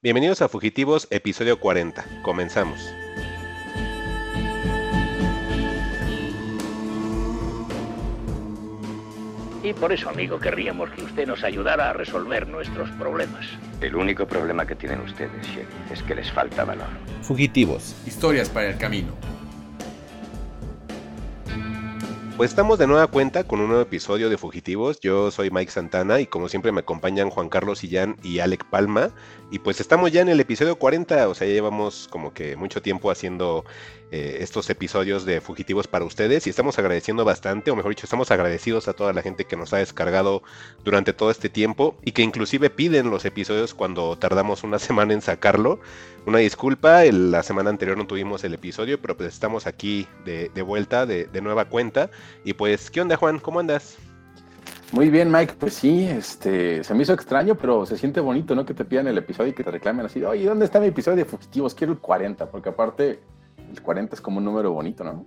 Bienvenidos a Fugitivos, episodio 40. Comenzamos. Y por eso, amigo, querríamos que usted nos ayudara a resolver nuestros problemas. El único problema que tienen ustedes, Sheriff, es que les falta valor. Fugitivos. Historias para el camino. Pues estamos de nueva cuenta con un nuevo episodio de Fugitivos. Yo soy Mike Santana y como siempre me acompañan Juan Carlos Sillán y Alec Palma. Y pues estamos ya en el episodio 40, o sea, ya llevamos como que mucho tiempo haciendo eh, estos episodios de Fugitivos para ustedes y estamos agradeciendo bastante, o mejor dicho, estamos agradecidos a toda la gente que nos ha descargado durante todo este tiempo y que inclusive piden los episodios cuando tardamos una semana en sacarlo. Una disculpa, la semana anterior no tuvimos el episodio, pero pues estamos aquí de, vuelta, de, de nueva cuenta. Y pues, ¿qué onda Juan? ¿Cómo andas? Muy bien, Mike. Pues sí, este, se me hizo extraño, pero se siente bonito, ¿no? Que te pidan el episodio y que te reclamen así, oye, ¿dónde está mi episodio de Fugitivos? Quiero el 40, porque aparte el 40 es como un número bonito, ¿no?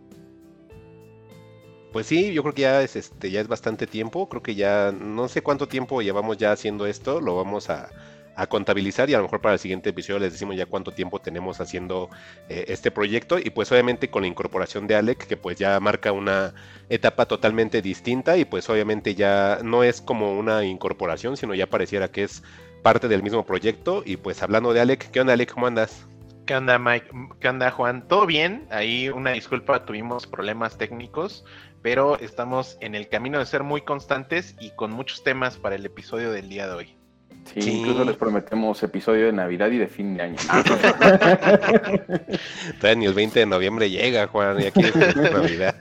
Pues sí, yo creo que ya es, este, ya es bastante tiempo. Creo que ya no sé cuánto tiempo llevamos ya haciendo esto. Lo vamos a, a contabilizar y a lo mejor para el siguiente episodio les decimos ya cuánto tiempo tenemos haciendo eh, este proyecto y pues obviamente con la incorporación de Alec que pues ya marca una etapa totalmente distinta y pues obviamente ya no es como una incorporación sino ya pareciera que es parte del mismo proyecto y pues hablando de Alec, ¿qué onda Alec? ¿Cómo andas? ¿Qué onda Mike? ¿Qué onda Juan? ¿Todo bien? Ahí una disculpa, tuvimos problemas técnicos, pero estamos en el camino de ser muy constantes y con muchos temas para el episodio del día de hoy. Sí, incluso les prometemos episodio de Navidad y de fin de año. Todavía ni el 20 de noviembre llega, Juan, y aquí es Navidad.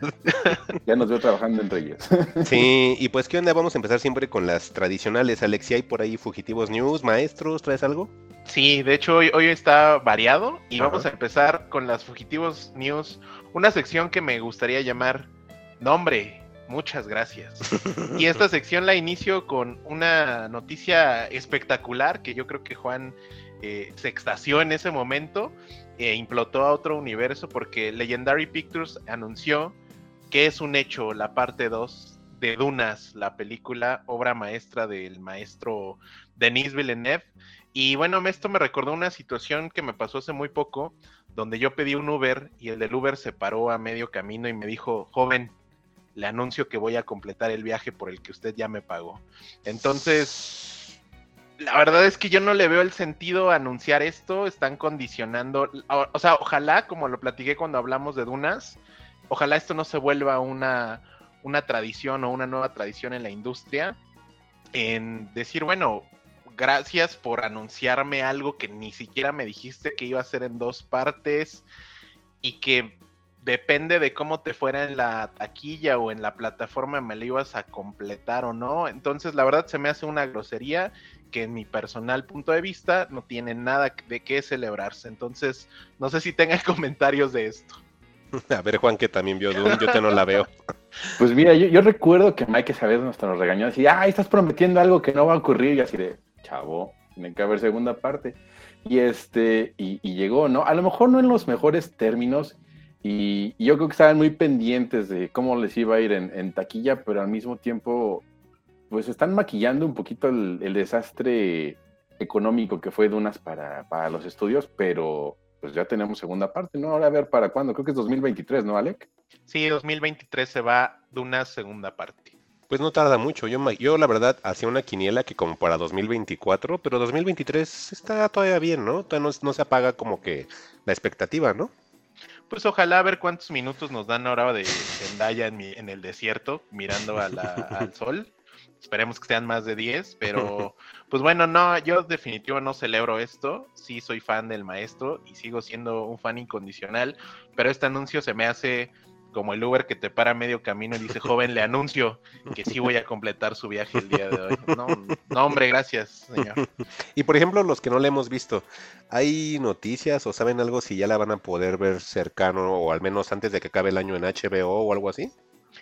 ya nos veo trabajando entre ellos. sí, y pues, ¿qué onda? Vamos a empezar siempre con las tradicionales. Alexia, ¿hay por ahí fugitivos news, maestros? ¿Traes algo? Sí, de hecho, hoy, hoy está variado y vamos a empezar con las fugitivos news, una sección que me gustaría llamar Nombre, Muchas gracias. Y esta sección la inicio con una noticia espectacular que yo creo que Juan eh, se extasió en ese momento e implotó a otro universo porque Legendary Pictures anunció que es un hecho la parte 2 de Dunas, la película obra maestra del maestro Denis Villeneuve. Y bueno, esto me recordó una situación que me pasó hace muy poco, donde yo pedí un Uber y el del Uber se paró a medio camino y me dijo, joven, le anuncio que voy a completar el viaje por el que usted ya me pagó. Entonces, la verdad es que yo no le veo el sentido anunciar esto, están condicionando, o, sea, ojalá, como lo platiqué cuando hablamos de Dunas, ojalá esto no se vuelva una, una tradición o una nueva tradición en la industria, en decir, bueno, gracias por anunciarme algo que ni siquiera me dijiste que iba a ser en dos partes y que depende de cómo te fuera en la taquilla o en la plataforma me lo ibas a completar o no. Entonces, la verdad se me hace una grosería que en mi personal punto de vista no tiene nada de qué celebrarse. Entonces, no sé si tenga comentarios de esto. A ver, Juan, que también vio Doom, yo te no la veo. Pues mira, yo, recuerdo que Mike esa vez nos regañó así, ah, estás prometiendo algo que no va a ocurrir, y así de, chavo, tiene que haber segunda parte. Y este, y, y llegó, ¿no? A lo mejor no en los mejores términos, y, yo creo que estaban muy pendientes de cómo les iba a ir en, taquilla, pero al mismo tiempo, pues están maquillando un poquito el, desastre económico que fue Dunas para, para, los estudios, pero pues ya tenemos segunda parte, ¿no? Ahora a ver para cuándo, creo que es 2023, ¿no, Alec? Sí, 2023 se va Dunas segunda parte. Pues no tarda mucho, yo, yo la verdad hacía una quiniela que como para 2024, pero 2023 está todavía bien, ¿no? Todavía no, no se apaga como que la expectativa, ¿no? Pues ojalá ver cuántos minutos nos dan ahora de Zendaya en, en el desierto, mirando al sol. Esperemos que sean más de 10, pero pues bueno, no, yo definitivo no celebro esto. Sí soy fan del maestro y sigo siendo un fan incondicional, pero este anuncio se me hace como el Uber que te para medio camino y dice, joven, le anuncio que sí voy a completar su viaje el día de hoy. No, no, hombre, gracias, señor. Y por ejemplo, los que no le hemos visto, ¿hay noticias o saben algo si ya la van a poder ver cercano o al menos antes de que acabe el año en HBO o algo así?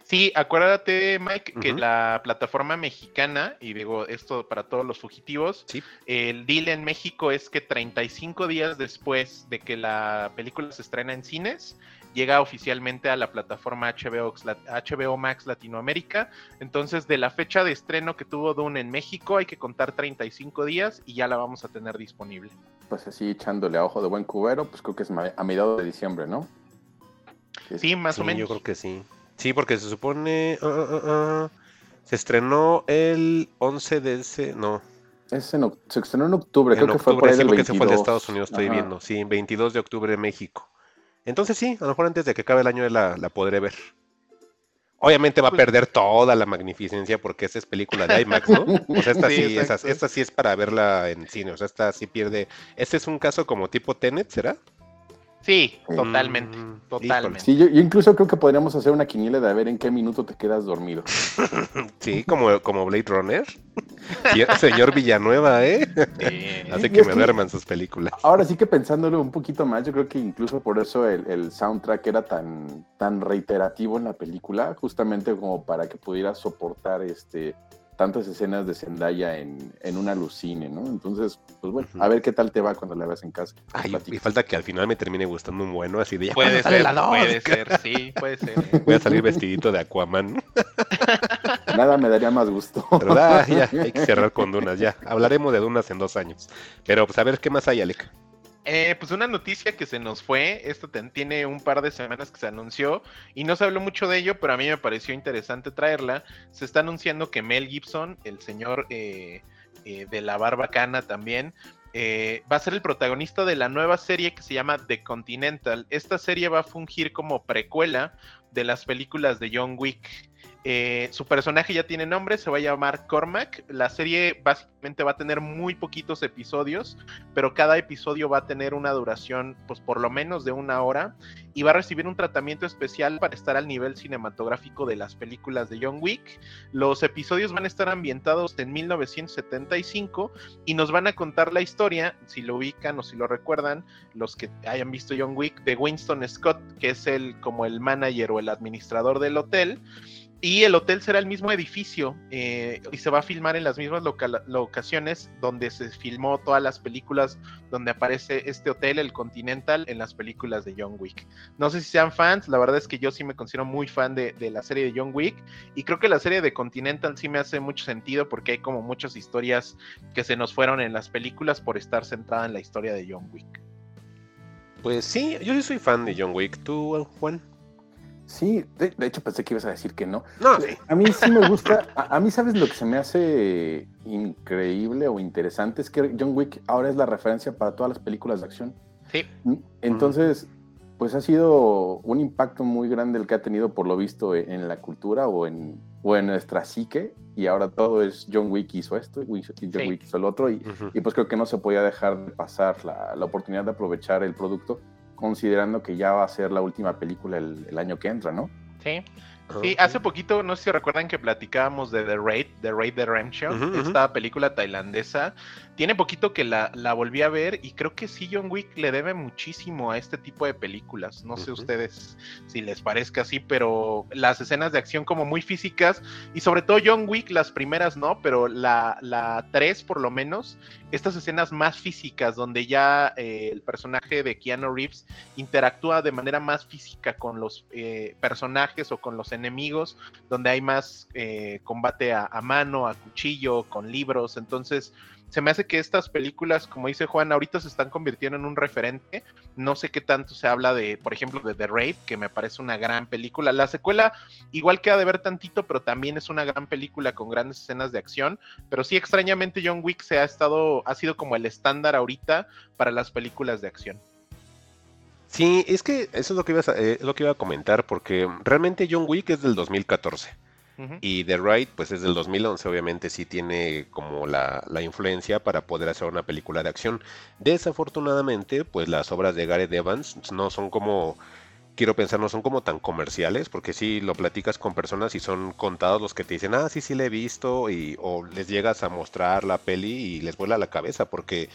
Sí, acuérdate, Mike, que la plataforma mexicana, y digo esto para todos los fugitivos, el deal en México es que 35 días después de que la película se estrena en cines, llega oficialmente a la plataforma HBO, HBO Max Latinoamérica. Entonces, de la fecha de estreno que tuvo Dune en México, hay que contar 35 días y ya la vamos a tener disponible. Pues así echándole a ojo de buen cubero, pues creo que es a mediados de diciembre, ¿no? Sí, más o menos. Yo creo que sí. Sí, porque se supone. Ah, ah, ah, se estrenó el 11 de ese. No. Es en, se estrenó en octubre, creo que fue por ahí sí, porque se fue de Estados Unidos, estoy viendo. Sí, 22 de octubre en México. Entonces sí, a lo mejor antes de que acabe el año la, la podré ver. Obviamente va a pues perder toda la magnificencia porque esta es película de IMAX, ¿no? O sea, esta sí, esta sí es para verla en cine, o sea, esta sí pierde. Este es un caso como tipo Tenet, ¿será? Sí, totalmente, mm, totalmente. Sí, yo, incluso creo que podríamos hacer una quiniela de a ver en qué minuto te quedas dormido. sí, como, como Blade Runner. señor Villanueva, ¿eh? Hace que me duerman sus películas. Ahora sí que pensándolo un poquito más, yo creo que incluso por eso el, el, soundtrack era tan, tan reiterativo en la película, justamente como para que pudiera soportar este tantas escenas de Zendaya en, en una alucine, ¿no? Entonces, pues bueno, a ver qué tal te va cuando la veas en casa. Ay, y falta que al final me termine gustando un bueno, así de ya Puede ser, puede ser, sí, puede ser. Voy a salir vestidito de Aquaman. Nada me daría más gusto. Pero ya, hay que cerrar con Dunas, ya. Hablaremos de Dunas en dos años. Pero pues a ver qué más hay, Alec. Eh, pues una noticia que se nos fue, esto tiene un par de semanas que se anunció y no se habló mucho de ello, pero a mí me pareció interesante traerla. Se está anunciando que Mel Gibson, el señor eh, eh, de la barbacana también, va a ser el protagonista de la nueva serie que se llama The Continental. Esta serie va a fungir como precuela de las películas de John Wick. Eh, su personaje ya tiene nombre, se va a llamar Cormac. La serie básicamente va a tener muy poquitos episodios, pero cada episodio va a tener una duración, pues por lo menos de una hora, y va a recibir un tratamiento especial para estar al nivel cinematográfico de las películas de John Wick. Los episodios van a estar ambientados en 1975 y nos van a contar la historia, si lo ubican o si lo recuerdan, los que hayan visto John Wick, de Winston Scott, que es el como el manager o el administrador del hotel y el hotel será el mismo edificio eh, y se va a filmar en las mismas locaciones donde se filmó todas las películas donde aparece este hotel, el Continental, en las películas de John Wick. No sé si sean fans, la verdad es que yo sí me considero muy fan de, de la serie de John Wick y creo que la serie de Continental sí me hace mucho sentido porque hay como muchas historias que se nos fueron en las películas por estar centrada en la historia de John Wick. Pues sí, yo sí soy fan de John Wick. ¿Tú, Juan? Sí, de, hecho pensé que ibas a decir que no. No, sí. A mí sí me gusta. A, mí, ¿sabes lo que se me hace increíble o interesante? Es que John Wick ahora es la referencia para todas las películas de acción. Sí. Mm, entonces, pues ha sido un impacto muy grande el que ha tenido, por lo visto, e, en la cultura o en, o en nuestra psique. Y ahora todo es John Wick hizo esto, y John Wick hizo el otro. Y, y, pues creo que no se podía dejar de pasar la, la oportunidad de aprovechar el producto considerando que ya va a ser la última película el, año que entra, ¿no? Sí. Sí, hace poquito, no sé si recuerdan que platicábamos de The Raid, The Raid de Redemption, esta película tailandesa. Tiene poquito que la, la, volví a ver y creo que sí, John Wick le debe muchísimo a este tipo de películas. No sé ustedes si les parezca así, pero las escenas de acción como muy físicas y sobre todo John Wick, las primeras no, pero la, la 3 por lo menos, estas escenas más físicas donde ya eh, el personaje de Keanu Reeves interactúa de manera más física con los eh, personajes o con los enemigos, donde hay más eh, combate a, a mano, a cuchillo, con libros. Entonces, se me hace que estas películas, como dice Juan, ahorita se están convirtiendo en un referente. No sé qué tanto se habla de, por ejemplo, de The Raid, que me parece una gran película. La secuela igual queda de ver tantito, pero también es una gran película con grandes escenas de acción. Pero sí, extrañamente, John Wick se ha estado, ha sido como el estándar ahorita para las películas de acción. Sí, es que eso es lo que iba a, eh, lo que iba a comentar, porque realmente John Wick es del 2014. Y The Ride, pues es del 2011, obviamente sí tiene como la, influencia para poder hacer una película de acción. Desafortunadamente, pues las obras de Gareth Evans no son como, quiero pensar, no son como tan comerciales, porque si lo platicas con personas y son contados los que te dicen, ah, sí, sí, le he visto, y, o les llegas a mostrar la peli y les vuela la cabeza, porque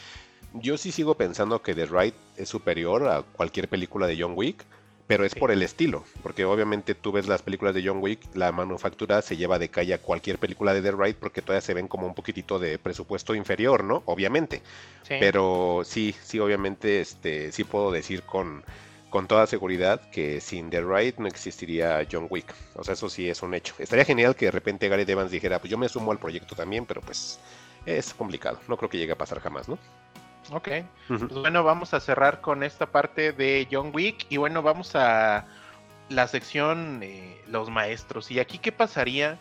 yo sí sigo pensando que The Ride es superior a cualquier película de John Wick pero es por el estilo, porque obviamente tú ves las películas de John Wick, la manufactura se lleva de calle a cualquier película de The Ride porque todavía se ven como un poquitito de presupuesto inferior, ¿no? Obviamente. Pero sí, sí, obviamente, este, sí puedo decir con, con toda seguridad que sin The Ride no existiría John Wick. O sea, eso sí es un hecho. Estaría genial que de repente Gary Evans dijera, pues yo me sumo al proyecto también, pero pues es complicado. No creo que llegue a pasar jamás, ¿no? Ok. Pues bueno, vamos a cerrar con esta parte de John Wick y bueno, vamos a la sección eh, Los Maestros. ¿Y aquí qué pasaría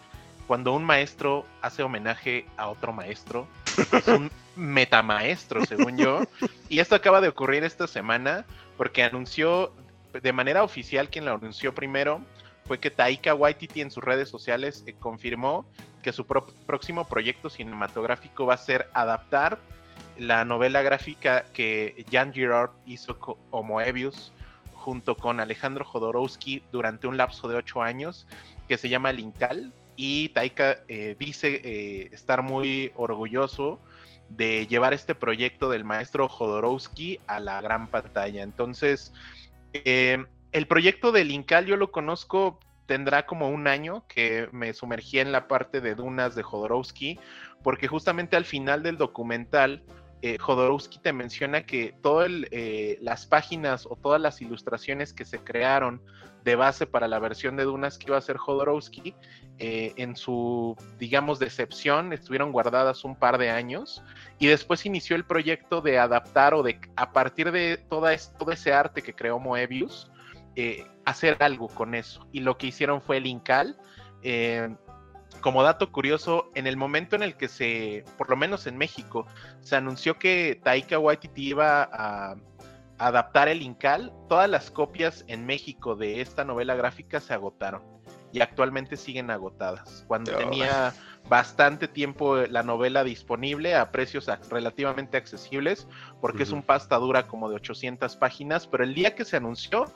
cuando un maestro hace homenaje a otro maestro? Es un metamaestro, según yo. Y esto acaba de ocurrir esta semana porque anunció de manera oficial, quien lo anunció primero fue que Taika Waititi en sus redes sociales eh, confirmó que su próximo proyecto cinematográfico va a ser adaptar la novela gráfica que Jan Girard hizo como Moebius junto con Alejandro Jodorowsky durante un lapso de ocho años que se llama Linkal y Taika eh, dice eh, estar muy orgulloso de llevar este proyecto del maestro Jodorowsky a la gran pantalla. Entonces, eh, el proyecto de Linkal yo lo conozco, tendrá como un año que me sumergí en la parte de Dunas de Jodorowsky, porque justamente al final del documental eh, Jodorowsky te menciona que todas eh, las páginas o todas las ilustraciones que se crearon de base para la versión de Dunas que iba a hacer Jodorowsky, eh, en su, digamos, decepción, estuvieron guardadas un par de años y después inició el proyecto de adaptar o de, a partir de toda todo ese arte que creó Moebius, hacer algo con eso. Y lo que hicieron fue el Incal como dato curioso, en el momento en el que se, por lo menos en México, se anunció que Taika Waititi iba a, adaptar el Incal, todas las copias en México de esta novela gráfica se agotaron y actualmente siguen agotadas. Cuando tenía bastante tiempo la novela disponible a precios relativamente accesibles, porque es un pasta dura como de 800 páginas, pero el día que se anunció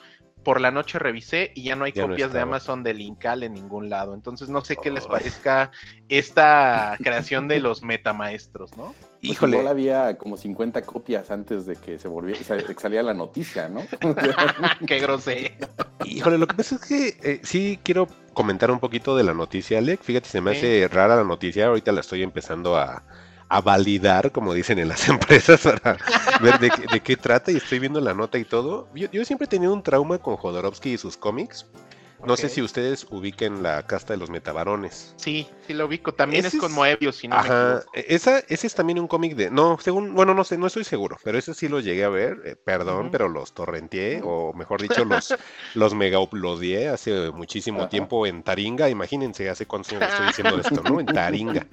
por la noche revisé y ya no hay copias de Amazon del Incal en ningún lado. Entonces no sé qué les parezca esta creación de los metamaestros, ¿no? Pues Híjole. Igual había como 50 copias antes de que se volviera, salía la noticia, ¿no? qué grosero. Híjole, lo que pasa es que eh, sí quiero comentar un poquito de la noticia, Alec. Fíjate, se me hace rara la noticia. Ahorita la estoy empezando a, a validar, como dicen en las empresas, para ver de, qué trata. Y estoy viendo la nota y todo. Yo, yo siempre he tenido un trauma con Jodorowsky y sus cómics. No sé si ustedes ubiquen la casta de los metabarones. Sí, sí lo ubico. También es con Moebius, si no Ajá, e, esa, ese es también un cómic de. No, según. Bueno, no sé, no estoy seguro. Pero ese sí lo llegué a ver. Eh, perdón, pero los torrenteé. O mejor dicho, los, los mega uploadé hace muchísimo tiempo en Taringa. Imagínense hace cuántos años estoy diciendo esto, ¿no? En Taringa.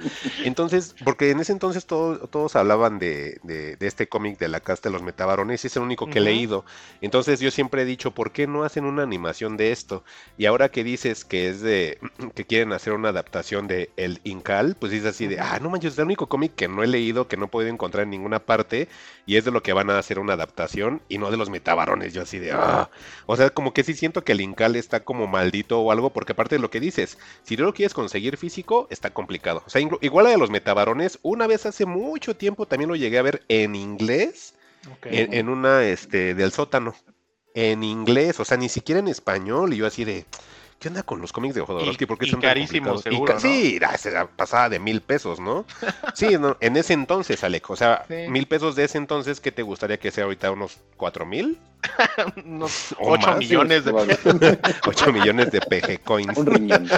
Entonces, porque en ese entonces todos hablaban de, de, este cómic de la casta de los metabarones. Y es el único que he leído. Entonces, yo siempre he dicho, ¿por qué no hacen una animación de esto? Y ahora que dices que es de que quieren hacer una adaptación de El Incal, pues es así de, ah, no manches, es el único cómic que no he leído, que no he podido encontrar en ninguna parte, y es de lo que van a hacer una adaptación y no de los metabarones. Yo así de, ah, o sea, como que sí siento que el Incal está como maldito o algo, porque aparte de lo que dices, si no lo quieres conseguir físico, está complicado. O sea, igual a de los metabarones, una vez hace mucho tiempo también lo llegué a ver en inglés. En, en, una este del sótano en inglés, o sea, ni siquiera en español. Y yo así de, ¿qué onda con los cómics de Jodorowsky? Porque son carísimos, seguro, Sí, era, pasada de mil pesos, ¿no? sí, en ese entonces, Alex, o sea, mil pesos de ese entonces, ¿qué te gustaría que sea ahorita? ¿Unos cuatro mil? unos 8 millones de 8 millones de PG coins. Un riñón.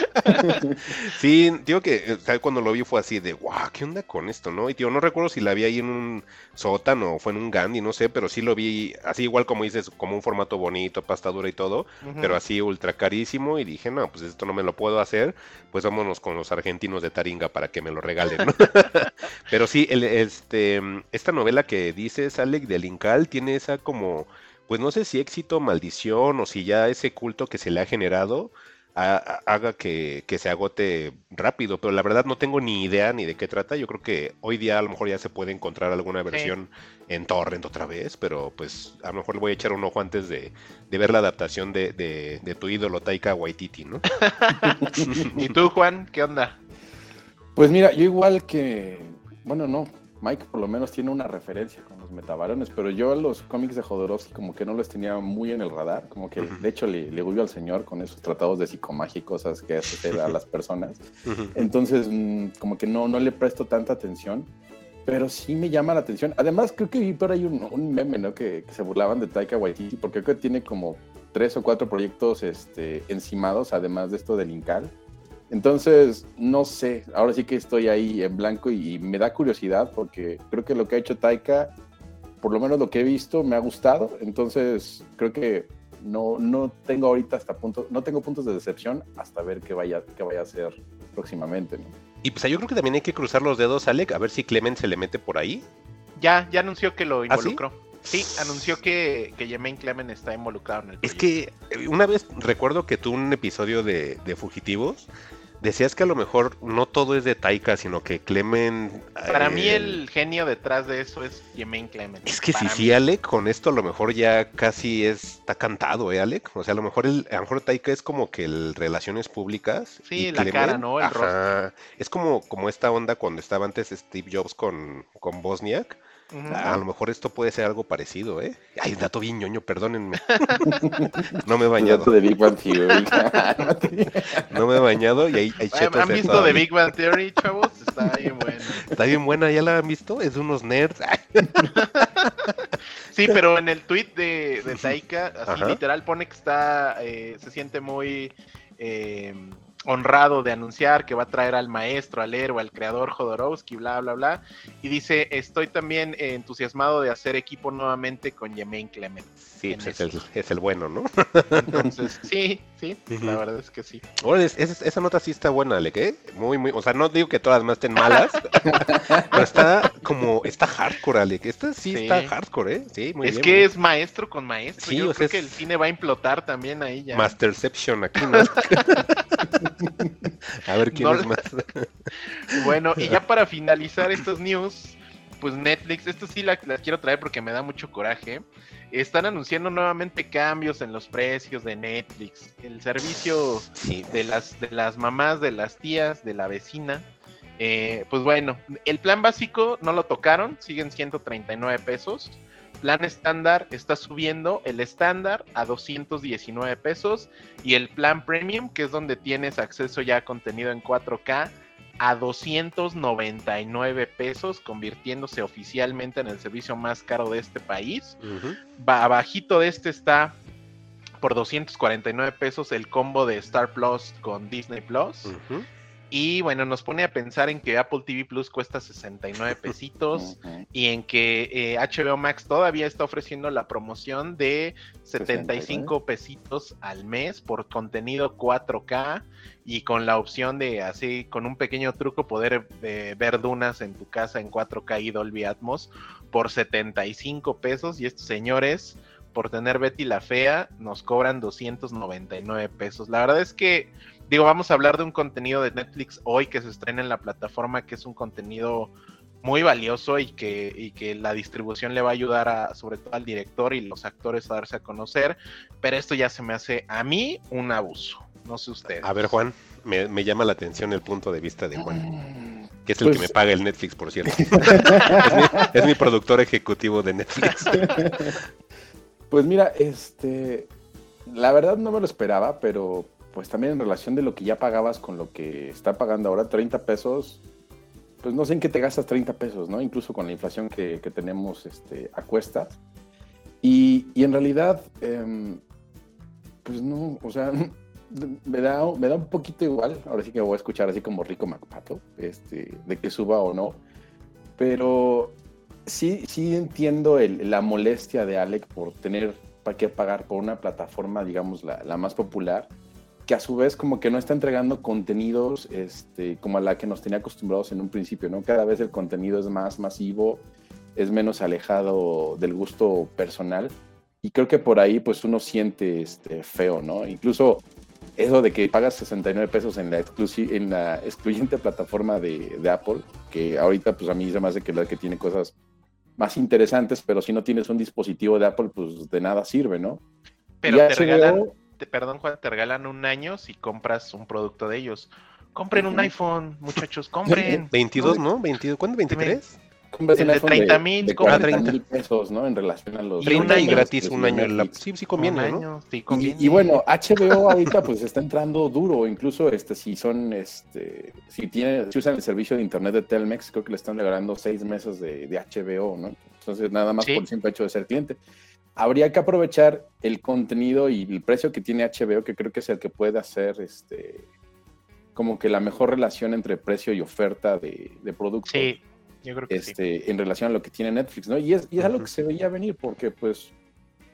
sí, digo que cuando lo vi fue así de, wow, ¿qué onda con esto, no? Y tío, no recuerdo si la vi ahí en un sótano o fue en un Gandhi, no sé, pero sí lo vi así igual como dices, como un formato bonito, pasta dura y todo, pero así ultra carísimo y dije, no, pues esto no me lo puedo hacer, pues vámonos con los argentinos de Taringa para que me lo regalen, Pero sí, el, este, esta novela que dices, Alec, de Linkal, tiene esa como, pues no sé si éxito, maldición, o si ya ese culto que se le ha generado, haga que, se agote rápido, pero la verdad no tengo ni idea ni de qué trata. Yo creo que hoy día a lo mejor ya se puede encontrar alguna versión en torrent otra vez, pero pues a lo mejor le voy a echar un ojo antes de, ver la adaptación de, de, tu ídolo Taika Waititi, ¿no? ¿Y tú, Juan? ¿Qué onda? Pues mira, yo igual que, bueno, no, Mike por lo menos tiene una referencia con los metabarones, pero yo los cómics de Jodorowsky como que no los tenía muy en el radar, como que de hecho le, le al señor con esos tratados de psicomagia y cosas que hace a las personas. Entonces, mm, como que no, no le presto tanta atención. pero sí me llama la atención. Además, creo que vi por ahí un, un meme, ¿no? Que, que, se burlaban de Taika Waititi, porque creo que tiene como tres o cuatro proyectos este, encimados, además de esto del Incal. Entonces, no sé, ahora sí que estoy ahí en blanco y, y, me da curiosidad porque creo que lo que ha hecho Taika, por lo menos lo que he visto, me ha gustado. Entonces, creo que no, no tengo ahorita hasta punto, no tengo puntos de decepción hasta ver qué vaya, qué vaya a hacer próximamente. ¿no? Y pues yo creo que también hay que cruzar los dedos, Alec, a ver si Clement se le mete por ahí. Ya, ya anunció que lo involucró. ¿Ah, sí? sí? anunció que, que Jermaine Clement está involucrado en el proyecto. Es que eh, una vez recuerdo que tú un episodio de, de Fugitivos decías que a lo mejor no todo es de Taika, sino que Clement. Para eh, mí, el genio detrás de eso es Jermaine Clement. Es que Para sí, sí, Alec, con esto a lo mejor ya casi está cantado, ¿eh, Alec? O sea, a lo mejor el, a lo mejor Taika es como que el relaciones públicas. Sí, la Clement, cara, ¿no? El ajá, rostro. Es como, como esta onda cuando estaba antes Steve Jobs con, con Bosniak. Uh -huh. A lo mejor esto puede ser algo parecido, ¿eh? Ay, un dato bien ñoño, perdónenme. no me he bañado. de Big Bang Theory. no me he bañado y hay, hay chetos ¿Han visto de Big Bang Theory, chavos? Está bien buena. Está bien buena, ¿ya la han visto? Es de unos nerds. sí, pero en el tweet de, de Taika, así Ajá. literal pone que está, eh, se siente muy... Eh, honrado de anunciar que va a traer al maestro, al héroe, al creador Jodorowsky, bla, bla, bla. Y dice, estoy también entusiasmado de hacer equipo nuevamente con Jermaine Clement. Sí, pues es, el, es, el, bueno, ¿no? Entonces, sí, sí, uh -huh. la verdad es que sí. Oye, es, es, esa nota sí está buena, ¿le qué? Muy, muy, o sea, no digo que todas más estén malas, pero está como, está hardcore, Alec. Esta sí, sí, está hardcore, ¿eh? Sí, muy es bien. que es maestro con maestro. Sí, Yo creo que el cine va a implotar también ahí ya. Masterception aquí, ¿no? A ver quién no, es más. bueno, y ya para finalizar estos news, pues Netflix, esto sí las la quiero traer porque me da mucho coraje. Están anunciando nuevamente cambios en los precios de Netflix. El servicio sí. de, las, de las mamás, de las tías, de la vecina. Eh, pues bueno, el plan básico no lo tocaron, siguen 139 pesos plan estándar está subiendo el estándar a 219 pesos y el plan premium, que es donde tienes acceso ya a contenido en 4K, a 299 pesos, convirtiéndose oficialmente en el servicio más caro de este país. Uh -huh. Abajito de este está por 249 pesos el combo de Star Plus con Disney Plus. Uh -huh. Y bueno, nos pone a pensar en que Apple TV Plus cuesta 69 pesitos okay. y en que eh, HBO Max todavía está ofreciendo la promoción de 75 pesitos al mes por contenido 4K y con la opción de así, con un pequeño truco, poder eh, ver dunas en tu casa en 4K y Dolby Atmos por 75 pesos. Y estos señores, por tener Betty la Fea, nos cobran 299 pesos. La verdad es que digo, vamos a hablar de un contenido de Netflix hoy que se estrena en la plataforma, que es un contenido muy valioso y que, y que la distribución le va a ayudar a, sobre todo al director y los actores a darse a conocer, pero esto ya se me hace a mí un abuso, no sé ustedes. A ver, Juan, me, me llama la atención el punto de vista de Juan, que es el pues... que me paga el Netflix, por cierto. es, mi, es mi productor ejecutivo de Netflix. pues mira, este, la verdad no me lo esperaba, pero pues también en relación de lo que ya pagabas con lo que está pagando ahora, 30 pesos, pues no sé en qué te gastas 30 pesos, ¿no? Incluso con la inflación que, que tenemos este, a cuestas. Y, y en realidad, eh, pues no, o sea, me da, me da un poquito igual, ahora sí que voy a escuchar así como Rico Macpato, este, de que suba o no, pero sí, sí entiendo el, la molestia de Alec por tener para qué pagar por una plataforma, digamos, la, la más popular, que a su vez como que no está entregando contenidos este, como a la que nos tenía acostumbrados en un principio, ¿no? Cada vez el contenido es más masivo, es menos alejado del gusto personal y creo que por ahí pues uno siente este, feo, ¿no? Incluso eso de que pagas 69 pesos en la, en la excluyente plataforma de, de, Apple, que ahorita pues a mí se me hace que la que tiene cosas más interesantes, pero si no tienes un dispositivo de Apple pues de nada sirve, ¿no? Pero te regalan te, perdón Juan, te regalan un año si compras un producto de ellos. Compren un iPhone, muchachos, compren. 22, ¿no? 22, ¿Cuándo? ¿23? compras El un de iPhone 30,000, de, compra 40 30. mil pesos, ¿no? En relación a los... 30 y los gratis un año la... Sí, sí Un conviene, ¿no? año, sí Y, conviene. y bueno, HBO ahorita pues está entrando duro, incluso este si son este si tiene si usan el servicio de internet de Telmex, creo que le están regalando seis meses de, de HBO, ¿no? Entonces nada más Sí. por el simple hecho de ser cliente. Habría que aprovechar el contenido y el precio que tiene HBO, que creo que es el que puede hacer este como que la mejor relación entre precio y oferta de, de productos Sí, yo creo que sí. este, en relación a lo que tiene Netflix, ¿no? Y es, y es algo Ujú. que se veía venir porque pues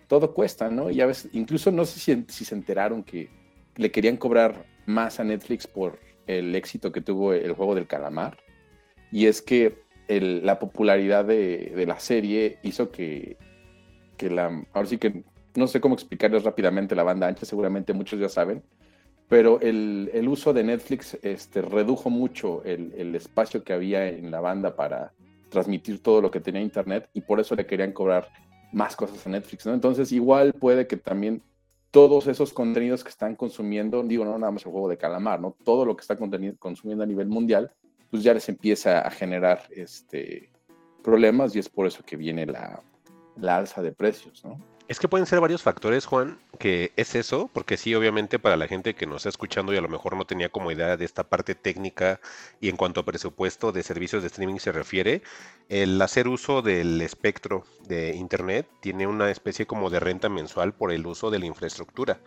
todo cuesta, ¿no? Y a veces, incluso no sé si, si se enteraron que le querían cobrar más a Netflix por el éxito que tuvo el juego del calamar. Y es que el- la popularidad de, de la serie hizo que, Ahora sí que no sé cómo explicarles rápidamente la banda ancha, seguramente muchos ya saben, pero el, uso de Netflix este, redujo mucho el, espacio que había en la banda para transmitir todo lo que tenía Internet y por eso le querían cobrar más cosas a Netflix, ¿no? Entonces igual puede que también todos esos contenidos que están consumiendo, digo, no nada más el juego de calamar, ¿no? Todo lo que está consumiendo a nivel mundial, pues ya les empieza a generar este, problemas y es por eso que viene la, la alza de precios, ¿no? Es que pueden ser varios factores, Juan, que es eso, porque sí, obviamente para la gente que nos está escuchando y a lo mejor no tenía como idea de esta parte técnica y en cuanto a presupuesto de servicios de streaming se refiere, el hacer uso del espectro de Internet tiene una especie como de renta mensual por el uso de la infraestructura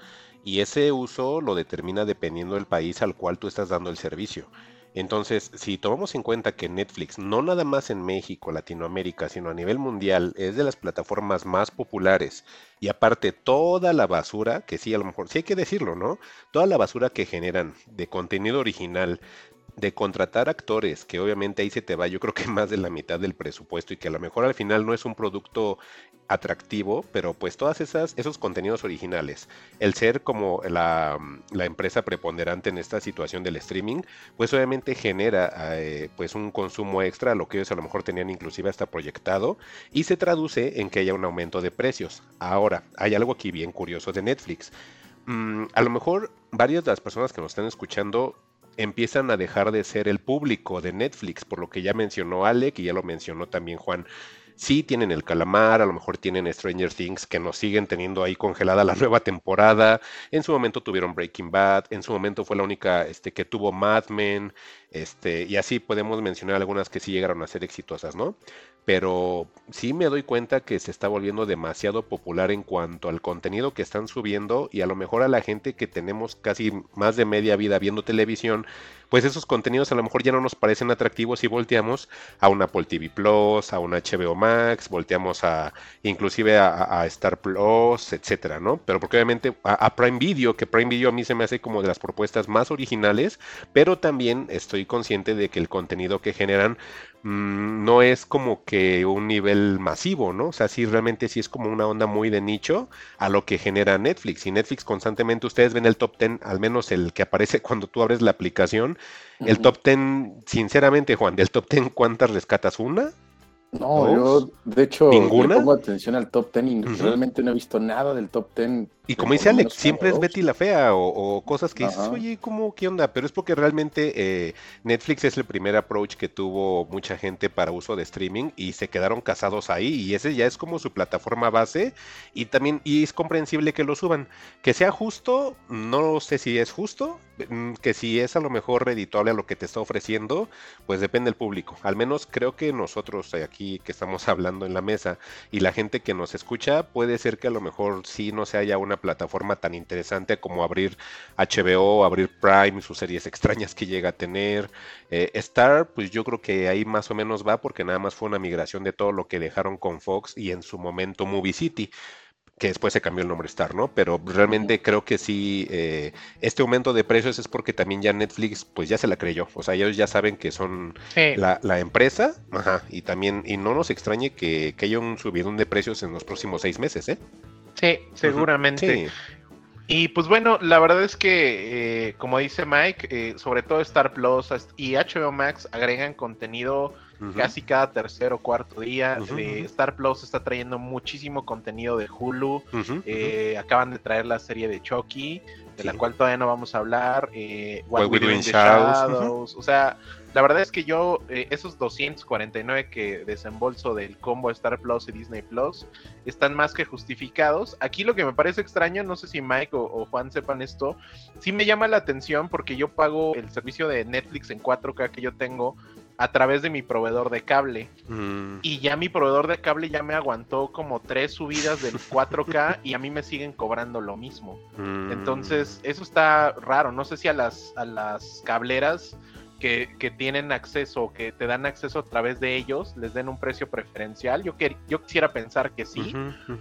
y ese uso lo determina dependiendo del país al cual tú estás dando el servicio. Entonces, si tomamos en cuenta que Netflix, no nada más en México, Latinoamérica, sino a nivel mundial, es de las plataformas más populares, y aparte toda la basura, que sí, a lo mejor, sí hay que decirlo, ¿no? Toda la basura que generan de contenido original, de contratar actores, que obviamente ahí se te va, yo creo que más de la mitad del presupuesto y que a lo mejor al final no es un producto atractivo, pero pues todas esas esos contenidos originales, el ser como la, la empresa preponderante en esta situación del streaming, pues obviamente genera eh, pues un consumo extra lo que ellos a lo mejor tenían inclusive hasta proyectado y se traduce en que haya un aumento de precios. Ahora, hay algo aquí bien curioso de Netflix. Mm, a lo mejor varias de las personas que nos están escuchando empiezan a dejar de ser el público de Netflix, por lo que ya mencionó Alec y ya lo mencionó también Juan. Sí tienen el calamar, a lo mejor tienen Stranger Things que nos siguen teniendo ahí congelada la nueva temporada. En su momento tuvieron Breaking Bad, en su momento fue la única este, que tuvo Mad Men, este, y así podemos mencionar algunas que sí llegaron a ser exitosas, ¿no? Pero sí me doy cuenta que se está volviendo demasiado popular en cuanto al contenido que están subiendo y a lo mejor a la gente que tenemos casi más de media vida viendo televisión, pues esos contenidos a lo mejor ya no nos parecen atractivos y volteamos a un Apple TV Plus, a un HBO Max, volteamos a inclusive a, a Star Plus, etcétera, ¿no? Pero porque obviamente a, a, Prime Video, que Prime Video a mí se me hace como de las propuestas más originales, pero también estoy consciente de que el contenido que generan mmm, no es como que un nivel masivo, ¿no? O sea, sí realmente sí es como una onda muy de nicho a lo que genera Netflix. Y Netflix constantemente, ustedes ven el top 10, al menos el que aparece cuando tú abres la aplicación, el top 10, sinceramente, Juan, del top 10, ¿cuántas rescatas? ¿Una? No, yo de hecho ¿Ninguna? pongo atención al top 10 y uh -huh. realmente no he visto nada del top 10. Y como dice Alex, siempre es Betty la Fea o, o cosas que dices, Ajá. oye, ¿cómo, qué onda? Pero es porque realmente eh, Netflix es el primer approach que tuvo mucha gente para uso de streaming y se quedaron casados ahí y ese ya es como su plataforma base y también, y es comprensible que lo suban. Que sea justo, no sé si es justo, mm, que si es a lo mejor redituable a lo que te está ofreciendo, pues depende del público. Al menos creo que nosotros aquí que estamos hablando en la mesa y la gente que nos escucha, puede ser que a lo mejor sí no se haya una plataforma tan interesante como abrir HBO, abrir Prime, sus series extrañas que llega a tener. Eh, Star, pues yo creo que ahí más o menos va porque nada más fue una migración de todo lo que dejaron con Fox y en su momento Movie City que después se cambió el nombre Star, ¿no? Pero realmente creo que sí, eh, este aumento de precios es porque también ya Netflix, pues ya se la creyó. O sea, ellos ya saben que son sí. la, la, empresa, ajá, y también, y no nos extrañe que, que haya un subidón de precios en los próximos seis meses, ¿eh? Sí, seguramente. Sí. Y pues bueno, la verdad es que, eh, como dice Mike, eh, sobre todo Star Plus y HBO Max agregan contenido casi cada tercer o cuarto día. Star Plus está trayendo muchísimo contenido de Hulu. Eh, acaban de traer la serie de Chucky, de la cual todavía no vamos a hablar. Eh, What We Do Shadows. O sea, la verdad es que yo, eh, esos 249 que desembolso del combo Star Plus y Disney Plus están más que justificados. Aquí lo que me parece extraño, no sé si Mike o, Juan sepan esto, sí me llama la atención porque yo pago el servicio de Netflix en 4K que yo tengo a través de mi proveedor de cable. Mm. Y ya mi proveedor de cable ya me aguantó como tres subidas del 4K y a mí me siguen cobrando lo mismo. Mm. Entonces, eso está raro. No sé si a las, a las cableras que, tienen acceso, que te dan acceso a través de ellos, les den un precio preferencial. Yo, que, yo quisiera pensar que sí,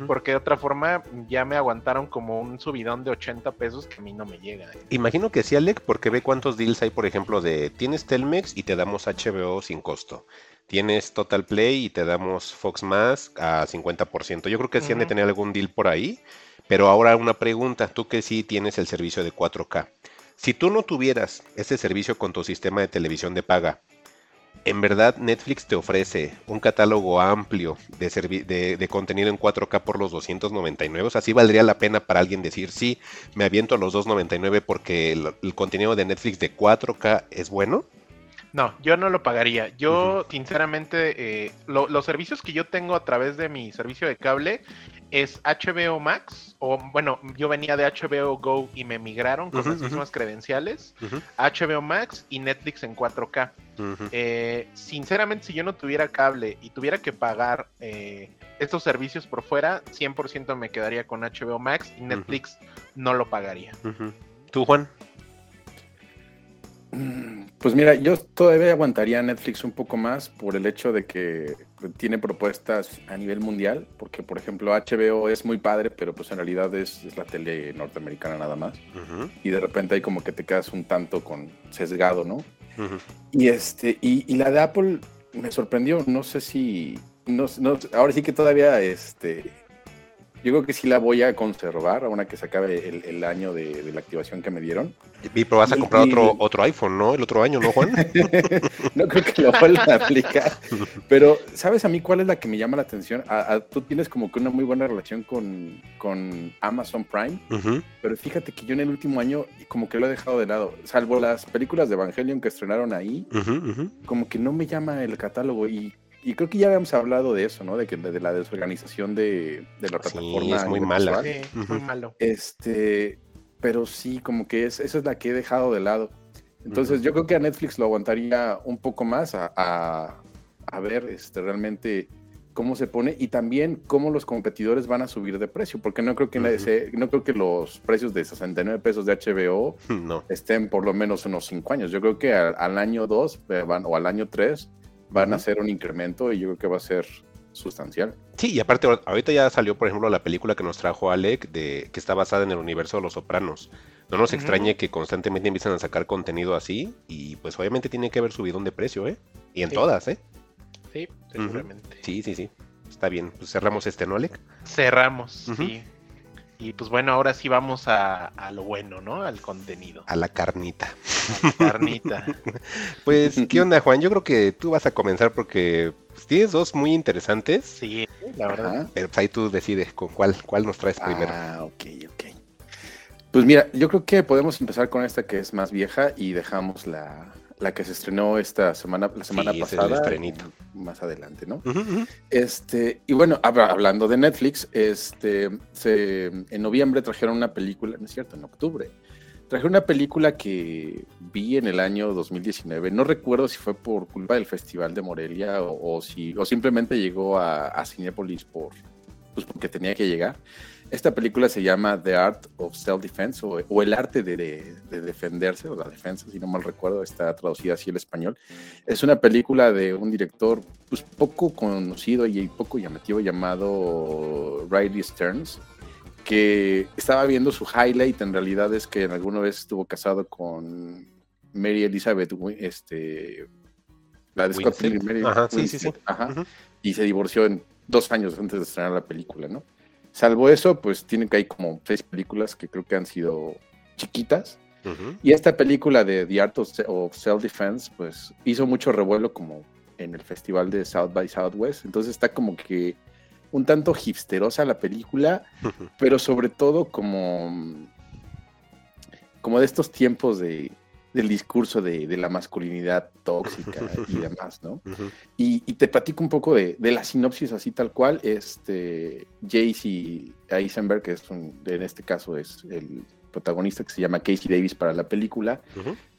porque de otra forma ya me aguantaron como un subidón de 80 pesos que a mí no me llega. ¿eh? Imagino que sí, Alec, porque ve cuántos deals hay, por ejemplo, de tienes Telmex y te damos HBO sin costo. Tienes Total Play y te damos Fox Más a 50%. Yo creo que sí han de tener algún deal por ahí. Pero ahora una pregunta, tú que sí tienes el servicio de 4K. Si tú no tuvieras ese servicio con tu sistema de televisión de paga, en verdad Netflix te ofrece un catálogo amplio de, de, contenido en 4K por los 299. O sea, sí valdría la pena para alguien decir, sí, me aviento a los 299 porque el, contenido de Netflix de 4K es bueno. No, yo no lo pagaría. Yo, sinceramente, eh, los servicios que yo tengo a través de mi servicio de cable es HBO Max, o bueno, yo venía de HBO Go y me migraron con las mismas credenciales, HBO Max y Netflix en 4K. Eh, sinceramente, si yo no tuviera cable y tuviera que pagar eh, estos servicios por fuera, 100% me quedaría con HBO Max y Netflix no lo pagaría. ¿Tú, Juan? Pues mira, yo todavía aguantaría Netflix un poco más por el hecho de que tiene propuestas a nivel mundial, porque por ejemplo HBO es muy padre, pero pues en realidad es, la tele norteamericana nada más. Y de repente hay como que te quedas un tanto con sesgado, ¿no? Y este, y, y, la de Apple me sorprendió, no sé si, no, no, ahora sí que todavía este yo creo que sí la voy a conservar, ahora que se acabe el, año de, la activación que me dieron. Y pero vas a comprar otro, otro iPhone, ¿no? El otro año, ¿no, Juan? no creo que lo vuelvan a aplicar. Pero, ¿sabes a mí cuál es la que me llama la atención? tú tienes como que una muy buena relación con, con Amazon Prime, pero fíjate que yo en el último año como que lo he dejado de lado, salvo las películas de Evangelion que estrenaron ahí, como que no me llama el catálogo y y creo que ya habíamos hablado de eso, ¿no? De que de, la desorganización de, de la plataforma. es muy mala. Sí, muy malo. Este, pero sí, como que es, esa es la que he dejado de lado. Entonces, yo creo que a Netflix lo aguantaría un poco más a, a, ver este, realmente cómo se pone y también cómo los competidores van a subir de precio, porque no creo que no creo que los precios de 69 pesos de HBO no. estén por lo menos unos 5 años. Yo creo que al, año 2 eh, o al año 3 van a hacer un incremento y yo creo que va a ser sustancial. Sí, y aparte ahorita ya salió, por ejemplo, la película que nos trajo Alec, de, que está basada en el universo de Los Sopranos. No nos extrañe que constantemente empiezan a sacar contenido así y pues obviamente tiene que haber subidón de precio, ¿eh? Y en todas, ¿eh? Sí, seguramente. Sí, sí, sí. Está bien. Pues cerramos este, ¿no, Alec? Cerramos, sí. Y pues bueno, ahora sí vamos a, lo bueno, ¿no? Al contenido. A la carnita. A la carnita. pues, ¿qué onda, Juan? Yo creo que tú vas a comenzar porque pues, tienes dos muy interesantes. Sí, la verdad. Pero pues, ahí tú decides con cuál, cuál nos traes primero. Ah, ok, ok. Pues mira, yo creo que podemos empezar con esta que es más vieja y dejamos la, la que se estrenó esta semana, la semana pasada. Más adelante, ¿no? Este, y bueno, hablando de Netflix, este, se, en noviembre trajeron una película, no es cierto, en octubre. Trajeron una película que vi en el año 2019. No recuerdo si fue por culpa del Festival de Morelia o, si, o simplemente llegó a, a Cinepolis por, pues porque tenía que llegar. Esta película se llama The Art of Self-Defense o, El arte de, defenderse o la defensa, si no mal recuerdo, está traducida así al español. Es una película de un director pues, poco conocido y poco llamativo llamado Riley Stearns, que estaba viendo su highlight, en realidad es que en alguna vez estuvo casado con Mary Elizabeth, este, la de Scott Mary ajá, sí, sí, sí. Ajá, y se divorció en dos años antes de estrenar la película, ¿no? Salvo eso, pues tienen que hay como seis películas que creo que han sido chiquitas. Y esta película de The Art of Self-Defense, pues hizo mucho revuelo como en el festival de South by Southwest. Entonces está como que un tanto hipsterosa la película, pero sobre todo como, como de estos tiempos de, del discurso de, de la masculinidad tóxica y demás, ¿no? Y, y te platico un poco de, de la sinopsis así tal cual. Este, Jace Eisenberg, que es un- en este caso es el protagonista que se llama Casey Davis para la película,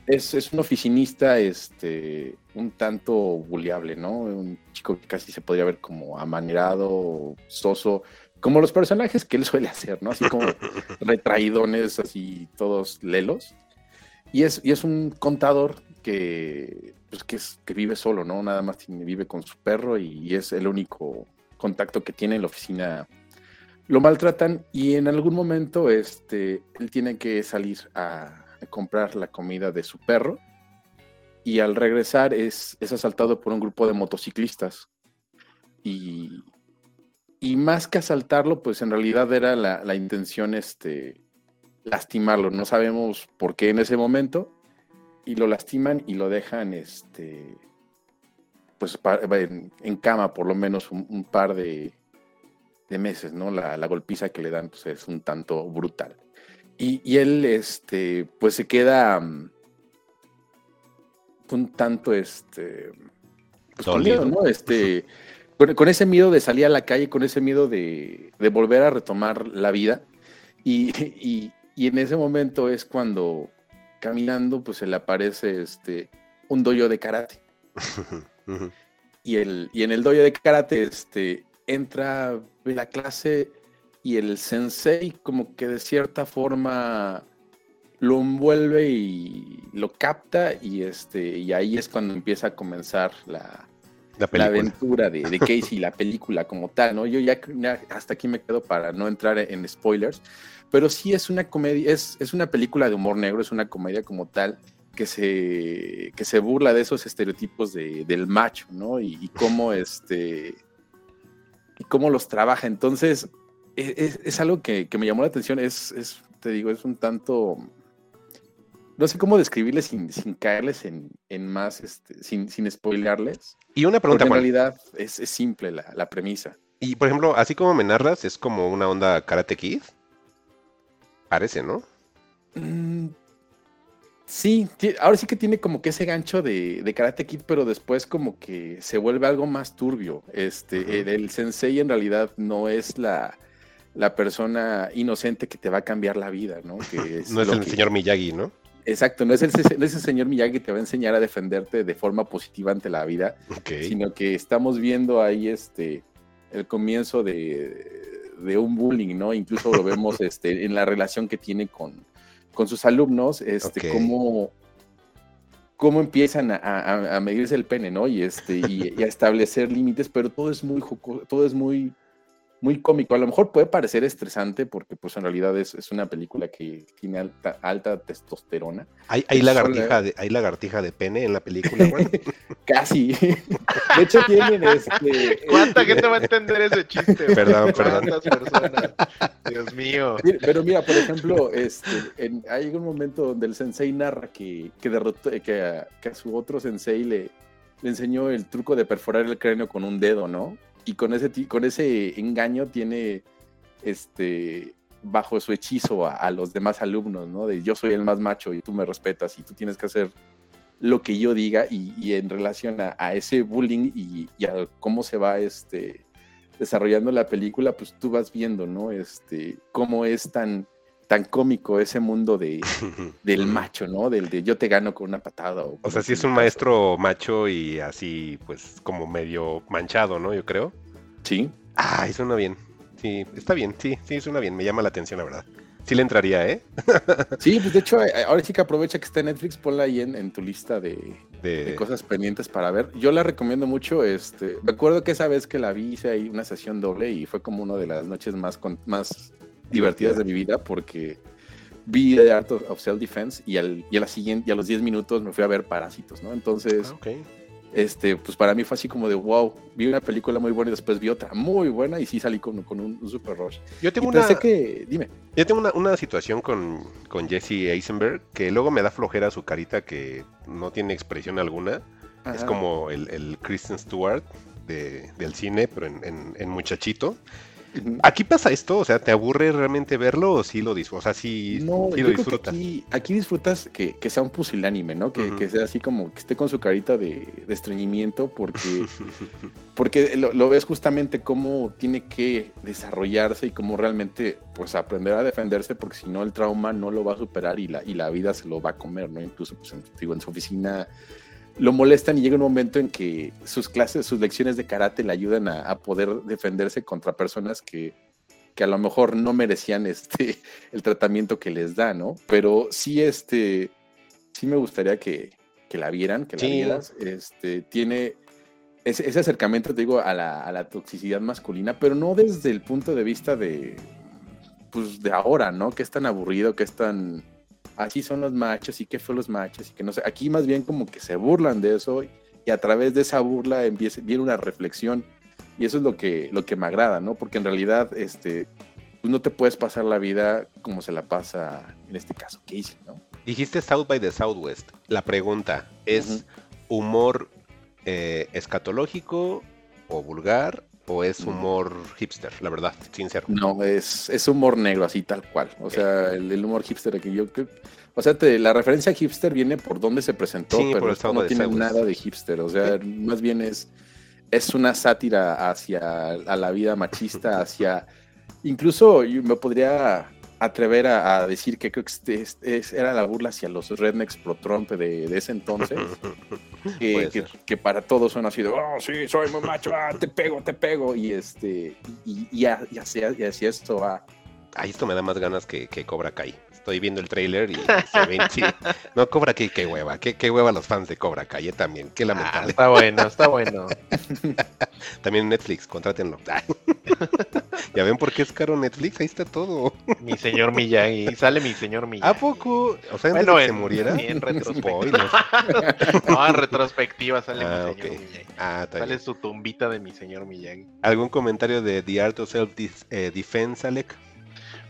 es, es un oficinista este, un tanto buleable, ¿no? Un chico que casi se podría ver como amanerado, soso, como los personajes que él suele hacer, ¿no? Así como retraídones, así todos lelos. Y es, y es un contador que, pues, que, es, que vive solo, ¿no? Nada más tiene- vive con su perro y es el único contacto que tiene en la oficina. Lo maltratan y en algún momento este, él tiene que salir a, a comprar la comida de su perro y al regresar es, es asaltado por un grupo de motociclistas. Y, y más que asaltarlo, pues en realidad era la, la intención este, lastimarlo. No sabemos por qué en ese momento. Y lo lastiman y lo dejan este, pues, en, en cama por lo menos un, un par de, de meses, ¿no? La, la golpiza que le dan pues, es un tanto brutal. Y, y él, este, pues se queda mm, un tanto, este, pues, con miedo, ¿no? Este, con, con ese miedo de salir a la calle, con ese miedo de, de volver a retomar la vida. Y, y- y en ese momento es cuando caminando, pues se le aparece este, un doyo de karate. Y, el, y en el dojo de karate este, entra la clase y el sensei como que de cierta forma lo envuelve y lo capta y, este, y ahí es cuando empieza a comenzar la, La aventura de, de Casey, la película como tal, ¿no? Yo ya, hasta aquí me quedo para no entrar en spoilers, pero sí es una comedia, es, es una película de humor negro, es una comedia como tal que se, que se burla de esos estereotipos de- del macho, ¿no? Y, y cómo este y cómo los trabaja. Entonces, e- es, es algo que, que me llamó la atención, es, es, te digo, es un tanto no sé cómo describirles sin, sin caerles en, en más, este, sin, sin spoilearles. Y una pregunta, en Juan. realidad es, es simple la, la premisa. Y por ejemplo, así como me narras, es como una onda Karate Kid. Parece, ¿no? Mm, sí, ahora sí que tiene como que ese gancho de, de Karate Kid, pero después como que se vuelve algo más turbio. Este, el, el sensei en realidad no es la, la persona inocente que te va a cambiar la vida, ¿no? Que es No es el que- señor Miyagi, ¿no? Exacto, no es, el, no es el señor Miyagi que te va a enseñar a defenderte de forma positiva ante la vida, sino que estamos viendo ahí este el comienzo de, de un bullying, ¿no? Incluso lo vemos este, en la relación que tiene con, con sus alumnos, este, cómo, cómo empiezan a, a- a medirse el pene, ¿no? Y, este, y, y a establecer límites, pero todo es muy todo es muy, muy cómico. A lo mejor puede parecer estresante porque pues en realidad es, es una película que tiene alta, alta testosterona. ¿Hay, hay Sola. lagartija de, ¿Hay lagartija de pene en la película, Juan? Casi. De hecho tienen este... ¿Cuánta gente va a entender ese chiste? Perdón, perdón. ¿Cuántas personas? Dios mío. Pero mira, por ejemplo, este, en- hay un momento donde el sensei narra que, que derrotó, que a, que a su otro sensei le, le enseñó el truco de perforar el cráneo con un dedo, ¿no? Y con ese, con ese engaño tiene este bajo su hechizo a, a los demás alumnos, ¿no? De yo soy el más macho y tú me respetas y tú tienes que hacer lo que yo diga y, y en relación a, a ese bullying y, y a cómo se va este, desarrollando la película, pues tú vas viendo, ¿no? Este, cómo es tan, tan cómico ese mundo de, del macho, ¿no? Del de yo te gano con una patada. O sea, sí es un maestro macho y así, pues, como medio manchado, ¿no? Yo creo. Sí. Ah, suena bien. Sí, está bien, sí, sí, suena bien. Me llama la atención, la verdad. Sí le entraría, ¿eh? Sí, pues de hecho, eh, ahora sí que aprovecha que está en Netflix, ponla ahí en, en tu lista de, De... de cosas pendientes para ver. Yo la recomiendo mucho. Este, me acuerdo que esa vez que la vi hice ahí una sesión doble y fue como una de las noches más, con- más divertidas de mi vida porque vi The Art of, of Self Defense y, al, y a la siguiente, y a los 10 minutos me fui a ver Parásitos, ¿no? Entonces, Ah, este, pues para mí fue así como de wow, vi una película muy buena y después vi otra muy buena y sí salí con, con un, un super rush. Yo Y tengo una, pensé que, dime, yo tengo una, una situación con, con Jesse Eisenberg que luego me da flojera su carita que no tiene expresión alguna. Es como el, el Kristen Stewart de- del cine, pero en, en- en muchachito. ¿Aquí pasa esto? O sea, ¿te aburre realmente verlo o sí lo disfrutas? O sea, sí, No, sí lo disfrutas. aquí, aquí disfrutas que, que sea un pusilánime, ¿no? Que, sea así como que esté con su carita de, de estreñimiento, porque, porque lo, lo ves justamente cómo tiene que desarrollarse y cómo realmente pues aprender a defenderse, porque si no el trauma no lo va a superar y la, y la vida se lo va a comer, ¿no? Incluso pues, en, digo, en su oficina lo molestan y llega un momento en que sus clases, sus lecciones de karate le ayudan a, a poder defenderse contra personas que, que a lo mejor no merecían este el tratamiento que les da, ¿no? Pero sí, este, sí me gustaría que, que la vieran, que la Sí. vieras. Este, tiene ese, ese acercamiento, te digo, a la, a la toxicidad masculina, pero no desde el punto de vista de, pues, de ahora, ¿no? Que es tan aburrido, que es tan, así son los machos y qué fue los machos y que no sé. Aquí más bien como que se burlan de eso y a través de esa burla empieza, viene una reflexión y eso es lo que, lo que me agrada, ¿no? Porque en realidad, este, pues no te puedes pasar la vida como se la pasa, en este caso, Casey, ¿no? Dijiste South by the Southwest. La pregunta, ¿es humor eh, escatológico o vulgar o es humor hipster? La verdad, sincero. No, es, es humor negro, así tal cual. O sea, el, el humor hipster que yo creo. O sea, te- la referencia a hipster viene por dónde se presentó, Sí, pero esto no tiene nada de hipster. O sea, más bien es, es una sátira hacia a la vida machista, hacia. Incluso yo me podría atrever a, a decir que creo que este, este es- era la burla hacia los rednecks pro Trump de, de ese entonces. que, para todos son así de, oh, sí, soy muy macho, ah, te pego, te pego, y este, y, y, y y hacia esto va. Ay, esto me da más ganas que, que Cobra Kai. Estoy viendo el trailer y se ven, sí. No, Cobra Kai, qué hueva. Qué, qué hueva los fans de Cobra Kai también. Qué Ah, lamentable. está bueno, está bueno. También Netflix, contrátenlo. Ya ven por qué es caro Netflix, ahí está todo. Mi señor Miyagi. Sale mi señor Miyagi. ¿A poco? O sea, antes Bueno, de que se muriera. en retrospectiva. No, en retrospectiva sale Ah, mi señor ok. Miyagi. Ah, está Sale bien. su tumbita de mi señor Miyagi. ¿Algún comentario de The Art of Self Dis- eh, Defense, Alec?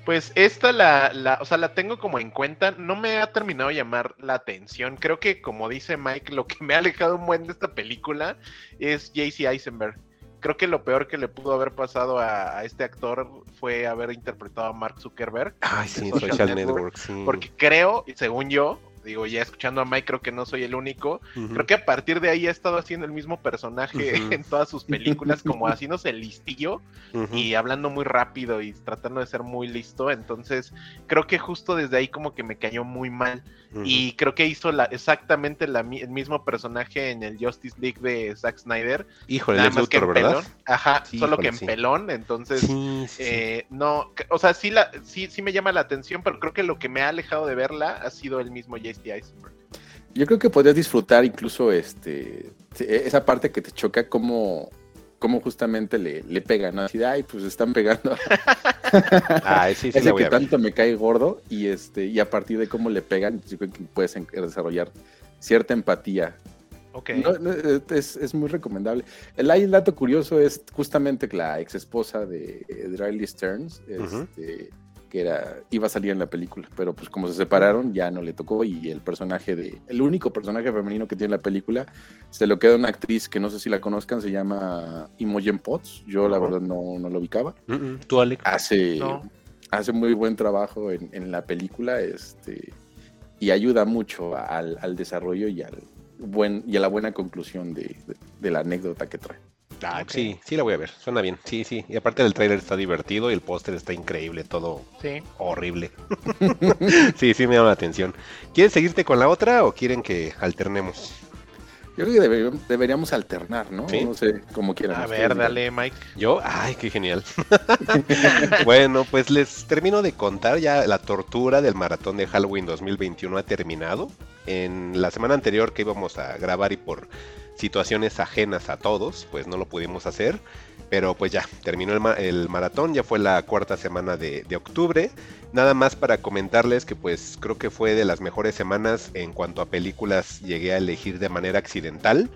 Pues esta la, la, o sea, la tengo como en cuenta. No me ha terminado de llamar la atención. Creo que, como dice Mike, lo que me ha alejado un buen de esta película es JC Eisenberg. Creo que lo peor que le pudo haber pasado a, a este actor fue haber interpretado a Mark Zuckerberg. Ay, sí, Social Social Network, Network, sí. Porque creo, y según yo, digo, ya escuchando a Mike, creo que no soy el único. Creo que a partir de ahí ha estado haciendo el mismo personaje en todas sus películas, como haciéndose el listillo y hablando muy rápido y tratando de ser muy listo. Entonces, creo que justo desde ahí como que me cayó muy mal. Y creo que hizo la, exactamente la el mismo personaje en el Justice League de Zack Snyder. Híjole, nada más que en ¿verdad? pelón. Ajá, Sí, solo que en sí. pelón. Entonces, Sí, eh, no, o sea, sí, la, sí, sí me llama la atención, pero creo que lo que me ha alejado de verla ha sido el mismo Yo creo que podrías disfrutar incluso este esa parte que te choca como cómo justamente le, le pegan, ¿no? Así de, ay, pues están pegando Ay, sí, sí, ese la voy que a ver. tanto me cae gordo y este y a partir de cómo le pegan, yo creo que puedes desarrollar cierta empatía. Ok. No, no, es, es muy recomendable. El, el dato curioso es justamente que la ex esposa de, de Riley Stearns, este, que era, iba a salir en la película, pero pues como se separaron ya no le tocó y el personaje de, el único personaje femenino que tiene la película se lo queda una actriz que no sé si la conozcan, se llama Imogen Potts, yo la verdad no, no lo ubicaba. ¿Tú, Alec? hace, No. hace muy buen trabajo en, en la película este, y ayuda mucho al, al desarrollo y al buen y a la buena conclusión de, de- de la anécdota que trae. Ah. Sí, sí la voy a ver, suena bien. Sí, sí. Y aparte el tráiler está divertido y el póster está increíble, todo Sí. horrible. sí, sí me llama la atención. ¿Quieres seguirte con la otra o quieren que alternemos? Yo creo que debe- deberíamos alternar, ¿no? Sí. No sé, como quieran. A ver, dale, Mike. Yo, ay, qué genial. bueno, pues les termino de contar ya la tortura del maratón de Halloween 2021 ha terminado. En la semana anterior que íbamos a grabar y por situaciones ajenas a todos, pues no lo pudimos hacer. Pero pues ya, terminó el, ma- el maratón, ya fue la cuarta semana de, octubre. Nada más para comentarles que pues creo que fue de las mejores semanas en cuanto a películas llegué a elegir de manera accidental.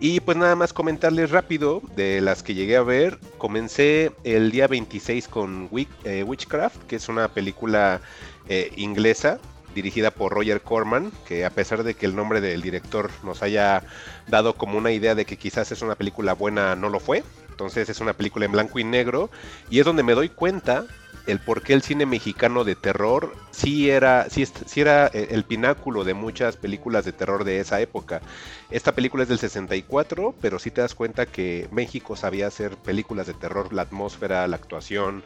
Y pues nada más comentarles rápido de las que llegué a ver. Comencé el día 26 con eh, Witchcraft, que es una película eh, inglesa dirigida por Roger Corman, que a pesar de que el nombre del director nos haya dado como una idea de que quizás es una película buena, no lo fue. Entonces es una película en blanco y negro y es donde me doy cuenta el por qué el cine mexicano de terror sí era, sí, era eh, el pináculo de muchas películas de terror de esa época. Esta película es del 64, pero sí te das cuenta que México sabía hacer películas de terror, la atmósfera, la actuación,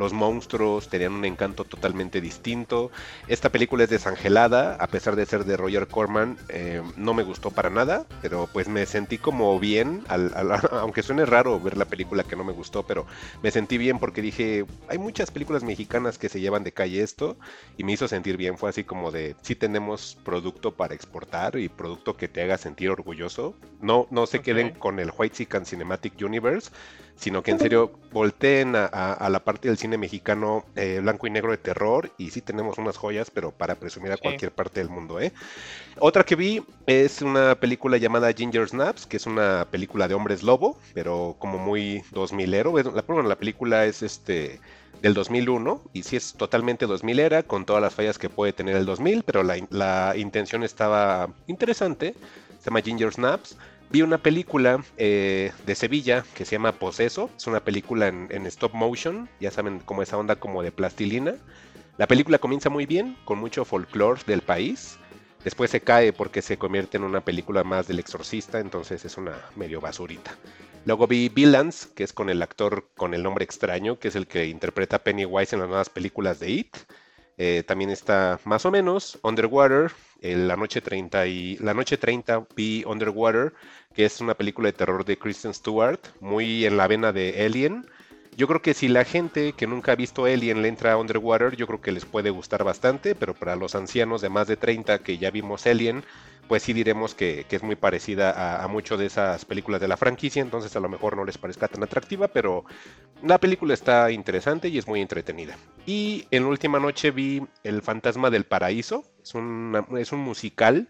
los monstruos tenían un encanto totalmente distinto. Esta película es desangelada, a pesar de ser de Roger Corman, eh, no me gustó para nada, pero pues me sentí como bien, aunque suene raro ver la película que no me gustó, pero me sentí bien porque dije, hay muchas películas mexicanas que se llevan de calle esto y me hizo sentir bien, fue así como de, sí tenemos producto para exportar y producto que te haga sentir orgulloso, no, no se queden con el White Chicken Cinematic Universe, sino que en serio volteen a, la parte del cine mexicano eh, blanco y negro de terror y sí tenemos unas joyas, pero para presumir a cualquier parte del mundo. ¿eh? Otra que vi es una película llamada Ginger Snaps, que es una película de hombres lobo, pero como muy 2000 ero. La, bueno, la película es este del 2001 y sí es totalmente 2000 era con todas las fallas que puede tener el 2000, pero la, la intención estaba interesante. Se llama Ginger Snaps. Vi una película eh, de Sevilla que se llama Poseso. Es una película en, stop motion. Ya saben, como esa onda como de plastilina. La película comienza muy bien, con mucho folclore del país. Después se cae porque se convierte en una película más del exorcista, entonces es una medio basurita. Luego vi Villains, que es con el actor con el nombre extraño, que es el que interpreta Pennywise en las nuevas películas de It. Eh, también está más o menos Underwater, la, noche 30 y, la noche 30 vi Underwater, es una película de terror de Kristen Stewart, muy en la vena de Alien. Yo creo que si la gente que nunca ha visto Alien le entra a Underwater, yo creo que les puede gustar bastante, pero para los ancianos de más de 30 que ya vimos Alien, pues sí diremos que, es muy parecida a, muchas de esas películas de la franquicia, entonces a lo mejor no les parezca tan atractiva, pero la película está interesante y es muy entretenida. Y en la última noche vi El Fantasma del Paraíso, es un musical.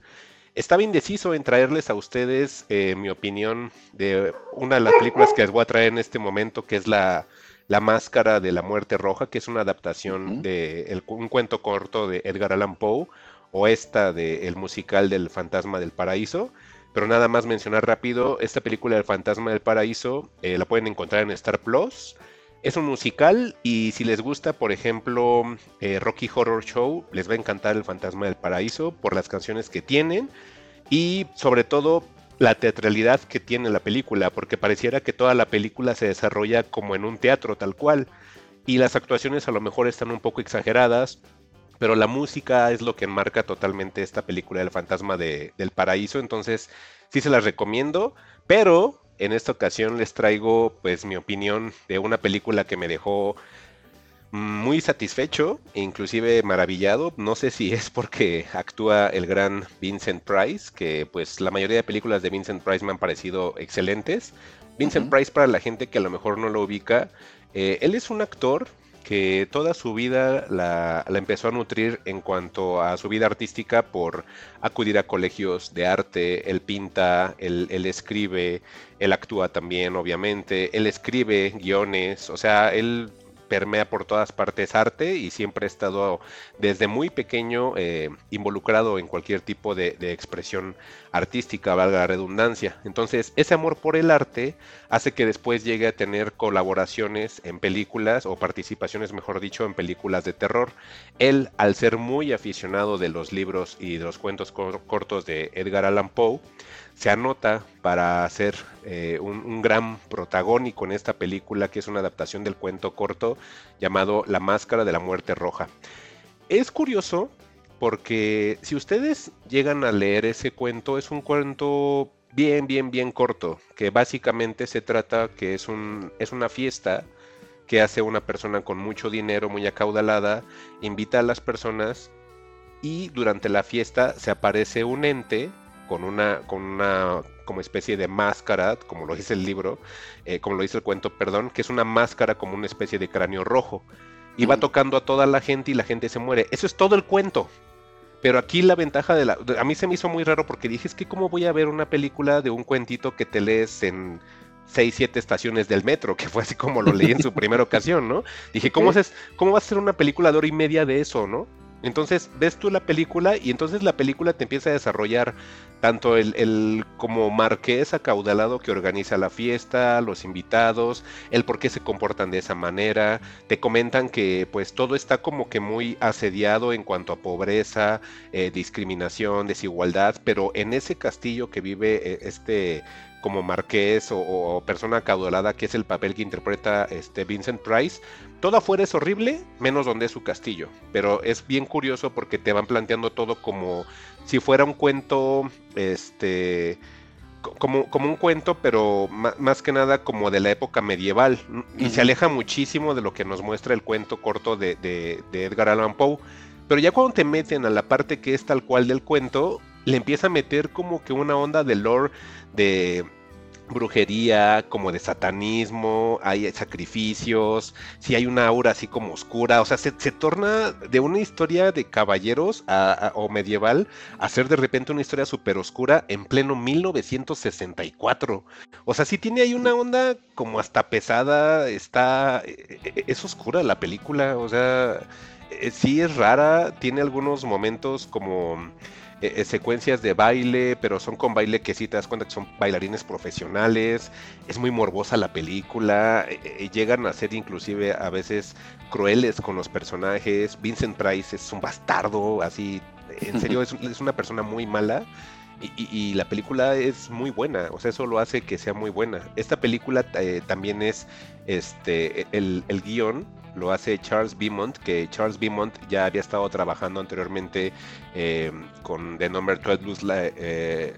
Estaba indeciso en traerles a ustedes eh, mi opinión de una de las películas que les voy a traer en este momento, que es la, la Máscara de la Muerte Roja, que es una adaptación de un cuento corto de Edgar Allan Poe o esta de el musical del Fantasma del Paraíso. Pero nada más mencionar rápido, esta película del Fantasma del Paraíso eh, la pueden encontrar en Star Plus. Es un musical y si les gusta, por ejemplo, eh, Rocky Horror Show, les va a encantar El Fantasma del Paraíso por las canciones que tienen y sobre todo la teatralidad que tiene la película, porque pareciera que toda la película se desarrolla como en un teatro tal cual. Y las actuaciones a lo mejor están un poco exageradas pero la música es lo que enmarca totalmente esta película del fantasma del paraíso, entonces sí se las recomiendo, pero en esta ocasión les traigo pues mi opinión de una película que me dejó muy satisfecho e inclusive maravillado. No sé si es porque actúa el gran Vincent Price, que pues la mayoría de películas de Vincent Price me han parecido excelentes. Vincent Price para la gente que a lo mejor no lo ubica, eh, él es un actor que toda su vida la, empezó a nutrir en cuanto a su vida artística por acudir a colegios de arte, él pinta, él, él escribe, él actúa también, obviamente, él escribe guiones, o sea, él permea por todas partes arte y siempre ha estado desde muy pequeño eh, involucrado en cualquier tipo de, expresión artística, valga la redundancia. Entonces, ese amor por el arte hace que después llegue a tener colaboraciones en películas o participaciones, mejor dicho, en películas de terror. Él, al ser muy aficionado de los libros y de los cuentos cortos de Edgar Allan Poe, se anota para ser eh, un, gran protagónico en esta película que es una adaptación del cuento corto llamado La Máscara de la Muerte Roja. Es curioso porque si ustedes llegan a leer ese cuento, es un cuento bien, bien, bien corto, que básicamente se trata que es, un, es una fiesta que hace una persona con mucho dinero, muy acaudalada, invita a las personas y durante la fiesta se aparece un ente con una, con una como especie de máscara, como lo dice el libro, eh, como lo dice el cuento, perdón, que es una máscara como una especie de cráneo rojo. Y va tocando a toda la gente y la gente se muere. Eso es todo el cuento. Pero aquí la ventaja de la... A mí se me hizo muy raro porque dije, es que cómo voy a ver una película de un cuentito que te lees en 6, 7 estaciones del metro, que fue así como lo leí en su primera ocasión, ¿no? Dije, ¿cómo, es, ¿cómo va a ser una película de hora y media de eso, no? Entonces ves tú la película y entonces la película te empieza a desarrollar tanto el, el, como marqués acaudalado que organiza la fiesta, los invitados, el por qué se comportan de esa manera, te comentan que pues todo está como que muy asediado en cuanto a pobreza, eh, discriminación, desigualdad, pero en ese castillo que vive eh, este como marqués o, persona acaudalada, que es el papel que interpreta este Vincent Price, todo afuera es horrible, menos donde es su castillo. Pero es bien curioso porque te van planteando todo como si fuera un cuento, este, como, como un cuento, pero más, que nada como de la época medieval. Y se aleja muchísimo de lo que nos muestra el cuento corto de, de, de Edgar Allan Poe. Pero ya cuando te meten a la parte que es tal cual del cuento, le empieza a meter como que una onda de lore de brujería, como de satanismo, hay sacrificios, si hay una aura así como oscura, o sea, se, torna de una historia de caballeros o medieval a ser de repente una historia súper oscura en pleno 1964. O sea, sí tiene ahí una onda como hasta pesada, está, e, e, es oscura la película, o sea, eh, sí es rara, tiene algunos momentos como eh, eh, secuencias de baile, pero son con baile que sí te das cuenta que son bailarines profesionales. Es muy morbosa la película. Eh, llegan a ser inclusive a veces crueles con los personajes. Vincent Price es un bastardo, así. En serio, es, es una persona muy mala. Y, la película es muy buena, o sea, eso lo hace que sea muy buena. Esta película también es este el, el guion lo hace Charles Beaumont, que Charles Beaumont ya había estado trabajando anteriormente eh, con The Number 12 Looks, eh,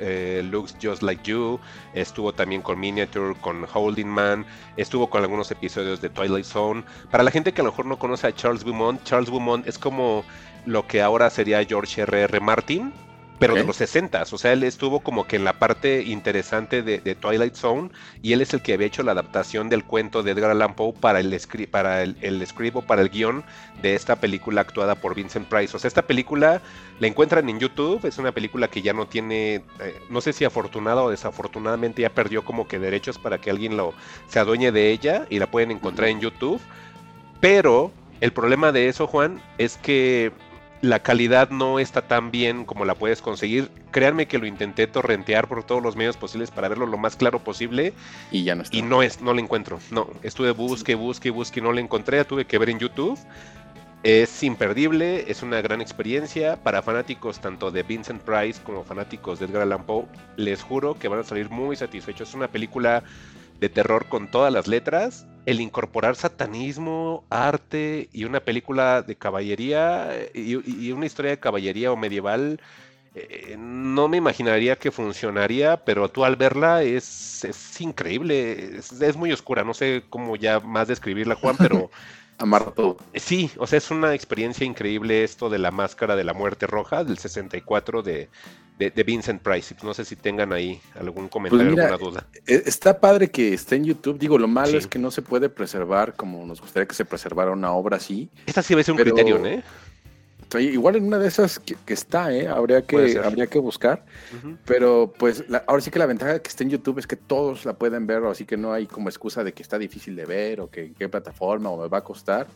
eh, Looks, Just Like You, estuvo también con Miniature, con Holding Man, estuvo con algunos episodios de Twilight Zone. Para la gente que a lo mejor no conoce a Charles Beaumont, Charles Beaumont es como lo que ahora sería George R.R. R. Martin, pero de los 60 o sea, él estuvo como que en la parte interesante de, Twilight Zone y él es el que había hecho la adaptación del cuento de Edgar Allan Poe para el, para el, el script o para el guion de esta película actuada por Vincent Price. O sea, esta película la encuentran en YouTube, es una película que ya no tiene, eh, no sé si afortunada o desafortunadamente ya perdió como que derechos para que alguien lo se adueñe de ella y la pueden encontrar en YouTube, pero el problema de eso, Juan, es que la calidad no está tan bien como la puedes conseguir. Créanme que lo intenté torrentear por todos los medios posibles para verlo lo más claro posible. Y ya no está. Y no es, no lo encuentro. No, estuve busque, busque, busque y no lo encontré. tuve que ver en YouTube. Es imperdible, es una gran experiencia para fanáticos tanto de Vincent Price como fanáticos de Edgar Allan Poe. Les juro que van a salir muy satisfechos. Es una película de terror con todas las letras, el incorporar satanismo, arte y una película de caballería y, una historia de caballería o medieval, eh, no me imaginaría que funcionaría, pero tú al verla es, es increíble, es, muy oscura, no sé cómo ya más describirla, Juan, pero... Amarra todo. Sí, o sea, es una experiencia increíble esto de la máscara de la muerte roja del 64 de, de, Vincent Price. No sé si tengan ahí algún comentario, pues alguna duda. E, está padre que esté en YouTube. Digo, lo malo es que no se puede preservar como nos gustaría que se preservara una obra así. Esta sí va a ser un criterio, ¿eh? Igual en una de esas que, está, ¿eh? Habría que, habría que buscar. Pero pues ahora sí que la ventaja de que esté en YouTube es que todos la pueden ver, así que no hay como excusa de que está difícil de ver o que qué plataforma o me va a costar.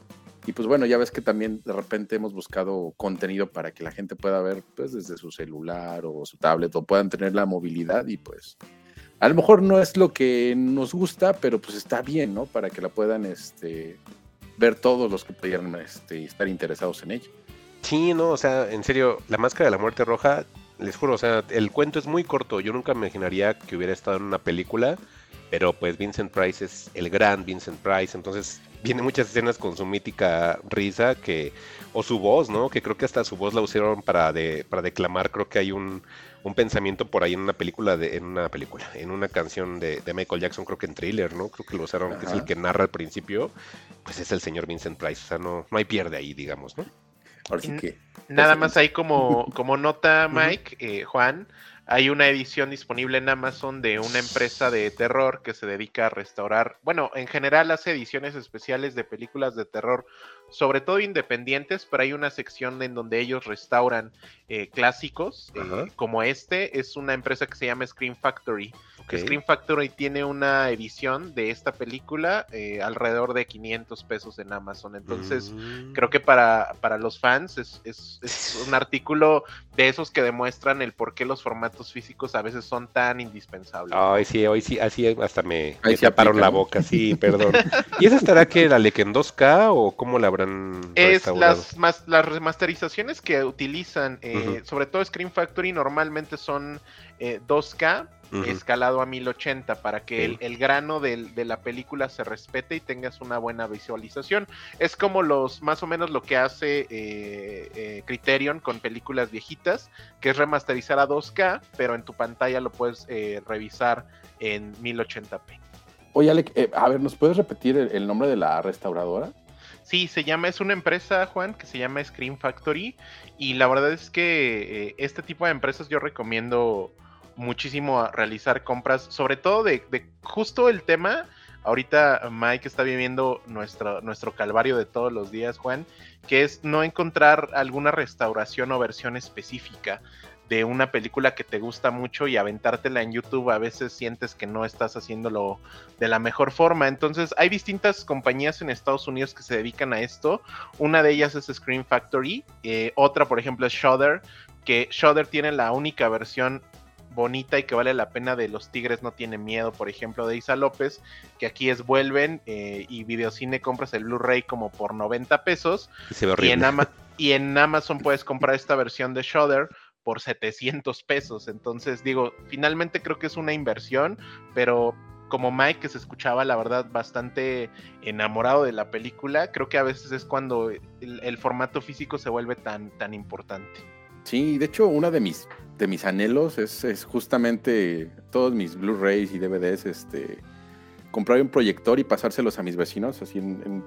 Y pues bueno, ya ves que también de repente hemos buscado contenido para que la gente pueda ver pues desde su celular o su tablet o puedan tener la movilidad y pues a lo mejor no es lo que nos gusta, pero pues está bien, ¿no? Para que la puedan este, ver todos los que pudieran este, estar interesados en ella. Sí, no, o sea, en serio, la máscara de la muerte roja, les juro, o sea, el cuento es muy corto. Yo nunca me imaginaría que hubiera estado en una película, pero pues Vincent Price es el gran Vincent Price, entonces viene muchas escenas con su mítica risa que o su voz, ¿no? Que creo que hasta su voz la usaron para de, para declamar, creo que hay un, un pensamiento por ahí en una película de en una película, en una canción de, Michael Jackson, creo que en Thriller, ¿no? Creo que lo usaron, que es el que narra al principio, pues es el señor Vincent Price, o sea, no no hay pierde ahí, digamos, ¿no? Que Nada más ahí como, como nota, Mike, eh, Juan, hay una edición disponible en Amazon de una empresa de terror que se dedica a restaurar, bueno, en general hace ediciones especiales de películas de terror, sobre todo independientes, pero hay una sección en donde ellos restauran eh, clásicos, eh, como este, es una empresa que se llama Screen Factory. Screen Factory tiene una edición de esta película eh, alrededor de 500 pesos en Amazon. Entonces, Mm. creo que para, para los fans es, es- es un artículo de esos que demuestran el por qué los formatos físicos a veces son tan indispensables. Ay, sí, hoy sí, así hasta me, me sí taparon la boca, sí, perdón. ¿Y esa estará que la que en 2K o cómo la habrán Es restaurado? las, mas- las remasterizaciones que utilizan, eh, sobre todo Screen Factory, normalmente son eh, 2K Ujú. escalado a 1080 para que el, grano del- de la película se respete y tengas una buena visualización. Es como los más o menos lo que hace eh, eh, Criterion con películas viejitas, que es remasterizar a 2K, pero en tu pantalla lo puedes eh, revisar en 1080p. Oye, Alec, eh, a ver, ¿nos puedes repetir el, el nombre de la restauradora? Sí, se llama, es una empresa, Juan, que se llama Screen Factory. Y la verdad es que eh, este tipo de empresas yo recomiendo muchísimo a realizar compras, sobre todo de, justo el tema. Ahorita Mike está viviendo nuestro, nuestro calvario de todos los días, Juan, que es no encontrar alguna restauración o versión específica de una película que te gusta mucho y aventártela en YouTube a veces sientes que no estás haciéndolo de la mejor forma. Entonces hay distintas compañías en Estados Unidos que se dedican a esto. Una de ellas es Screen Factory, eh, otra por ejemplo es Shudder, que Shudder tiene la única versión bonita y que vale la pena de Los Tigres no tienen miedo, por ejemplo, de Isa López, que aquí es Vuelven eh, y Videocine compras el Blu-ray como por 90 pesos Y se ve y en. Ama- y en Amazon puedes comprar esta versión de Shudder por 700 pesos. Entonces, digo, finalmente creo que es una inversión, pero como Mike, que se escuchaba, la verdad, bastante enamorado de la película, creo que a veces es cuando el, el formato físico se vuelve tan, tan importante. Sí, de hecho, uno de mis, de mis anhelos es, es justamente todos mis Blu-rays y DVDs, este, comprar un proyector y pasárselos a mis vecinos, así en, en,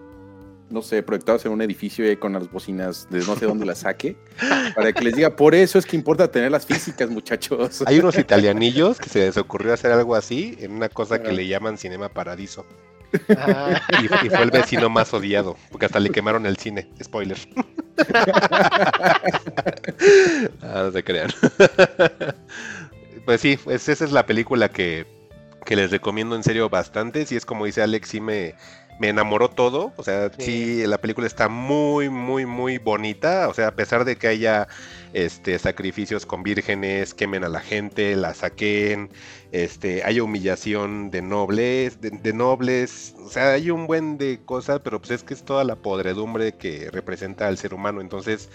no sé, proyectados en un edificio y con las bocinas de no sé dónde las saque, para que les diga, por eso es que importa tener las físicas, muchachos. Hay unos italianillos que se les ocurrió hacer algo así en una cosa que le llaman Cinema Paradiso. Y, y fue el vecino más odiado, porque hasta le quemaron el cine. Spoiler. Ah, no se crean. Pues sí, pues esa es la película que, que les recomiendo en serio bastante. Si es como dice Alex, sí me, me enamoró todo. O sea, sí. Sí. la película está muy, muy, muy bonita. O sea, a pesar de que haya este sacrificios con vírgenes, quemen a la gente, la saquen, este, haya humillación de nobles, de, de nobles, o sea, hay un buen de cosas, pero pues es que es toda la podredumbre que representa al ser humano. Entonces,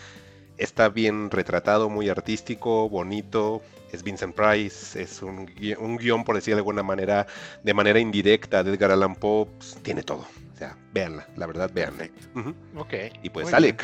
está bien retratado, muy artístico, bonito. Es Vincent Price, es un, gui- un guion, por decir de alguna manera, de manera indirecta de Edgar Allan Poe, pues, tiene todo. O sea, véanla, la verdad, véanla. Ok. Y pues, Alec,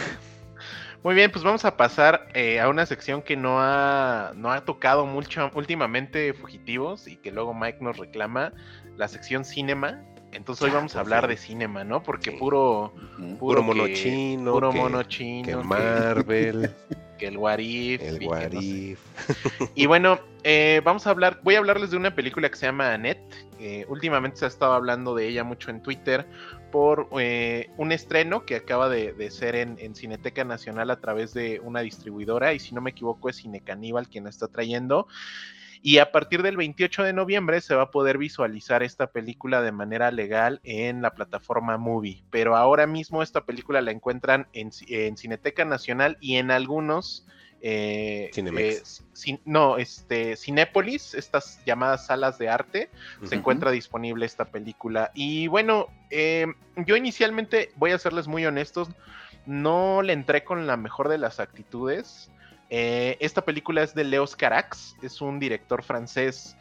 Muy bien, pues vamos a pasar eh, a una sección que no ha, no ha tocado mucho últimamente Fugitivos y que luego Mike nos reclama, la sección Cinema. Entonces hoy vamos a por hablar de cinema, ¿no? Porque puro, Ujú. puro mono que- chino, puro que- mono chino, que Marvel, que el What If, y el no sé. Warif. Y bueno, eh, vamos a hablar, voy a hablarles de una película que se llama Annette. Eh, últimamente se ha estado hablando de ella mucho en Twitter por eh, un estreno que acaba de, de ser en, en Cineteca Nacional a través de una distribuidora y si no me equivoco es Cine Caníbal quien la está trayendo. Y a partir del 28 de noviembre se va a poder visualizar esta película de manera legal en la plataforma Movie. Pero ahora mismo esta película la encuentran en, en Cineteca Nacional y en algunos... eh, eh, no, este, Cinépolis, estas llamadas salas de arte, se encuentra disponible esta película. Y bueno, eh, yo inicialmente, voy a serles muy honestos, no le entré con la mejor de las actitudes. Eh, esta película es de Leos Carax, es un director francés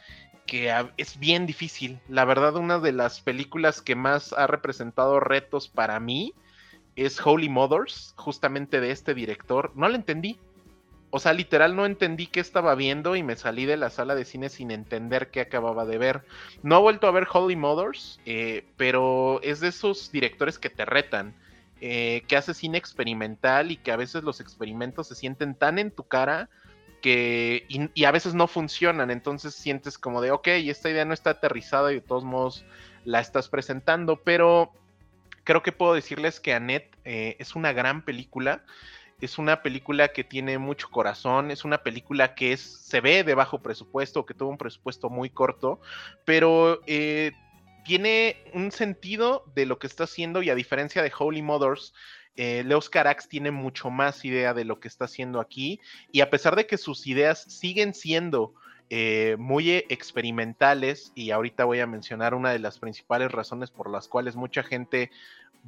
que es bien difícil. La verdad, una de las películas que más ha representado retos para mí es Holy Mothers, justamente de este director. No la entendí. O sea, literal no entendí qué estaba viendo y me salí de la sala de cine sin entender qué acababa de ver. No he vuelto a ver Holy Mothers, eh, pero es de esos directores que te retan, eh, que hace cine experimental y que a veces los experimentos se sienten tan en tu cara que y, a veces no funcionan. Entonces sientes como de, ok, esta idea no está aterrizada y de todos modos la estás presentando, pero creo que puedo decirles que Annette eh, es una gran película. es una película que tiene mucho corazón, es una película que es, se ve de bajo presupuesto, que tuvo un presupuesto muy corto, pero eh, tiene un sentido de lo que está haciendo y a diferencia de Holy Mothers, eh, Leos Carax tiene mucho más idea de lo que está haciendo aquí y a pesar de que sus ideas siguen siendo eh, muy experimentales y ahorita voy a mencionar una de las principales razones por las cuales mucha gente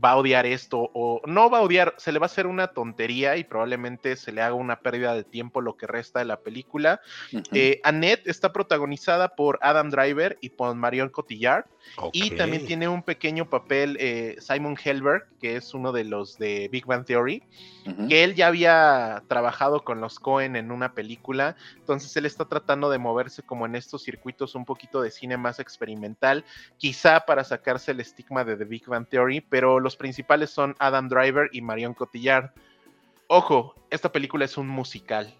va a odiar esto o no va a odiar, se le va a hacer una tontería y probablemente se le haga una pérdida de tiempo lo que resta de la película. Eh, Annette está protagonizada por Adam Driver y por Marion Cotillard. Y también tiene un pequeño papel eh, Simon Helberg, que es uno de los de Big Bang Theory, que él ya había trabajado con los Cohen en una película, entonces él está tratando de moverse como en estos circuitos un poquito de cine más experimental, quizá para sacarse el estigma de The Big Bang Theory, pero los principales son Adam Driver y Marion Cotillard. Ojo, esta película es un musical.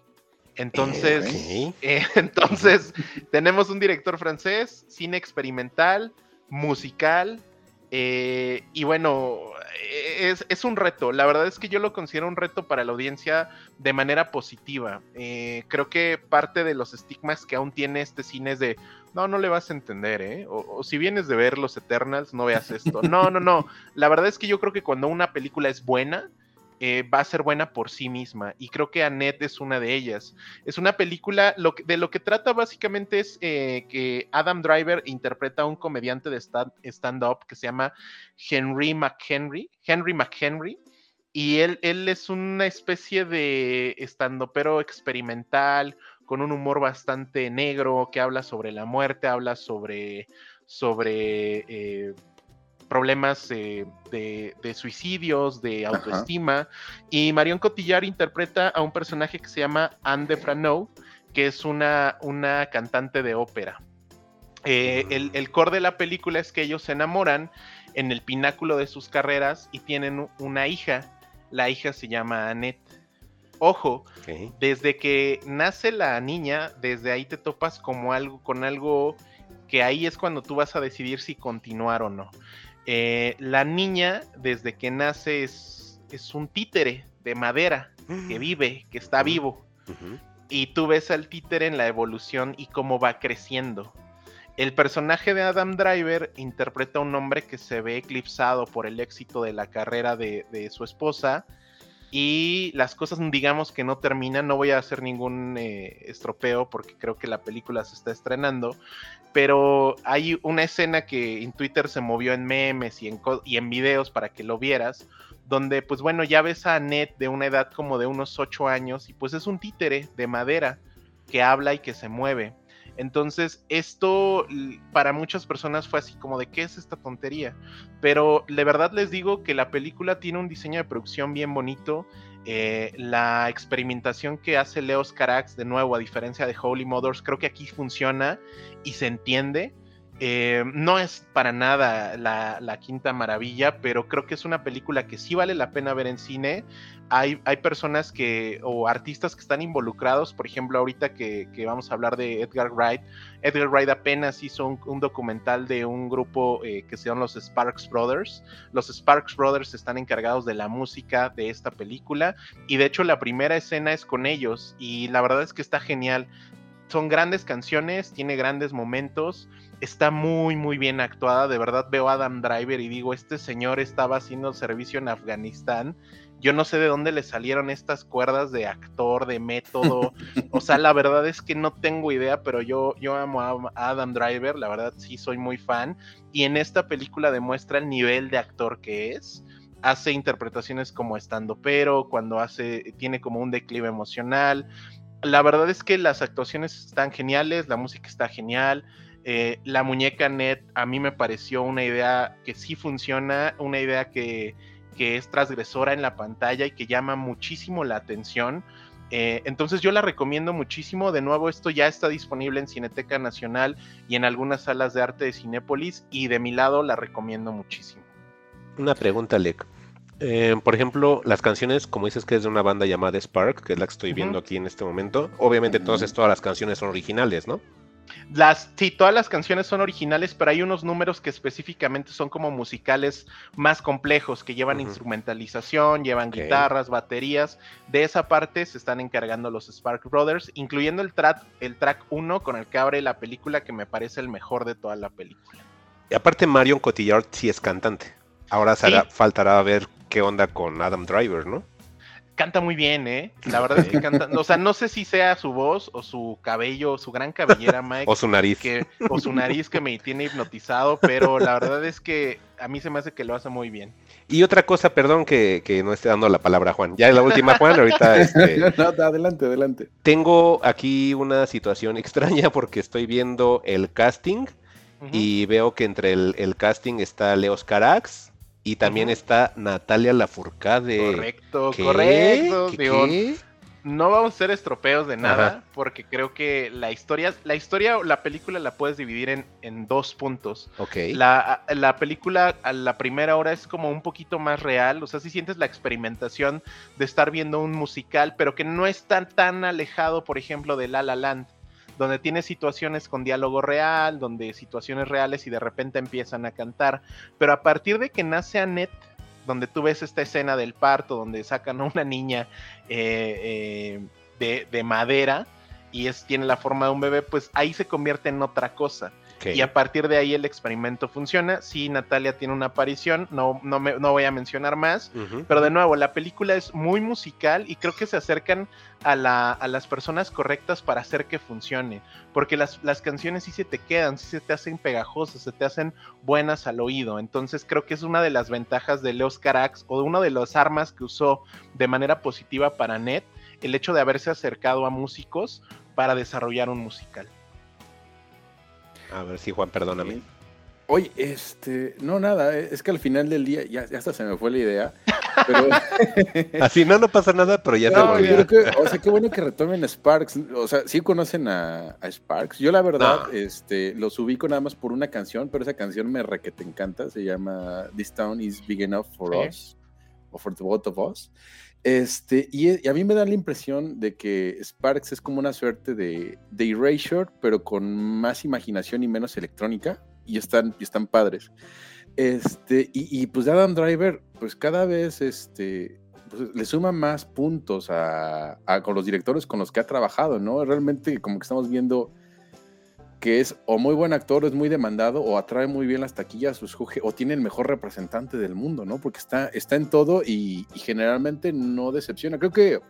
Entonces, eh, entonces tenemos un director francés, cine experimental, musical, eh, y bueno, es, un reto. La verdad es que yo lo considero un reto para la audiencia de manera positiva. Eh, creo que parte de los estigmas que aún tiene este cine es de, no, no le vas a entender, ¿eh? O, si vienes de ver los Eternals, no veas esto. No, no, no. La verdad es que yo creo que cuando una película es buena, eh, va a ser buena por sí misma. Y creo que Annette es una de ellas. Es una película, lo de lo que trata básicamente es eh, que Adam Driver interpreta a un comediante de stand-up que se llama Henry McHenry. Henry McHenry. Y él, él es una especie de stand-upero experimental, con un humor bastante negro, que habla sobre la muerte, habla sobre, sobre eh, problemas de, suicidios, de autoestima. Y Marion Cotillard interpreta a un personaje que se llama Anne de Franeau, que es una, una cantante de ópera. Eh, el, el core de la película es que ellos se enamoran en el pináculo de sus carreras y tienen una hija. La hija se llama Annette. Ojo, desde que nace la niña, desde ahí te topas como algo, con algo que ahí es cuando tú vas a decidir si continuar o no. Eh, la niña, desde que nace, es, es, un títere de madera que mm. vive, que está vivo. Y tú ves al títere en la evolución y cómo va creciendo. El personaje de Adam Driver interpreta a un hombre que se ve eclipsado por el éxito de la carrera de, de su esposa y las cosas digamos que no terminan, no voy a hacer ningún eh, estropeo porque creo que la película se está estrenando, pero hay una escena que en Twitter se movió en memes y en, videos para que lo vieras, donde pues bueno, ya ves a Annette de una edad como de unos 8 años y pues es un títere de madera que habla y que se mueve. Entonces, esto para muchas personas fue así como de qué es esta tontería. Pero de verdad les digo que la película tiene un diseño de producción bien bonito. Eh, la experimentación que hace Leos Carax, de nuevo, a diferencia de Holy Mothers, creo que aquí funciona y se entiende. Eh, no es para nada la, quinta maravilla, pero creo que es una película que sí vale la pena ver en cine. Hay, hay personas que, o artistas que están involucrados, por ejemplo, ahorita que, vamos a hablar de Edgar Wright. Edgar Wright apenas hizo un, documental de un grupo eh, que se llama los Sparks Brothers. Los Sparks Brothers están encargados de la música de esta película y de hecho la primera escena es con ellos y la verdad es que está genial. Son grandes canciones, tiene grandes momentos está muy, muy bien actuada. De verdad veo a Adam Driver y digo, este señor estaba haciendo servicio en Afganistán. Yo no sé de dónde le salieron estas cuerdas de actor, de método. o sea, la verdad es que no tengo idea, pero yo, yo amo a Adam Driver, la verdad sí soy muy fan. Y en esta película demuestra el nivel de actor que es hace interpretaciones como estando pero, cuando hace, tiene como un declive emocional. La verdad es que las actuaciones están geniales, la música está genial, eh, la muñeca net a mí me pareció una idea que sí funciona, una idea que, es transgresora en la pantalla y que llama muchísimo la atención. Eh, entonces yo la recomiendo muchísimo. De nuevo, esto ya está disponible en Cineteca Nacional y en algunas salas de arte de Cinépolis y de mi lado la recomiendo muchísimo. Una pregunta, Lec. Eh, por ejemplo, las canciones, como dices que es de una banda llamada Spark, que es la que estoy viendo aquí en este momento, obviamente todas las canciones son originales, ¿no? Las, sí, todas las canciones son originales, pero hay unos números que específicamente son como musicales más complejos, que llevan instrumentalización, llevan guitarras, baterías. De esa parte se están encargando los Spark Brothers, incluyendo el track, el track 1 con el que abre la película, que me parece el mejor de toda la película. Y aparte Marion Cotillard sí es cantante. Ahora Sí. será- faltará ver qué onda con Adam Driver, ¿no? Canta muy bien, ¿eh? La verdad es que canta. O sea, no sé si sea su voz o su cabello, su gran cabellera, Mike. O su nariz. que, o su nariz que me tiene hipnotizado, pero la verdad es que a mí se me hace que lo hace muy bien. Y otra cosa, perdón que, que no esté dando la palabra a Juan. Ya la última, Juan, ahorita este, No, adelante, adelante. tengo aquí una situación extraña porque estoy viendo el casting y veo que entre el, el casting está Leos Carax y también está Natalia Lafourcade. Correcto, ¿Qué? correcto. ¿Qué- Digo, qué? no vamos a hacer estropeos de nada, Ajá. porque creo que la historia, la historia o la película la puedes dividir en, en dos puntos. Ok. La, la película a la primera hora es como un poquito más real, o sea, si sientes la experimentación de estar viendo un musical, pero que no está tan alejado, por ejemplo, de La La Land, donde tiene situaciones con diálogo real, donde situaciones reales y de repente empiezan a cantar. Pero a partir de que nace Annette, donde tú ves esta escena del parto, donde sacan a una niña eh, eh, de, de madera y es, tiene la forma de un bebé, pues ahí se convierte en otra cosa. Y a partir de ahí el experimento funciona. Sí, Natalia tiene una aparición, no, no, me- no voy a mencionar más. Pero de nuevo, la película es muy musical y creo que se acercan a, la- a las personas correctas para hacer que funcione. Porque las, las canciones sí se te quedan, sí se te hacen pegajosas, se te hacen buenas al oído. Entonces creo que es una de las ventajas de Leos Carax o de una de las armas que usó de manera positiva para Net, el hecho de haberse acercado a músicos para desarrollar un musical. A ver si Juan, perdóname. Oye, este, no, nada, es que al final del día, ya, ya hasta se me fue la idea, pero... Así no, no pasa nada, pero ya se No, volvió. yo creo que, o sea, qué bueno que retomen Sparks. O sea, sí conocen a, a Sparks. Yo la verdad, No. este, los ubico nada más por una canción, pero esa canción me re que te encanta. Se llama This Town is Big Enough for Sí. Us, o for the both of us. Este, y, y a mí me da la impresión de que Sparks es como una suerte de, de Erasure, pero con más imaginación y menos electrónica. Y están, están padres. Este, y, y pues Adam Driver, pues cada vez este, pues, le suma más puntos a, a- con los directores con los que ha trabajado, ¿no? Realmente como que estamos viendo que es o muy buen actor, es muy demandado, o atrae muy bien las taquillas, escoge- o tiene el mejor representante del mundo, ¿no? Porque está, está en todo y, y generalmente no decepciona. Creo que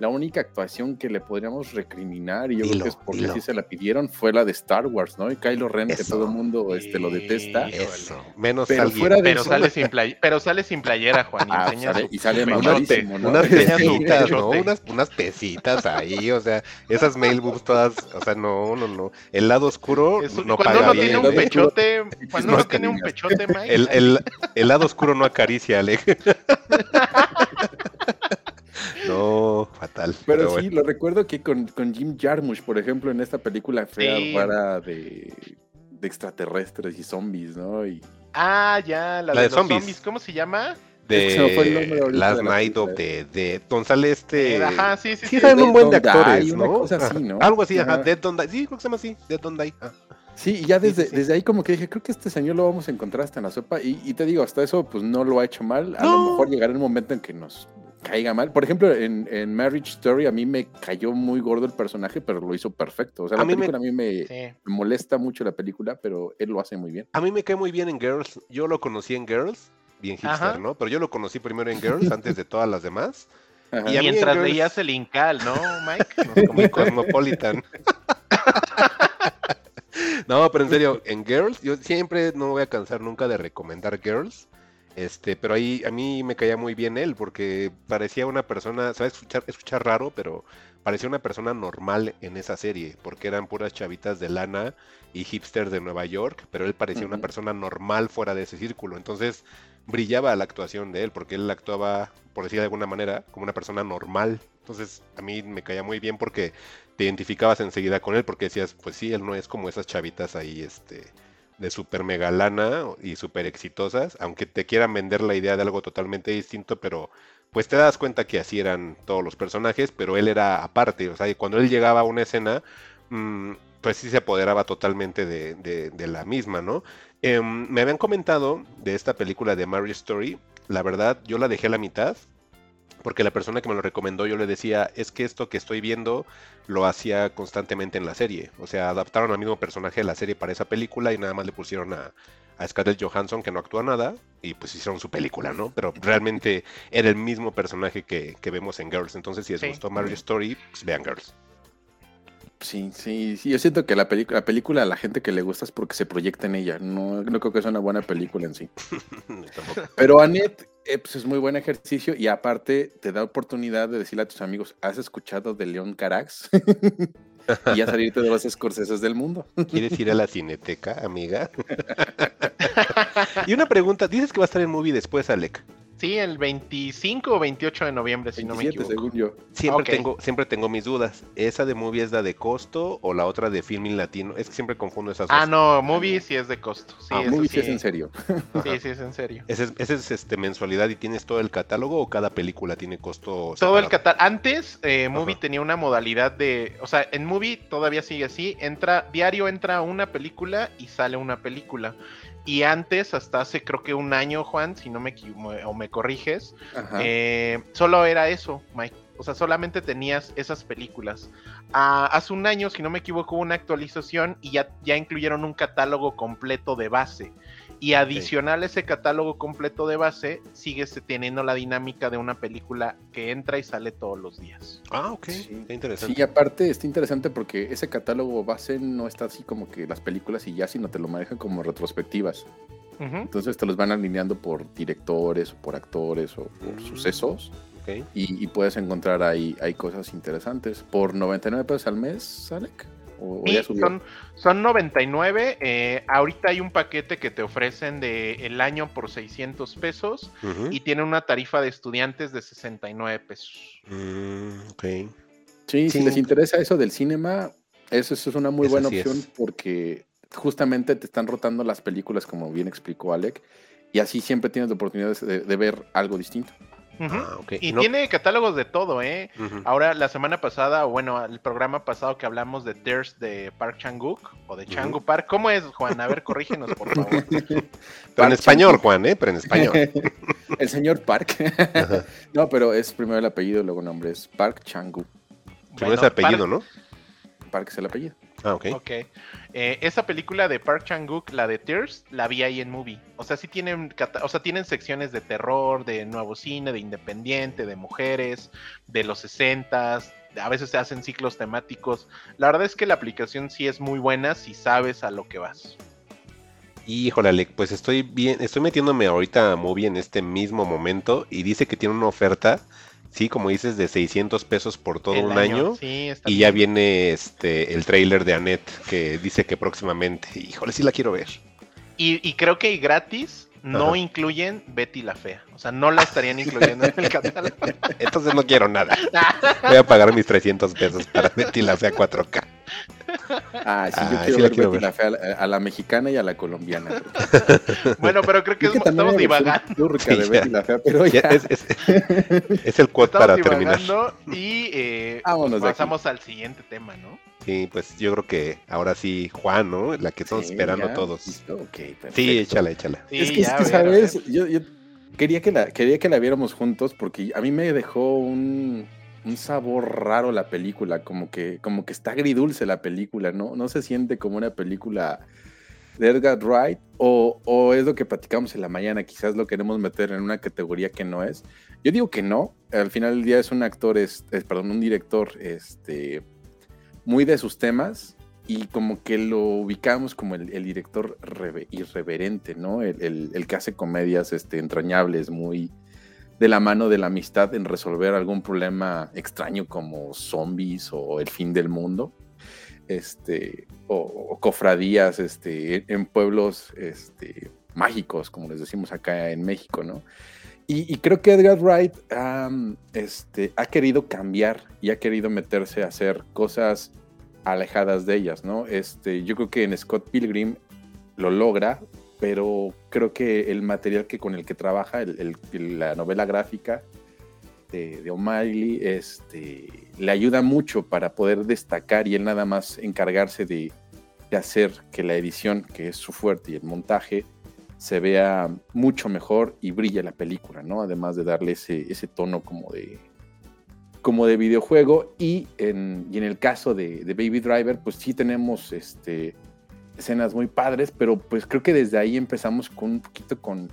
la única actuación que le podríamos recriminar, y yo Dilo, creo que es porque dilo. sí se la pidieron, fue la de Star Wars, ¿no? Y Kylo Ren, que Eso. todo el mundo este, lo detesta. Eso. Menos Pero alguien. fuera de Pero eso- sale sin play- pero sale sin playera, Juan, y Ah, sale- su- y sale su mamadísimo, ¿no? Unas pesitas, ¿no? pechote. Unas, unas pesitas ahí, o sea, esas mail boobs todas, o sea, no, no, no. El lado oscuro Es un- no paga bien. tiene un pechote, cuando No tiene un pechote, Mike, El, el, el lado oscuro no acaricia, Alec. No. Pero, Pero, sí, bueno. lo recuerdo que con, con Jim Jarmusch, por ejemplo, en esta película fea Sí. rara de, de extraterrestres y zombies, ¿no? Y Ah, ya, la, La de, de los zombies. zombies. ¿Cómo se llama? El de ahorita Last de la Night of the Dead. Sale este. Eh, Ajá, sí, sí, Sí, sí. salen un buen de actores, Die, ¿no? así, Ajá. ¿no? Algo así, ajá. Ajá. Dead Don't Die. Sí, creo que se llama así. Dead Don't Die. Ah. Sí, y ya Sí, desde, sí, sí. desde ahí como que dije, creo que este señor lo vamos a encontrar hasta en la sopa. Y, y te digo, hasta eso pues no lo ha hecho mal. A lo No. mejor llegará un momento en que nos caiga mal. Por ejemplo, en, en Marriage Story a mí me cayó muy gordo el personaje, pero lo hizo perfecto. O sea, A la mí me- película a mí me, Sí. molesta mucho la película, pero él lo hace muy bien. A mí me cae muy bien en Girls. Yo lo conocí en Girls. Bien hipster, Ajá. ¿no? Pero yo lo conocí primero en Girls antes de todas las demás. Ajá. Y a mí en Mientras Girls- leías el Incal, ¿no, Mike? Nos Muy comentó. cosmopolitan. no, pero en serio, en Girls, yo siempre no voy a cansar nunca de recomendar Girls. Este, pero ahí a mí me caía muy bien él, porque parecía una persona, sabes escuchar, escuchar raro, pero parecía una persona normal en esa serie, porque eran puras chavitas de lana y hipsters de Nueva York, pero él parecía una persona normal fuera de ese círculo. Entonces brillaba la actuación de él, porque él actuaba, por decir de alguna manera, como una persona normal. Entonces a mí me caía muy bien porque te identificabas enseguida con él, porque decías, pues sí, él no es como esas chavitas ahí, este, de super mega lana y super exitosas, aunque te quieran vender la idea de algo totalmente distinto, pero pues te das cuenta que así eran todos los personajes, pero él era aparte, o sea, y cuando él llegaba a una escena, mm, pues sí se apoderaba totalmente de, de- la misma, ¿no? Em, me habían comentado de esta película de Marriage Story, la verdad yo la dejé a la mitad, porque la persona que me lo recomendó yo le decía, es que esto que estoy viendo lo hacía constantemente en la serie, o sea, adaptaron al mismo personaje de la serie para esa película y nada más le pusieron a, a Scarlett Johansson que no actúa nada y pues hicieron su película, ¿no? Pero realmente era el mismo personaje que, que vemos en Girls, entonces si les Sí. gustó Marriage Story, pues vean Girls. Sí, sí, sí. Yo siento que la, la película a la gente que le gusta es porque se proyecta en ella. No, no creo que sea una buena película en sí. Tampoco. Pero Annette, eh, pues es muy buen ejercicio y aparte te da oportunidad de decirle a tus amigos, ¿has escuchado de León Carax? y ya salirte de los escorceses del mundo. ¿Quieres ir a la cineteca, amiga? y una pregunta, dices que va a estar en movie después, Alec. Sí, el 25 o 28 de noviembre, si no me 27, equivoco. según yo. Siempre, Ok. tengo, siempre tengo mis dudas. ¿Esa de movie es la de costo o la otra de filming latino? Es que siempre confundo esas Ah, dos. no, movie sí es de costo. Sí, Ah, eso muy sí. es en serio. Sí, sí, es en serio. ¿Ese es, ese es, este, mensualidad y tienes todo el catálogo o cada película tiene costo? Todo el catálogo. Antes, eh, Movie Ajá. tenía una modalidad de. O sea, en Movie todavía sigue así. Entra, diario entra una película y sale una película. Y antes, hasta hace creo que un año, Juan, si no me equivoco, o me corriges, eh, solo era eso, Mike. O sea, solamente tenías esas películas. Ah, hace un año, si no me equivoco, hubo una actualización y ya, ya incluyeron un catálogo completo de base. Y adicional a ese catálogo completo de base, sigues teniendo la dinámica de una película que entra y sale todos los días. Ah, ok. Sí. Qué interesante. Sí, aparte está interesante porque ese catálogo base no está así como que las películas y ya, sino te lo manejan como retrospectivas. Entonces te los van alineando por directores o por actores o por Mm. sucesos Ok. y, y puedes encontrar ahí hay cosas interesantes. ¿Por 99 pesos al mes, Alec? ¿O, o ya subió? son, son 99. eh, ahorita hay un paquete que te ofrecen de el año por 600 pesos y tiene una tarifa de estudiantes de 69 pesos. Mm, ok. Sí, Sí. si les interesa eso del cinema, eso, eso es una muy Eso buena sí opción es. porque justamente te están rotando las películas, como bien explicó Alec, y así siempre tienes la oportunidad de, de ver algo distinto. Ah. Y No- tiene catálogos de todo, ¿eh? Ahora, la semana pasada, o bueno, el programa pasado que hablamos de Thirst de Park Chang-wook o de. Changu Park, ¿cómo es, Juan? A ver, corrígenos, por favor. Pero en español. Juan, ¿eh? Pero en español. el señor Park. No, pero es primero el apellido, luego nombre. Es Park Changu. Primero es Bueno, apellido, Park- ¿no? Park es el apellido. Ah, ok. Ok. Eh, esa película de Park Chang-wook, la de Tears, la vi ahí en movie. O sea, sí tienen, o sea, tienen secciones de terror, de nuevo cine, de independiente, de mujeres, de los 60 A veces se hacen ciclos temáticos. La verdad es que la aplicación sí es muy buena si sabes a lo que vas. Híjole, pues estoy bien, estoy metiéndome ahorita a Movie en este mismo momento y dice que tiene una oferta, sí, como dices, de 600 pesos por todo El un año. Sí, está Y ya bien. viene este el tráiler de Annette que dice que próximamente. Híjole, sí la quiero ver. Y, y creo que gratis no Ajá. incluyen Betty la Fea. O sea, no la estarían incluyendo en el catálogo. Entonces no quiero nada. Voy a pagar mis 300 pesos para Betty la Fea 4K. Ah, sí, Ah, yo sí quiero la ver quiero Betty ver. la Fea, a, a la mexicana y a la colombiana. bueno, pero creo que que es- también estamos divagando. turca Sí, de. Betty la Fea, pero Ya, es, es- es el quote Estamos para terminar. y eh, aquí. pasamos al siguiente tema, ¿no? Sí, pues yo creo que ahora sí, Juan, ¿no? La que estamos Sí, esperando ya, todos. listo, ok, perfecto. Sí, échala, échala. Sí, es que, es ya, que, ver. ¿sabes? Yo, yo quería, que la, quería que la viéramos juntos porque a mí me dejó un, un sabor raro la película, como que, como que está agridulce la película, ¿no? No se siente como una película de Edgar Wright o, o es lo que platicamos en la mañana, quizás lo queremos meter en una categoría que no es. Yo digo que no, al final del día es un actor, es, perdón, un director este, muy de sus temas y como que lo ubicamos como el, director reve- irreverente, ¿no? El, el- el que hace comedias este, entrañables, muy de la mano de la amistad en resolver algún problema extraño como zombies o el fin del mundo, este, o, cofradías este, en- pueblos este, mágicos, como les decimos acá en México, ¿no? Y, creo que Edgar Wright este, ha querido cambiar y ha querido meterse a hacer cosas alejadas de ellas, ¿no? Este, yo creo que en Scott Pilgrim lo logra, pero creo que el material que con el que trabaja, el- la novela gráfica, de, de O'Malley este, le ayuda mucho para poder destacar y él nada más encargarse de, de hacer que la edición, que es su fuerte, y el montaje se vea mucho mejor y brille la película, ¿no? Además de darle ese, ese tono como de, como de videojuego. Y en, y en el caso de, de, Baby Driver, pues sí tenemos este, escenas muy padres, pero pues creo que desde ahí empezamos con un poquito con,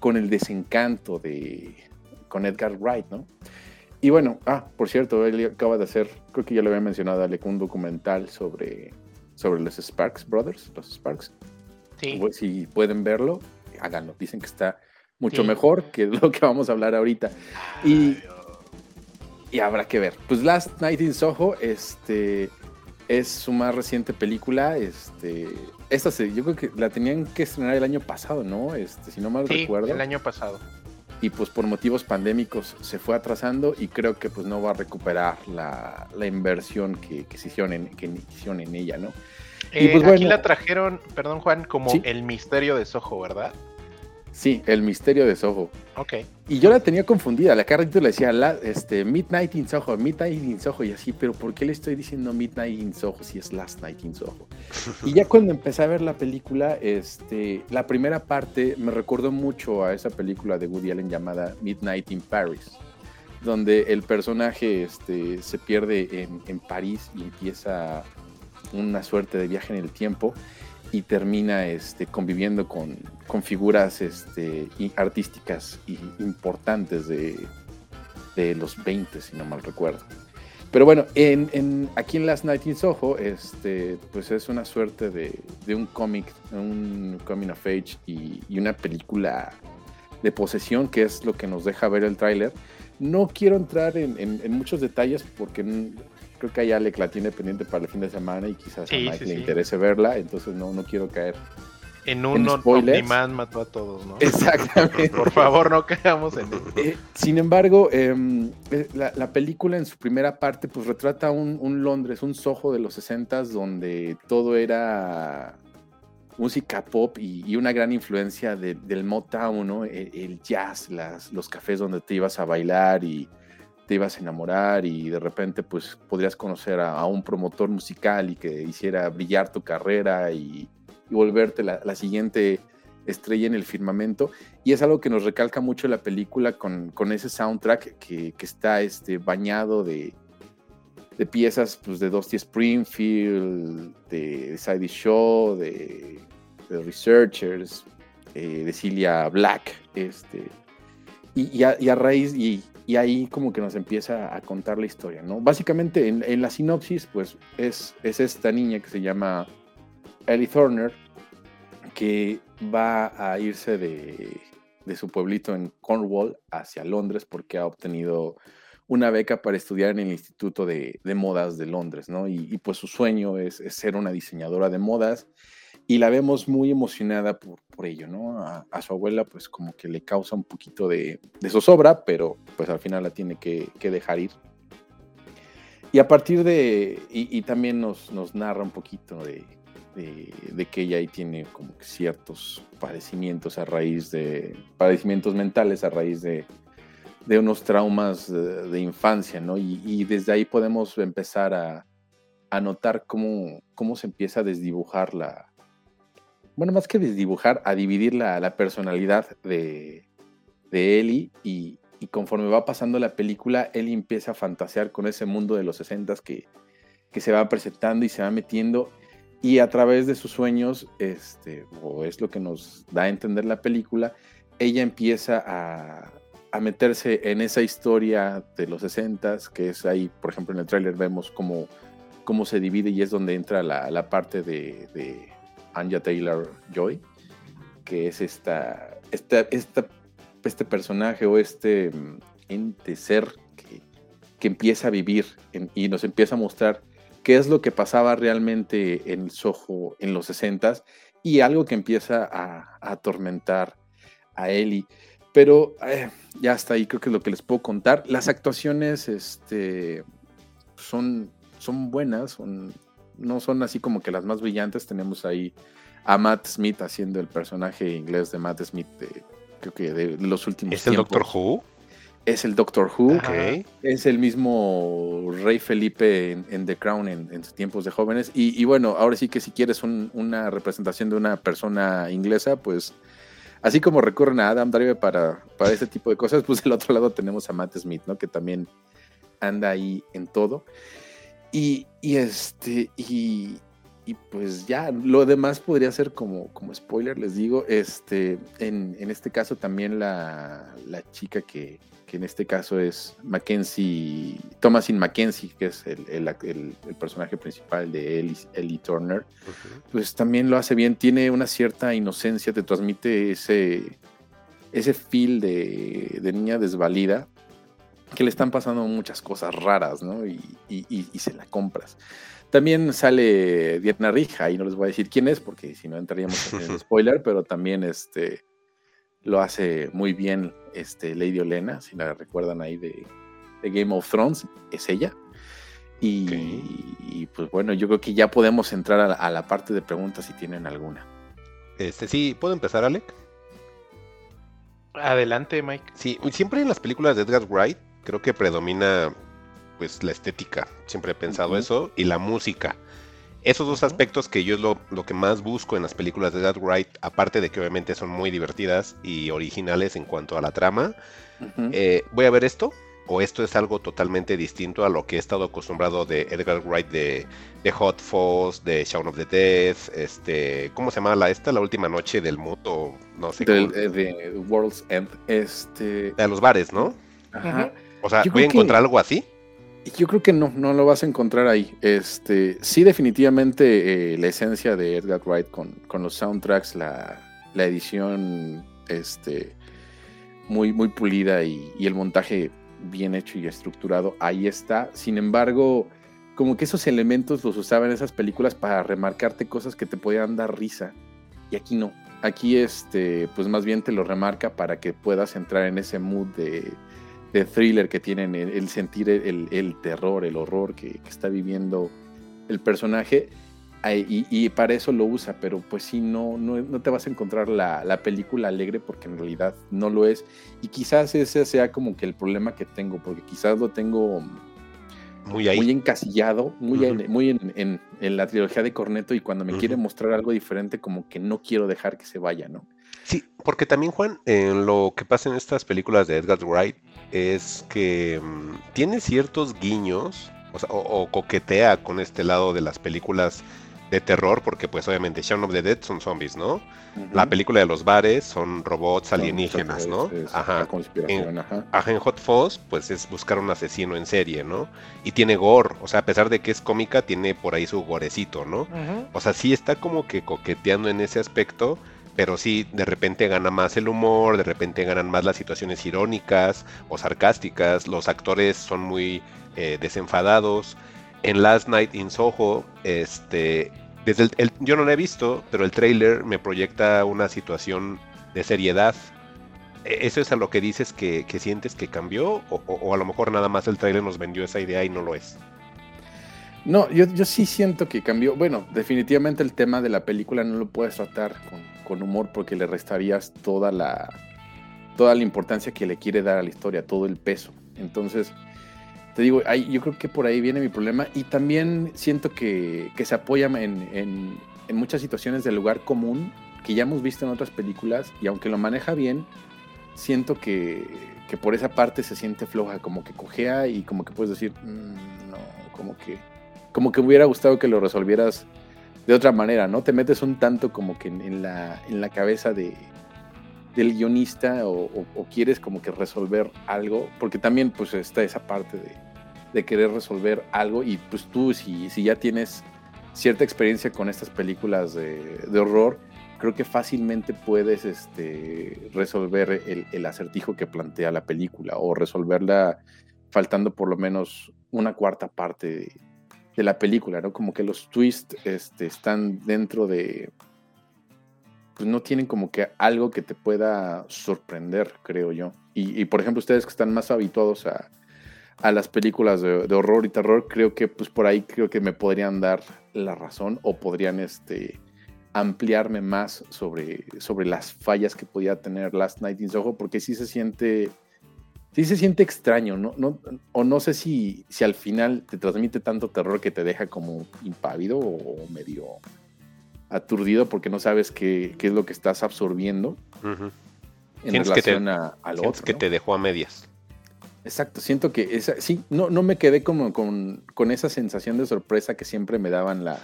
con el desencanto de con Edgar Wright, ¿no? Y bueno, ah, por cierto, él acaba de hacer, creo que ya lo había mencionado, Alec, un documental sobre, sobre los Sparks Brothers, los Sparks. Sí. Pues, si pueden verlo, háganlo. Dicen que está mucho sí. mejor que lo que vamos a hablar ahorita. Y, y habrá que ver. Pues Last Night in Soho, este es su más reciente película. Este, esta se, yo creo que la tenían que estrenar el año pasado, ¿no? Este, si no mal sí, recuerdo. El año pasado. Y pues por motivos pandémicos se fue atrasando y creo que pues no va a recuperar la, la inversión que, que, se hicieron en, que hicieron en ella, ¿no? Eh, pues, aquí la trajeron, perdón Juan, como ¿sí? el misterio de Soho, ¿verdad? Sí, el misterio de Soho. Ok. Y yo la tenía confundida, la carrito le decía la, este, Midnight in Soho, Midnight in Soho y así, pero ¿por qué le estoy diciendo Midnight in Soho si es Last Night in Soho? y ya cuando empecé a ver la película, este, la primera parte me recordó mucho a esa película de Woody Allen llamada Midnight in Paris, donde el personaje este, se pierde en, en París y empieza una suerte de viaje en el tiempo y termina este, conviviendo con, con figuras este, y artísticas y importantes de, de, los 20, si no mal recuerdo. Pero bueno, en, en, aquí en Last Night in Soho, este, pues es una suerte de, de un cómic, un coming of age y, y, una película de posesión, que es lo que nos deja ver el tráiler. No quiero entrar en, en, en muchos detalles porque creo que a Alec la tiene pendiente para el fin de semana y quizás sí, a Mike sí, le sí. interese verla, entonces no, no quiero caer en un Omniman mató a todos, ¿no? Exactamente. Por favor, no caigamos en eso. Eh, sin embargo, eh, la, la, película en su primera parte pues retrata un, un Londres, un Soho de los 60 donde todo era música pop y, y una gran influencia de, del Motown, ¿no? El, el jazz, las, los cafés donde te ibas a bailar y te ibas a enamorar y de repente pues podrías conocer a, a un promotor musical y que hiciera brillar tu carrera y, y volverte la, la, siguiente estrella en el firmamento. Y es algo que nos recalca mucho la película con, con ese soundtrack que, que está este, bañado de, de, piezas pues, de Dusty Springfield, de Sadie Shaw, de, de Researchers, eh, de Celia Black. Este, y, y, a, y a raíz, y, y ahí como que nos empieza a contar la historia, ¿no? Básicamente en, la sinopsis, pues es, es, esta niña que se llama Ellie Thorner, que va a irse de, de, su pueblito en Cornwall hacia Londres porque ha obtenido una beca para estudiar en el Instituto de, de Modas de Londres, ¿no? Y, pues su sueño es, ser una diseñadora de modas y la vemos muy emocionada por, por ello, ¿no? A, a, su abuela pues como que le causa un poquito de, de zozobra, pero pues al final la tiene que, que dejar ir. Y a partir de, y, y también nos, nos, narra un poquito de, de, de, que ella ahí tiene como ciertos padecimientos a raíz de, padecimientos mentales a raíz de, de unos traumas de, de infancia, ¿no? Y, y, desde ahí podemos empezar a, a notar cómo, cómo se empieza a desdibujar la, bueno, más que desdibujar, a dividir la, la personalidad de, de Ellie y, y, conforme va pasando la película, Ellie empieza a fantasear con ese mundo de los 60 que, que se va presentando y se va metiendo y a través de sus sueños, este, o es lo que nos da a entender la película, ella empieza a, a meterse en esa historia de los 60 que es ahí, por ejemplo, en el tráiler vemos cómo, cómo se divide y es donde entra la, la parte de, de Anja Taylor Joy, que es esta, esta, esta, este personaje o este mm, ente ser que, que empieza a vivir y nos empieza a mostrar qué es lo que pasaba realmente en Soho en los 60 y algo que empieza a, a atormentar a Ellie. Pero eh, ya hasta ahí creo que es lo que les puedo contar. Las actuaciones este, son, son buenas, son, no son así como que las más brillantes. Tenemos ahí a Matt Smith haciendo el personaje inglés de Matt Smith, de, creo que de los últimos ¿Es el Doctor Who? es el Doctor Who, es el mismo Rey Felipe en, en The Crown en, en sus tiempos de jóvenes. Y, y bueno, ahora sí que si quieres un- una representación de una persona inglesa, pues así como recurren a Adam Driver para, para este tipo de cosas, pues del otro lado tenemos a Matt Smith, ¿no? Que también anda ahí en todo. Y, y este, y, y pues ya, lo demás podría ser como, como spoiler, les digo, este, en, en este caso también la, la chica que, que en este caso es Mackenzie, Thomasin Mackenzie, que es el, el, el- el personaje principal de Ellie, Ellie Turner, pues también lo hace bien, tiene una cierta inocencia, te transmite ese, ese feel de, de niña desvalida, que le están pasando muchas cosas raras, ¿no? Y, y- y- y se la compras. También sale Diana Rija, y no les voy a decir quién es, porque si no entraríamos en el spoiler, pero también este, lo hace muy bien este, Lady Olena, si la recuerdan ahí de, de Game of Thrones, es ella. Y, pues bueno, yo creo que ya podemos entrar a la, a la parte de preguntas si tienen alguna. Este, sí, ¿puedo empezar, Alec? Adelante, Mike. Sí, siempre en las películas de Edgar Wright creo que predomina pues la estética, siempre he pensado eso, y la música. Esos dos aspectos que yo es lo, lo que más busco en las películas de Edgar Wright, aparte de que obviamente son muy divertidas y originales en cuanto a la trama, eh, ¿voy a ver esto? ¿O esto es algo totalmente distinto a lo que he estado acostumbrado de Edgar Wright de, de Hot Fuzz, de Shaun of the Dead, este, ¿cómo se llama la esta? La última noche del mundo, no sé Del- cómo- eh, de World's End. Este. de los bares, ¿no? ajá. O sea, Yo ¿voy a que- encontrar algo así? Yo creo que no, no lo vas a encontrar ahí. Este, sí, definitivamente eh, la esencia de Edgar Wright con, con los soundtracks, la, la edición este, muy, muy pulida y, y el montaje bien hecho y estructurado, ahí está. Sin embargo, como que esos elementos los usaba en esas películas para remarcarte cosas que te podían dar risa. Y aquí no. Aquí, este, pues más bien te lo remarca para que puedas entrar en ese mood de, de thriller que tienen, el, el sentir el, el terror, el horror que, que está viviendo el personaje. Y, y para eso lo usa, pero pues sí, no, no, no te vas a encontrar la, la película alegre porque en realidad no lo es. Y quizás ese sea como que el problema que tengo, porque quizás lo tengo Muy ahí. muy encasillado, muy, en, muy en, en- en la trilogía de Corneto y cuando me Ujú. quiere mostrar algo diferente como que no quiero dejar que se vaya, ¿no? Sí, porque también, Juan, en lo que pasa en estas películas de Edgar Wright es que mm, tiene ciertos guiños, o, sea, o- o coquetea con este lado de las películas de terror, porque pues obviamente Shaun of the Dead son zombies, ¿no? La Ujú. película de los bares son robots alienígenas, son- ¿no? es- es Ajá. La conspiración, ajá. Ajá, en Hot Fuzz, pues es buscar un asesino en serie, ¿no? Y tiene gore, o sea, a pesar de que es cómica, tiene por ahí su gorecito, ¿no? O sea, sí está como que coqueteando en ese aspecto, pero sí, de repente gana más el humor, de repente ganan más las situaciones irónicas o sarcásticas, los actores son muy eh, desenfadados. En Last Night in Soho, este, desde el, yo no lo he visto, pero el trailer me proyecta una situación de seriedad. E- ¿Eso es a lo que dices que, que sientes que cambió? O, o- o a lo mejor nada más el trailer nos vendió esa idea y no lo es? No, yo, yo sí siento que cambió. Bueno, definitivamente el tema de la película no lo puedes tratar con, con humor porque le restarías toda la, toda la importancia que le quiere dar a la historia, todo el peso. Entonces, te digo, yo creo que por ahí viene mi problema. Y también siento que, que se apoya en, en- en muchas situaciones del lugar común que ya hemos visto en otras películas. Y aunque lo maneja bien, siento que, que por esa parte se siente floja, como que cojea y como que puedes decir, "Mm, no, como que como que me hubiera gustado que lo resolvieras de otra manera, ¿no? Te metes un tanto como que en, la, en la cabeza de, del guionista o quieres como que resolver algo, porque también pues está esa parte de, de querer resolver algo y pues tú si, si ya tienes cierta experiencia con estas películas de, de horror, creo que fácilmente puedes este, resolver el, el acertijo que plantea la película o resolverla faltando por lo menos una cuarta parte de, la película, ¿no? Como que los twists este, están dentro de... Pues no tienen como que algo que te pueda sorprender, creo yo. Y, y, por ejemplo, ustedes que están más habituados a, a las películas de, de horror y terror, creo que pues por ahí creo que me podrían dar la razón o podrían este, ampliarme más sobre, sobre las fallas que podía tener Last Night in Soho, porque sí se siente sí se siente extraño, ¿no? no o no sé si, si al final te transmite tanto terror que te deja como impávido o medio aturdido porque no sabes qué, qué es lo que estás absorbiendo en relación que a, al otro. que te dejó a medias. Exacto, siento que esa, sí, no, no me quedé como con, con esa sensación de sorpresa que siempre me daban la,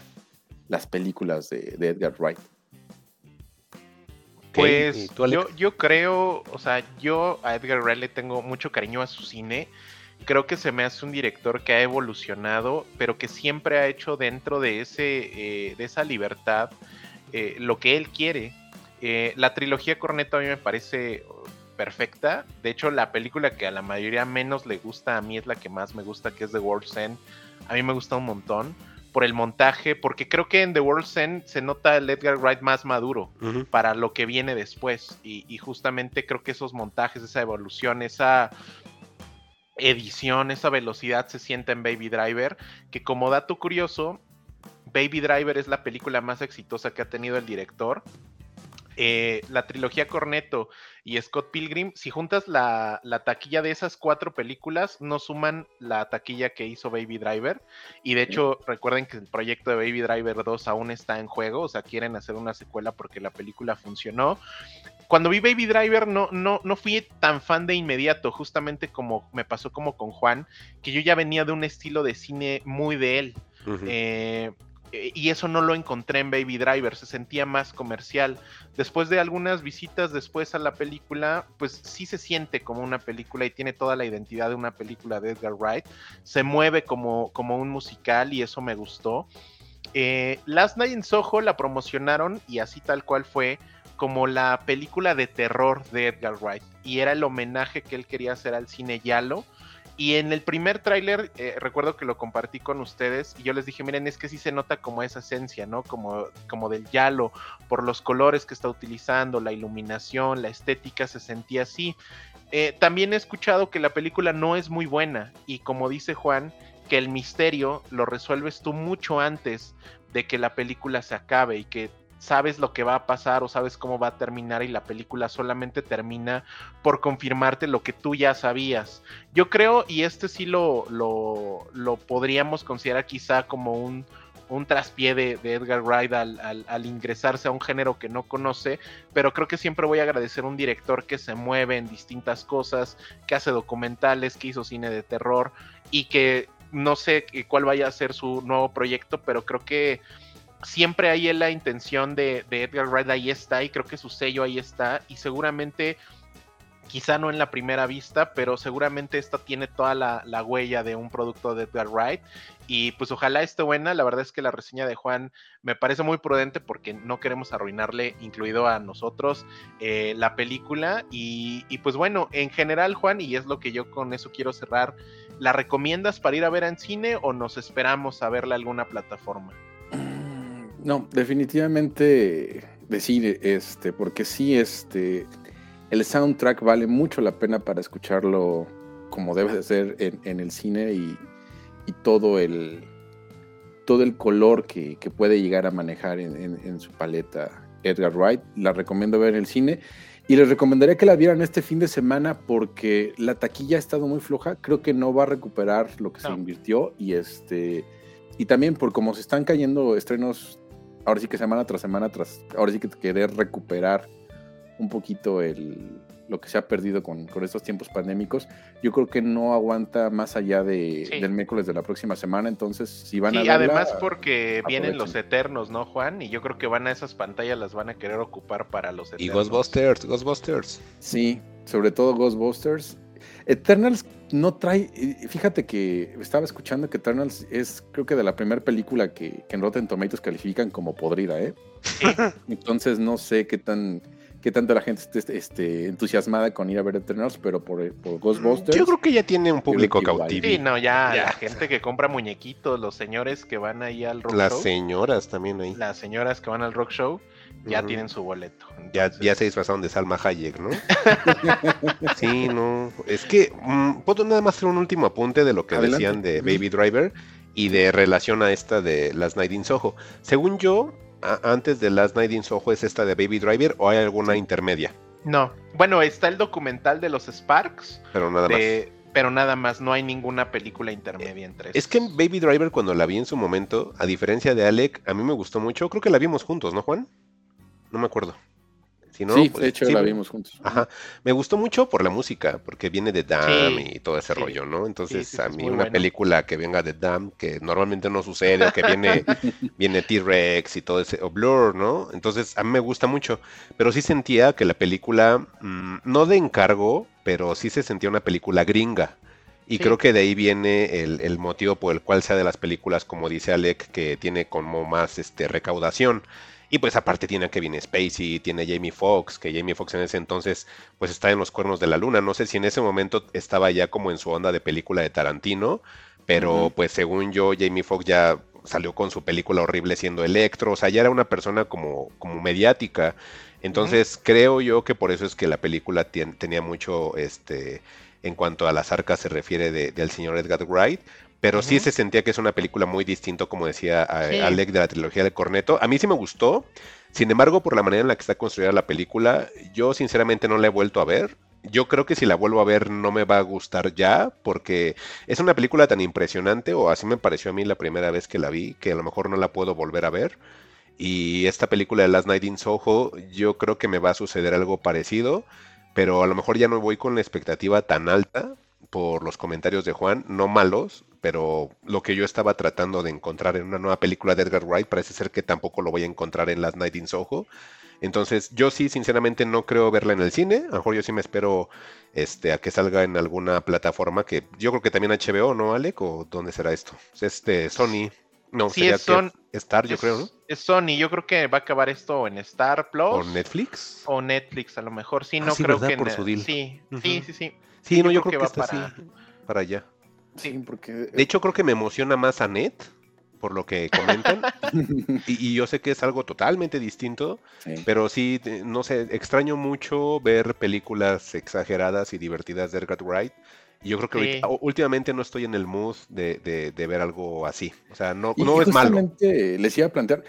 las películas de, Edgar Wright. Pues yo, yo creo, o sea, yo a Edgar Wright le tengo mucho cariño a su cine creo que se me hace un director que ha evolucionado, pero que siempre ha hecho dentro de, ese, eh, de esa libertad eh, lo que él quiere. Eh, la trilogía Corneto a mí me parece perfecta. De hecho, la película que a la mayoría menos le gusta a mí es la que más me gusta, que es The World's End. A mí me gusta un montón por el montaje, porque creo que en The World's End se nota el Edgar Wright más maduro para lo que viene después. Y, y, justamente creo que esos montajes, esa evolución, esa edición, esa velocidad se siente en Baby Driver, que como dato curioso, Baby Driver es la película más exitosa que ha tenido el director. Eh, la trilogía Corneto y Scott Pilgrim, si juntas la, taquilla de esas cuatro películas, no suman la taquilla que hizo Baby Driver. Y de hecho, recuerden que el proyecto de Baby Driver 2 aún está en juego, o sea, quieren hacer una secuela porque la película funcionó cuando vi Baby Driver no, no, no fui tan fan de inmediato, justamente como me pasó como con Juan, que yo ya venía de un estilo de cine muy de él. Eh, y eso no lo encontré en Baby Driver, se sentía más comercial. Después de algunas visitas después a la película, pues sí se siente como una película y tiene toda la identidad de una película de Edgar Wright. Se mueve como, como un musical y eso me gustó. Eh, Last Night in Soho la promocionaron y así tal cual fue como la película de terror de Edgar Wright y era el homenaje que él quería hacer al cine Yalo. Y en el primer tráiler, eh, recuerdo que lo compartí con ustedes y yo les dije, miren, es que sí se nota como esa esencia, ¿no? Como, como del Yalo, por los colores que está utilizando, la iluminación, la estética, se sentía así. Eh, también he escuchado que la película no es muy buena y como dice Juan, que el misterio lo resuelves tú mucho antes de que la película se acabe y que sabes lo que va a pasar o sabes cómo va a terminar y la película solamente termina por confirmarte lo que tú ya sabías. Yo creo, y este sí lo, lo, podríamos considerar quizá como un, un traspié de, Edgar Wright al, al, ingresarse a un género que no conoce, pero creo que siempre voy a agradecer a un director que se mueve en distintas cosas, que hace documentales, que hizo cine de terror y que no sé cuál vaya a ser su nuevo proyecto, pero creo que siempre hay la intención de, Edgar Wright, ahí está, y creo que su sello ahí está, y seguramente, quizá no en la primera vista, pero seguramente esta tiene toda la, huella de un producto de Edgar Wright, y pues ojalá esté buena, la verdad es que la reseña de Juan me parece muy prudente porque no queremos arruinarle, incluido a nosotros, eh, la película, y, y pues bueno, en general Juan, y es lo que yo con eso quiero cerrar, ¿la recomiendas para ir a ver en cine o nos esperamos a verla en alguna plataforma? No, definitivamente decide, este, porque sí, este, el soundtrack vale mucho la pena para escucharlo como debe de ser en, el cine y, todo el todo el color que, puede llegar a manejar en, su paleta Edgar Wright. La recomiendo ver en el cine y les recomendaría que la vieran este fin de semana porque la taquilla ha estado muy floja. Creo que no va a recuperar lo que se invirtió y este y también por como se están cayendo estrenos ahora sí que semana tras semana, tras, ahora sí que querer recuperar un poquito el, lo que se ha perdido con, estos tiempos pandémicos, yo creo que no aguanta más allá de, del miércoles de la próxima semana, entonces si van a... Sí, además porque vienen los Eternos, ¿no, Juan? Y yo creo que van a esas pantallas, las van a querer ocupar para los Eternos. Y Ghostbusters, Ghostbusters. Sí, sobre todo Ghostbusters. Eternals no trae. Fíjate que estaba escuchando que Eternals es, creo que de la primera película que, que en Rotten Tomatoes califican como podrida, ¿eh? Entonces no sé qué tan qué tanto la gente esté este, entusiasmada con ir a ver Eternals, pero por, por Ghostbusters. Yo creo que ya tiene un público cautivo. Sí, no, ya, la gente que compra muñequitos, los señores que van ahí al rock show. Las señoras también ahí. Las señoras que van al rock show ya tienen su boleto. Ya, ya se disfrazaron de Salma Hayek, ¿no? sí, no. Es que mm, puedo nada más hacer un último apunte de lo que decían de Baby Driver y de relación a esta de Last Night in Soho. Según yo, antes de Last Night in Soho es esta de Baby Driver o hay alguna intermedia. No. Bueno, está el documental de los Sparks. Pero nada más. Pero nada más, no hay ninguna película intermedia entre Es que Baby Driver, cuando la vi en su momento, a diferencia de Alec, a mí me gustó mucho. Creo que la vimos juntos, ¿no, Juan? No me acuerdo sí, de pues, hecho la vimos juntos. Ajá. Me gustó mucho por la música, porque viene de Dam y todo ese rollo, ¿no? Entonces, a mí una película que venga de Dam, que normalmente no sucede, que viene, viene T-Rex y todo ese, o Blur, ¿no? Entonces, a mí me gusta mucho. Pero sí sentía que la película, mm, no de encargo, pero sí se sentía una película gringa. Y creo que de ahí viene el, el, motivo por el cual sea de las películas, como dice Alec, que tiene como más este recaudación. Y pues aparte tiene a Kevin Spacey, tiene a Jamie Foxx, que Jamie Foxx en ese entonces pues está en los cuernos de la luna. No sé si en ese momento estaba ya como en su onda de película de Tarantino, pero pues según yo Jamie Foxx ya salió con su película horrible siendo Electro, o sea, ya era una persona como, como mediática. Entonces creo yo que por eso es que la película tenía mucho, este, en cuanto a las arcas se refiere del señor Edgar Wright, pero sí se sentía que es una película muy distinto, como decía Alec, de la trilogía de Corneto. A mí sí me gustó, sin embargo, por la manera en la que está construida la película, yo sinceramente no la he vuelto a ver. Yo creo que si la vuelvo a ver no me va a gustar ya, porque es una película tan impresionante, o así me pareció a mí la primera vez que la vi, que a lo mejor no la puedo volver a ver. Y esta película de Last Night in Soho, yo creo que me va a suceder algo parecido, pero a lo mejor ya no voy con la expectativa tan alta por los comentarios de Juan, no malos, pero lo que yo estaba tratando de encontrar en una nueva película de Edgar Wright parece ser que tampoco lo voy a encontrar en Last Night in Soho. Entonces, yo sí, sinceramente, no creo verla en el cine. A lo mejor yo sí me espero este, a que salga en alguna plataforma que yo creo que también HBO, ¿no, Alec? ¿O dónde será esto? Este, Sony. No, sí, es Star, yo creo, ¿no? Es Sony, yo creo que va a acabar esto en Star Plus. ¿O Netflix? O Netflix, a lo mejor. Sí, ah, no creo que. Por su deal. Sí, sí, sí, sí. Sí, no, yo, creo, que, va para... para allá. Sí, porque... De hecho, creo que me emociona más a Net, por lo que comentan. y, yo sé que es algo totalmente distinto, pero sí, no sé, extraño mucho ver películas exageradas y divertidas de Edgar Wright. Y yo creo que últimamente no estoy en el mood de, ver algo así. O sea, no, no es malo. Les iba a plantear,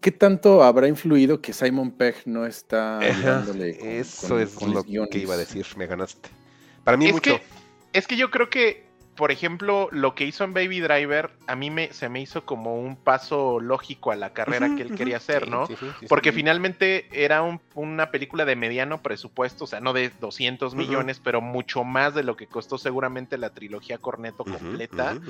¿qué tanto habrá influido que Simon Pegg no está Eso es lo que iba a decir, me ganaste. Para mí mucho. es que yo creo que por ejemplo, lo que hizo en Baby Driver, a mí me, se me hizo como un paso lógico a la carrera que él quería hacer, ¿no? Porque finalmente era una película de mediano presupuesto, o sea, no de 200 millones, pero mucho más de lo que costó seguramente la trilogía Corneto completa.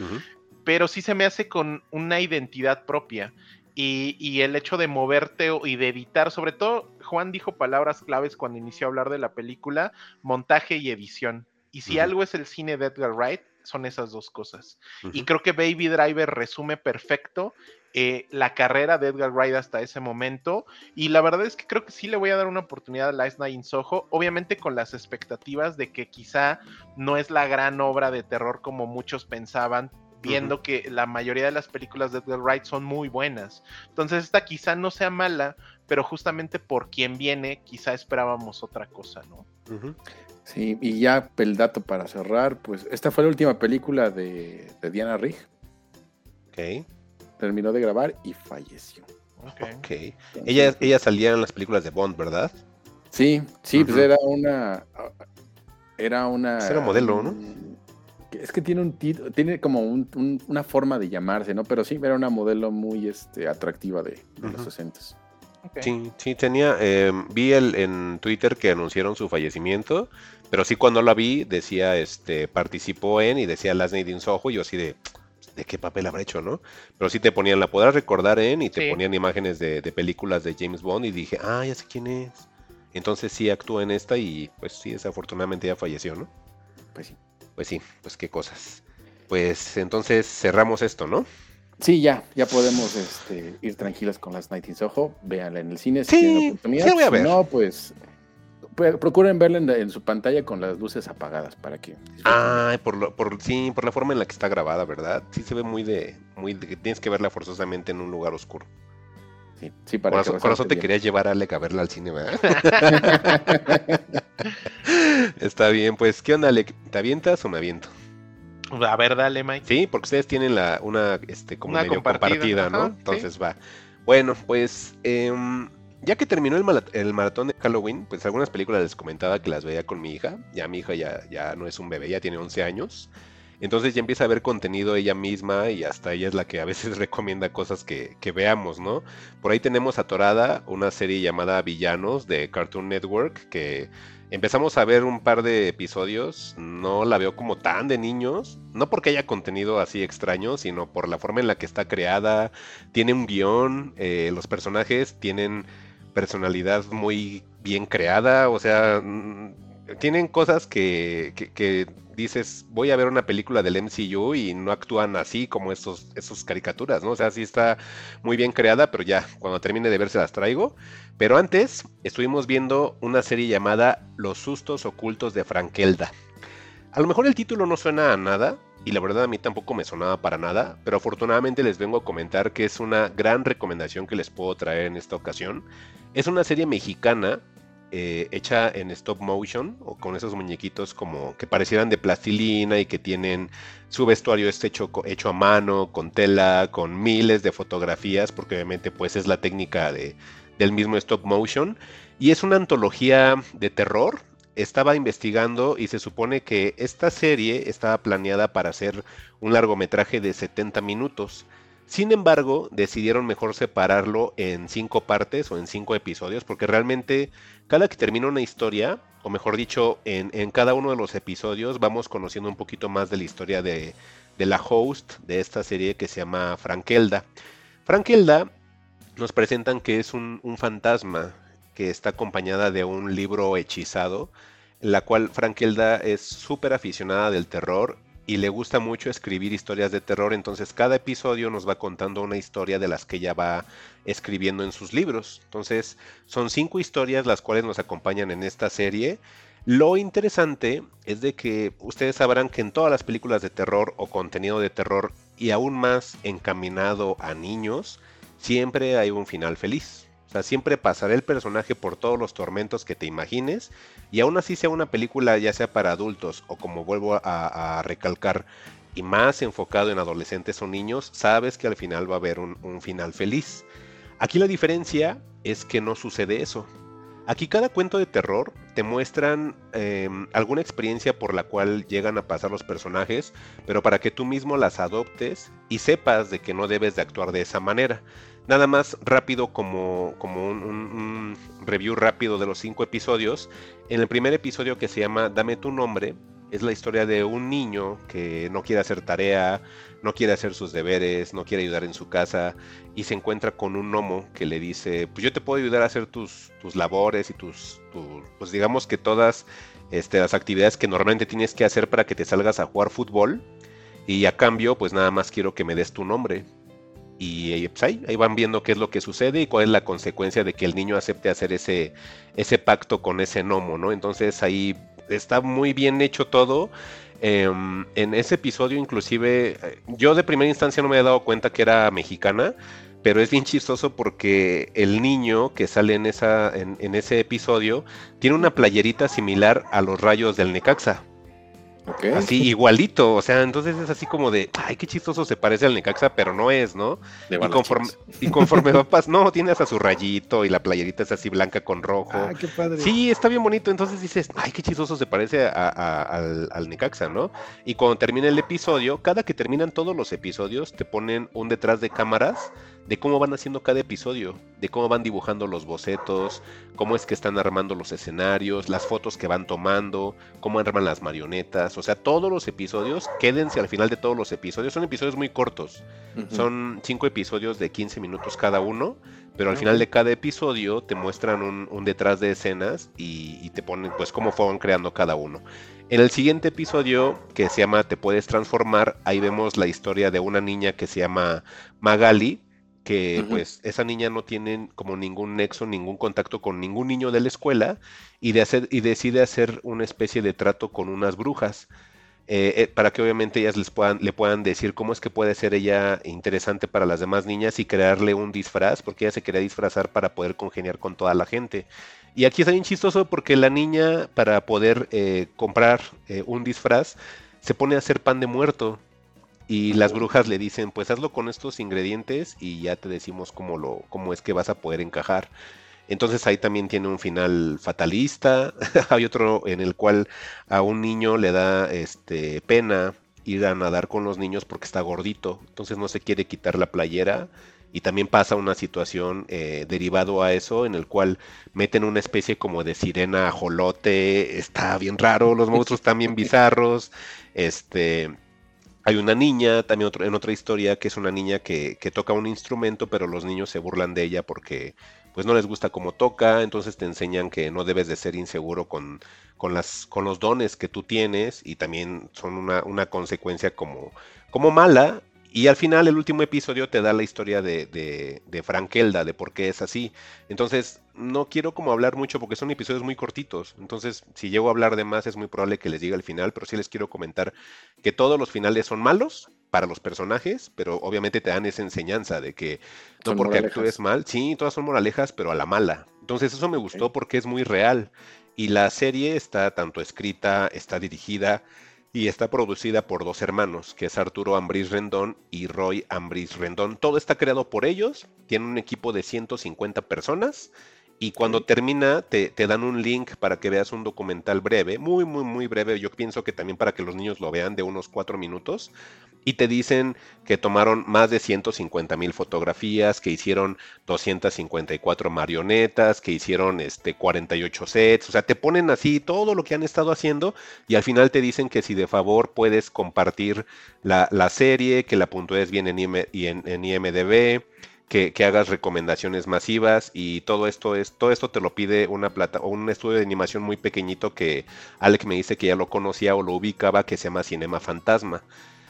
Pero sí se me hace con una identidad propia. Y, y, el hecho de moverte y de editar, sobre todo, Juan dijo palabras claves cuando inició a hablar de la película, montaje y edición. Y si algo es el cine de Edgar Wright, son esas dos cosas. Y creo que Baby Driver resume perfecto eh, la carrera de Edgar Wright hasta ese momento. Y la verdad es que creo que sí le voy a dar una oportunidad a Last Night in Soho, obviamente con las expectativas de que quizá no es la gran obra de terror como muchos pensaban, viendo que la mayoría de las películas de Edgar Wright son muy buenas. Entonces esta quizá no sea mala, pero justamente por quien viene, quizá esperábamos otra cosa, ¿no? Sí, y ya el dato para cerrar, pues esta fue la última película de, Diana Rigg. Ok. Terminó de grabar y falleció. Ok. ella, ella salía en las películas de Bond, ¿verdad? Sí, sí, pues era una. Era una. Era modelo, ¿no? Es que tiene un tiene como una forma de llamarse, ¿no? Pero sí, era una modelo muy este, atractiva de, los 60 Sí, sí, tenía. Em, vi el, en Twitter que anunciaron su fallecimiento, pero sí cuando la vi decía, este, participó en y decía Last Night in Soho, y yo así de, ¿de qué papel habrá hecho, no? Pero sí te ponían, la podrás recordar en, y te ponían imágenes de, películas de James Bond, y dije, ah, ya sé quién es. Entonces sí actuó en esta, y pues sí, desafortunadamente ya falleció, ¿no? Pues sí. Pues sí, pues qué cosas. Pues entonces cerramos esto, ¿no? Sí, ya, ya podemos este, ir tranquilas con las Night in Soho. Véanla en el cine si tienen oportunidad. Sí, voy a ver. no, pues, procuren verla en, su pantalla con las luces apagadas para que. Ah, por, lo, por sí, por la forma en la que está grabada, ¿verdad? Sí se ve muy de, muy de, tienes que verla forzosamente en un lugar oscuro. Sí, sí para Corazón, corazón te quería llevar a Alec a verla al cine, ¿verdad? Está bien, pues, ¿qué onda, Alec? ¿Te avientas o me aviento? A ver, dale, Mike. Sí, porque ustedes tienen la, una, este, como medio compartida, ¿no? Entonces va. Bueno, pues, em, ya que terminó el, maratón de Halloween, pues algunas películas les comentaba que las veía con mi hija. Ya mi hija ya, ya no es un bebé, ya tiene 11 años. Entonces ya empieza a ver contenido ella misma y hasta ella es la que a veces recomienda cosas que, que veamos, ¿no? Por ahí tenemos atorada una serie llamada Villanos de Cartoon Network que empezamos a ver un par de episodios, no la veo como tan de niños, no porque haya contenido así extraño, sino por la forma en la que está creada, tiene un guion, eh, los personajes tienen personalidad muy bien creada, o sea, mm, tienen cosas que, que dices, voy a ver una película del MCU y no actúan así como esos, esos caricaturas, ¿no? O sea, sí está muy bien creada, pero ya, cuando termine de verse las traigo. Pero antes estuvimos viendo una serie llamada Los sustos ocultos de Frankelda. A lo mejor el título no suena a nada, y la verdad a mí tampoco me sonaba para nada, pero afortunadamente les vengo a comentar que es una gran recomendación que les puedo traer en esta ocasión. Es una serie mexicana eh, hecha en stop motion o con esos muñequitos como que parecieran de plastilina y que tienen su vestuario este hecho, hecho a mano, con tela, con miles de fotografías, porque obviamente pues es la técnica de, del mismo stop motion. Y es una antología de terror. Estaba investigando y se supone que esta serie estaba planeada para ser un largometraje de 70 minutos. Sin embargo, decidieron mejor separarlo en cinco partes o en cinco episodios, porque realmente cada que termina una historia, o mejor dicho, en, cada uno de los episodios vamos conociendo un poquito más de la historia de, la host de esta serie que se llama Frankelda. Frankelda nos presentan que es un, un fantasma que está acompañada de un libro hechizado, en la cual Frankelda es súper aficionada del terror y le gusta mucho escribir historias de terror, entonces cada episodio nos va contando una historia de las que ella va escribiendo en sus libros. Entonces son cinco historias las cuales nos acompañan en esta serie. Lo interesante es de que ustedes sabrán que en todas las películas de terror o contenido de terror y aún más encaminado a niños, siempre hay un final feliz. O sea, siempre pasará el personaje por todos los tormentos que te imagines y aún así sea una película ya sea para adultos o como vuelvo a, recalcar y más enfocado en adolescentes o niños, sabes que al final va a haber un, final feliz. Aquí la diferencia es que no sucede eso. Aquí cada cuento de terror te muestran em, alguna experiencia por la cual llegan a pasar los personajes, pero para que tú mismo las adoptes y sepas de que no debes de actuar de esa manera. Nada más rápido como, como un, review rápido de los cinco episodios. En el primer episodio que se llama Dame tu nombre, es la historia de un niño que no quiere hacer tarea, no quiere hacer sus deberes, no quiere ayudar en su casa y se encuentra con un gnomo que le dice, pues yo te puedo ayudar a hacer tus, tus labores y tus, pues digamos que todas este, las actividades que normalmente tienes que hacer para que te salgas a jugar fútbol y a cambio pues nada más quiero que me des tu nombre y pues ahí, van viendo qué es lo que sucede y cuál es la consecuencia de que el niño acepte hacer ese, ese pacto con ese gnomo, ¿no? Entonces ahí está muy bien hecho todo. Em, en ese episodio inclusive yo de primera instancia no me había dado cuenta que era mexicana, pero es bien chistoso porque el niño que sale en, esa, en ese episodio tiene una playerita similar a los rayos del Necaxa. Así igualito, o sea, entonces es así como de, ay, qué chistoso se parece al Necaxa, pero no es, ¿no? y conforme, y conforme va no, tiene hasta su rayito y la playerita es así blanca con rojo. Ah, qué padre. Sí, está bien bonito, entonces dices, ay, qué chistoso se parece al, al, Necaxa, ¿no? Y cuando termina el episodio, cada que terminan todos los episodios, te ponen un detrás de cámaras de cómo van haciendo cada episodio, de cómo van dibujando los bocetos, cómo es que están armando los escenarios, las fotos que van tomando, cómo arman las marionetas, o sea, todos los episodios, quédense al final de todos los episodios, son episodios muy cortos, son cinco episodios de 15 minutos cada uno, pero al final de cada episodio te muestran un, detrás de escenas y, y, te ponen pues cómo fueron creando cada uno. En el siguiente episodio, que se llama Te puedes transformar, ahí vemos la historia de una niña que se llama Magali, que pues esa niña no tiene como ningún nexo, ningún contacto con ningún niño de la escuela y, de hacer, y decide hacer una especie de trato con unas brujas. Eh, eh, para que obviamente ellas les puedan, le puedan decir cómo es que puede ser ella interesante para las demás niñas y crearle un disfraz, porque ella se quería disfrazar para poder congeniar con toda la gente. Y aquí está bien chistoso porque la niña, para poder eh, comprar un disfraz, se pone a hacer pan de muerto y las brujas le dicen, pues hazlo con estos ingredientes y ya te decimos cómo, lo, cómo es que vas a poder encajar. Entonces ahí también tiene un final fatalista. Hay otro en el cual a un niño le da este, pena ir a nadar con los niños porque está gordito. Entonces no se quiere quitar la playera. Y también pasa una situación eh, derivado a eso en el cual meten una especie como de sirena ajolote. Está bien raro, los monstruos están bien bizarros. Este, hay una niña, también en otra historia, que es una niña que, toca un instrumento, pero los niños se burlan de ella porque pues no les gusta cómo toca, entonces te enseñan que no debes de ser inseguro con, con, las, con los dones que tú tienes y también son una, una consecuencia como, como mala, y al final, el último episodio te da la historia de, de, de Frankelda, de por qué es así. Entonces, no quiero como hablar mucho porque son episodios muy cortitos. Entonces, si llego a hablar de más, es muy probable que les diga el final, pero sí les quiero comentar que todos los finales son malos para los personajes, pero obviamente te dan esa enseñanza de que no porque actúes mal, sí, todas son moralejas, pero a la mala. Entonces, eso me gustó porque es muy real. Y la serie está tanto escrita, está dirigida, y está producida por dos hermanos, que es Arturo Ambris Rendón y Roy Ambris Rendón. Todo está creado por ellos, tiene un equipo de 150 personas y cuando termina te, te, dan un link para que veas un documental breve, muy, muy, muy breve, yo pienso que también para que los niños lo vean de unos cuatro minutos, y te dicen que tomaron más de 150 mil fotografías, que hicieron 254 marionetas, que hicieron este, 48 sets, o sea, te ponen así todo lo que han estado haciendo y al final te dicen que si de favor puedes compartir la, la serie, que la puntúes bien en, IM, en, en IMDB, que, que, hagas recomendaciones masivas y todo esto es todo esto te lo pide una plata o un estudio de animación muy pequeñito que Alec me dice que ya lo conocía o lo ubicaba que se llama Cinema Fantasma.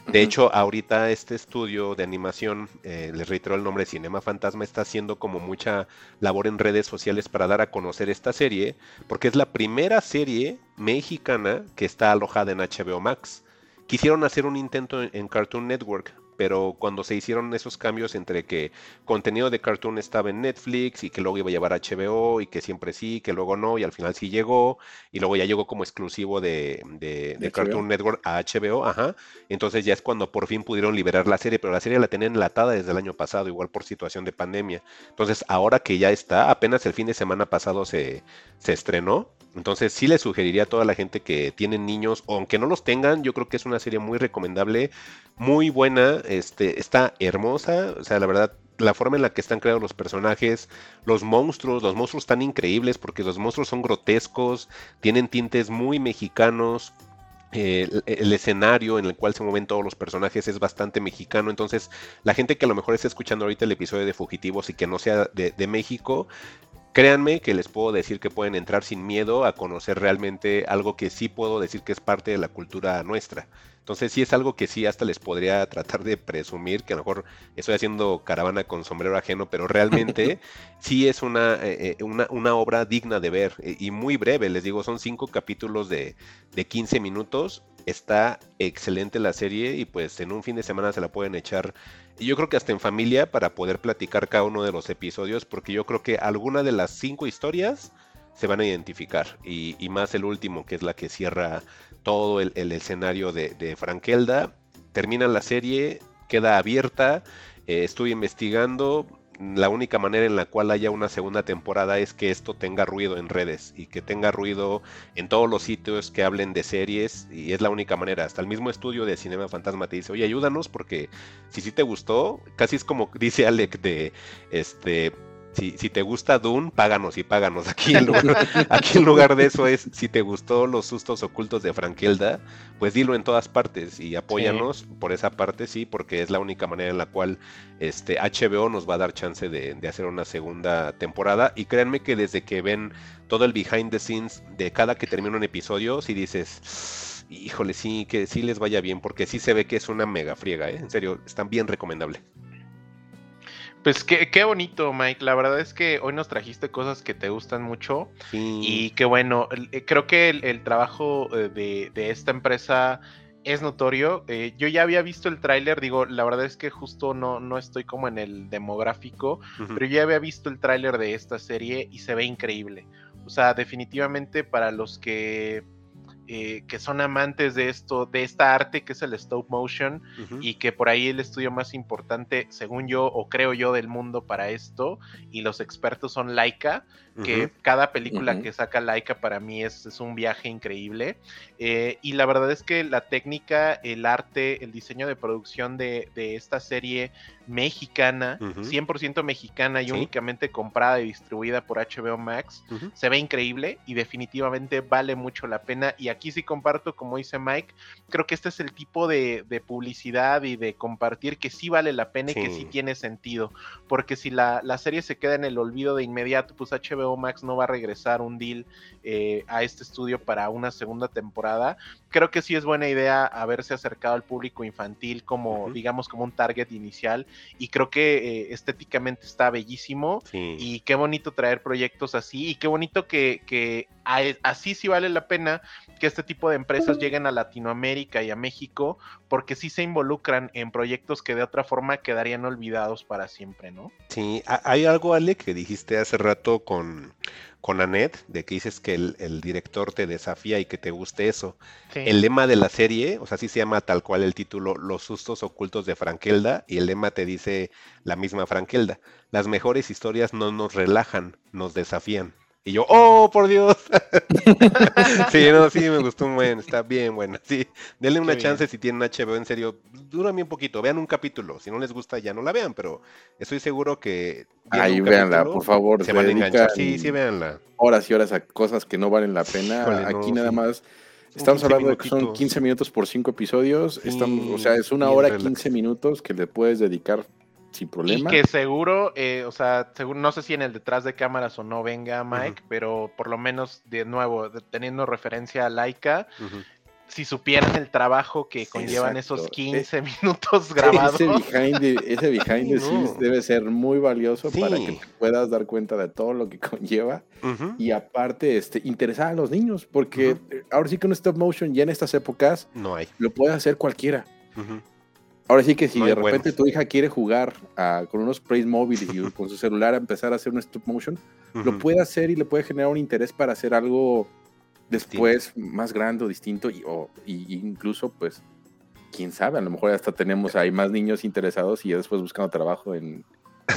De hecho, ahorita este estudio de animación, eh, les reitero el nombre Cinema Fantasma, está haciendo como mucha labor en redes sociales para dar a conocer esta serie, porque es la primera serie mexicana que está alojada en HBO Max. Quisieron hacer un intento en Cartoon Network, pero cuando se hicieron esos cambios entre que contenido de cartoon estaba en Netflix y que luego iba a llevar a HBO y que siempre sí, que luego no, y al final sí llegó, y luego ya llegó como exclusivo de, de, de Cartoon Network a HBO, ajá, entonces ya es cuando por fin pudieron liberar la serie, pero la serie la tenían enlatada desde el año pasado, igual por situación de pandemia. Entonces ahora que ya está, apenas el fin de semana pasado se, se estrenó, entonces sí le sugeriría a toda la gente que tienen niños, o aunque no los tengan, yo creo que es una serie muy recomendable, muy buena, este, está hermosa, o sea, la verdad, la forma en la que están creados los personajes, los monstruos, los monstruos están increíbles porque los monstruos son grotescos, tienen tintes muy mexicanos, eh, el, escenario en el cual se mueven todos los personajes es bastante mexicano. Entonces, la gente que a lo mejor está escuchando ahorita el episodio de Fugitivos y que no sea de México, Créanme que les puedo decir que pueden entrar sin miedo a conocer realmente algo que sí puedo decir que es parte de la cultura nuestra. Entonces sí es algo que sí hasta les podría tratar de presumir, que a lo mejor estoy haciendo caravana con sombrero ajeno, pero realmente sí es una, eh, una, una, obra digna de ver eh, y muy breve, les digo, son cinco capítulos de, de 15 minutos, está excelente la serie y pues en un fin de semana se la pueden echar y yo creo que hasta en familia para poder platicar cada uno de los episodios, porque yo creo que alguna de las cinco historias se van a identificar. Y, más el último, que es la que cierra todo el, escenario de, de, Frankelda. Termina la serie, queda abierta. Eh, estuve investigando la única manera en la cual haya una segunda temporada es que esto tenga ruido en redes y que tenga ruido en todos los sitios que hablen de series y es la única manera. Hasta el mismo estudio de Cinema Fantasma te dice, oye, ayúdanos porque si sí te gustó, casi es como dice Alec de, este, si, si, te gusta Dune, páganos y páganos. Aquí en, lugar, aquí en lugar de eso es, si te gustó los sustos ocultos de Frankelda, pues dilo en todas partes y apóyanos sí. por esa parte, sí, porque es la única manera en la cual este HBO nos va a dar chance de, de, hacer una segunda temporada. Y créanme que desde que ven todo el behind the scenes de cada que termina un episodio, si dices, híjole, sí, que sí les vaya bien, porque sí se ve que es una mega friega, ¿eh? en serio, están bien recomendable. Pues qué, qué, bonito, Mike. La verdad es que hoy nos trajiste cosas que te gustan mucho. Sí. Y que bueno, eh, creo que el, el trabajo eh, de, de, esta empresa es notorio. Eh, yo ya había visto el tráiler, digo, la verdad es que justo no, no estoy como en el demográfico, uh -huh. pero ya había visto el tráiler de esta serie y se ve increíble. O sea, definitivamente para los que eh, que son amantes de esto, de esta arte que es el stop motion y que por ahí el estudio más importante, según yo o creo yo, del mundo para esto y los expertos son Laika, que cada película que saca Laika para mí es, es un viaje increíble eh, y la verdad es que la técnica, el arte, el diseño de producción de, de esta serie mexicana, 100% mexicana y únicamente comprada y distribuida por HBO Max, se ve increíble y definitivamente vale mucho la pena. Y aquí sí comparto, como dice Mike, creo que este es el tipo de, publicidad y de compartir que sí vale la pena y que sí tiene sentido. Porque si la, serie se queda en el olvido de inmediato, pues HBO Max no va a regresar un deal eh, a este estudio para una segunda temporada. Creo que sí es buena idea haberse acercado al público infantil como, digamos, como un target inicial y creo que eh, estéticamente está bellísimo y qué bonito traer proyectos así y qué bonito que, que así sí vale la pena que este tipo de empresas lleguen a Latinoamérica y a México porque sí se involucran en proyectos que de otra forma quedarían olvidados para siempre, ¿no? Sí, hay algo, Ale, que dijiste hace rato con, con Annette, de que dices que el, director te desafía y que te guste eso. El lema de la serie, o sea, sí se llama tal cual el título, Los sustos ocultos de Frankelda, y el lema te dice la misma Frankelda. Las mejores historias no nos relajan, nos desafían. Y yo, ¡oh, por Dios! sí, no, sí, me gustó un buen, está bien bueno. Sí, denle una chance si tienen HBO, en serio, dura un poquito, vean un capítulo. Si no les gusta, ya no la vean, pero estoy seguro que. Ahí véanla, por favor. Se, van a enganchar. Sí, sí, véanla. Horas y horas a cosas que no valen la pena. Aquí nada más. Estamos hablando de que son 15 minutos por 5 episodios. Estamos, o sea, es una hora 15 minutos que le puedes dedicar sin problema. Y que seguro, eh, o sea, seguro, no sé si en el detrás de cámaras o no venga Mike, pero por lo menos de nuevo, teniendo referencia a Laika, si supieran el trabajo que conllevan esos 15 eh, minutos grabados. Ese behind, ese behind the scenes debe ser muy valioso para que te puedas dar cuenta de todo lo que conlleva. Y aparte, este, interesar a los niños, porque ahora sí que un stop motion ya en estas épocas no hay. lo puede hacer cualquiera. Ahora sí que si de repente tu hija quiere jugar con unos praise móviles y con su celular a empezar a hacer un stop motion, lo puede hacer y le puede generar un interés para hacer algo después más grande o distinto y, o, incluso pues quién sabe, a lo mejor hasta tenemos ahí más niños interesados y después buscando trabajo en,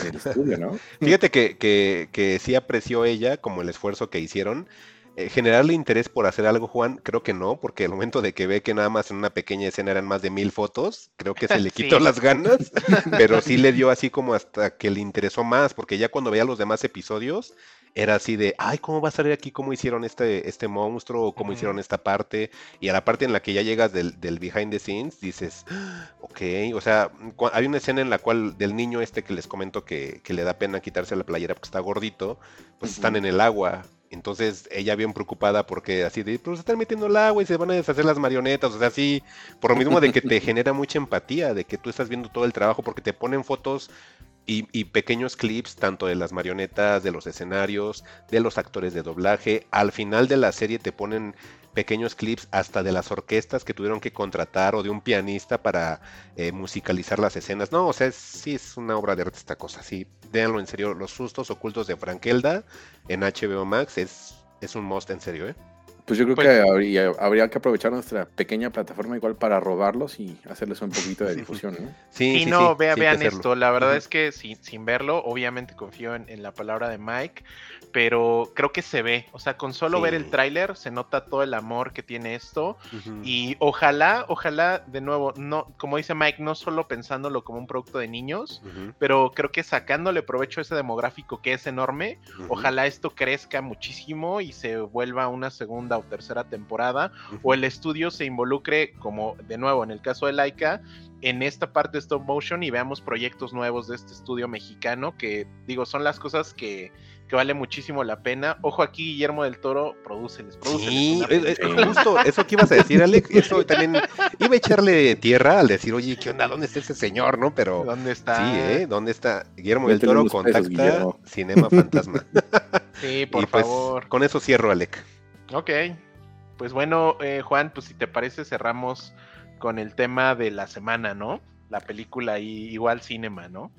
el estudio, ¿no? Fíjate que, que, que sí apreció ella como el esfuerzo que hicieron eh, generarle interés por hacer algo, Juan, creo que no, porque el momento de que ve que nada más en una pequeña escena eran más de mil fotos, creo que se le quitó las ganas, pero sí le dio así como hasta que le interesó más, porque ya cuando veía los demás episodios, era así de, ay, ¿cómo va a salir aquí? ¿Cómo hicieron este, este monstruo? ¿O cómo hicieron esta parte? Y a la parte en la que ya llegas del, del behind the scenes, dices, ok, o sea, hay una escena en la cual del niño este que les comento que, que le da pena quitarse la playera porque está gordito, pues están en el agua entonces ella bien preocupada porque así de, pero se están metiendo el agua y se van a deshacer las marionetas, o sea, así, por lo mismo de que te genera mucha empatía, de que tú estás viendo todo el trabajo, porque te ponen fotos y, y, pequeños clips, tanto de las marionetas, de los escenarios, de los actores de doblaje. Al final de la serie te ponen pequeños clips hasta de las orquestas que tuvieron que contratar o de un pianista para eh, musicalizar las escenas. No, o sea, sí es una obra de arte esta cosa, sí, véanlo en serio, Los sustos ocultos de Frankelda en HBO Max es, es un must en serio, ¿eh? Pues yo creo pues que habría, que aprovechar nuestra pequeña plataforma igual para robarlos y hacerles un poquito de difusión, ¿no? Sí, sí, no, vean esto. La verdad es que sin, sin verlo, obviamente confío en, en, la palabra de Mike, pero creo que se ve. O sea, con solo ver el tráiler se nota todo el amor que tiene esto. Y ojalá, ojalá, de nuevo, no, como dice Mike, no solo pensándolo como un producto de niños, pero creo que sacándole provecho a ese demográfico que es enorme, ojalá esto crezca muchísimo y se vuelva una segunda o tercera temporada, o el estudio se involucre, como de nuevo en el caso de Laika, en esta parte de stop motion y veamos proyectos nuevos de este estudio mexicano, que digo, son las cosas que, que vale muchísimo la pena. Ojo aquí, Guillermo del Toro, produce Sí, justo eso que ibas a decir, Alex, eso también iba a echarle tierra al decir, oye, ¿qué onda? ¿Dónde está ese señor, no? Pero... ¿Dónde está? Sí, ¿eh? ¿Dónde está? Guillermo del Toro contacta Cinema Fantasma. sí, por pues, favor. Con eso cierro, Alex. Ok. Pues bueno, eh, Juan, pues si te parece, cerramos con el tema de la semana, ¿no? La película y igual cinema, ¿no?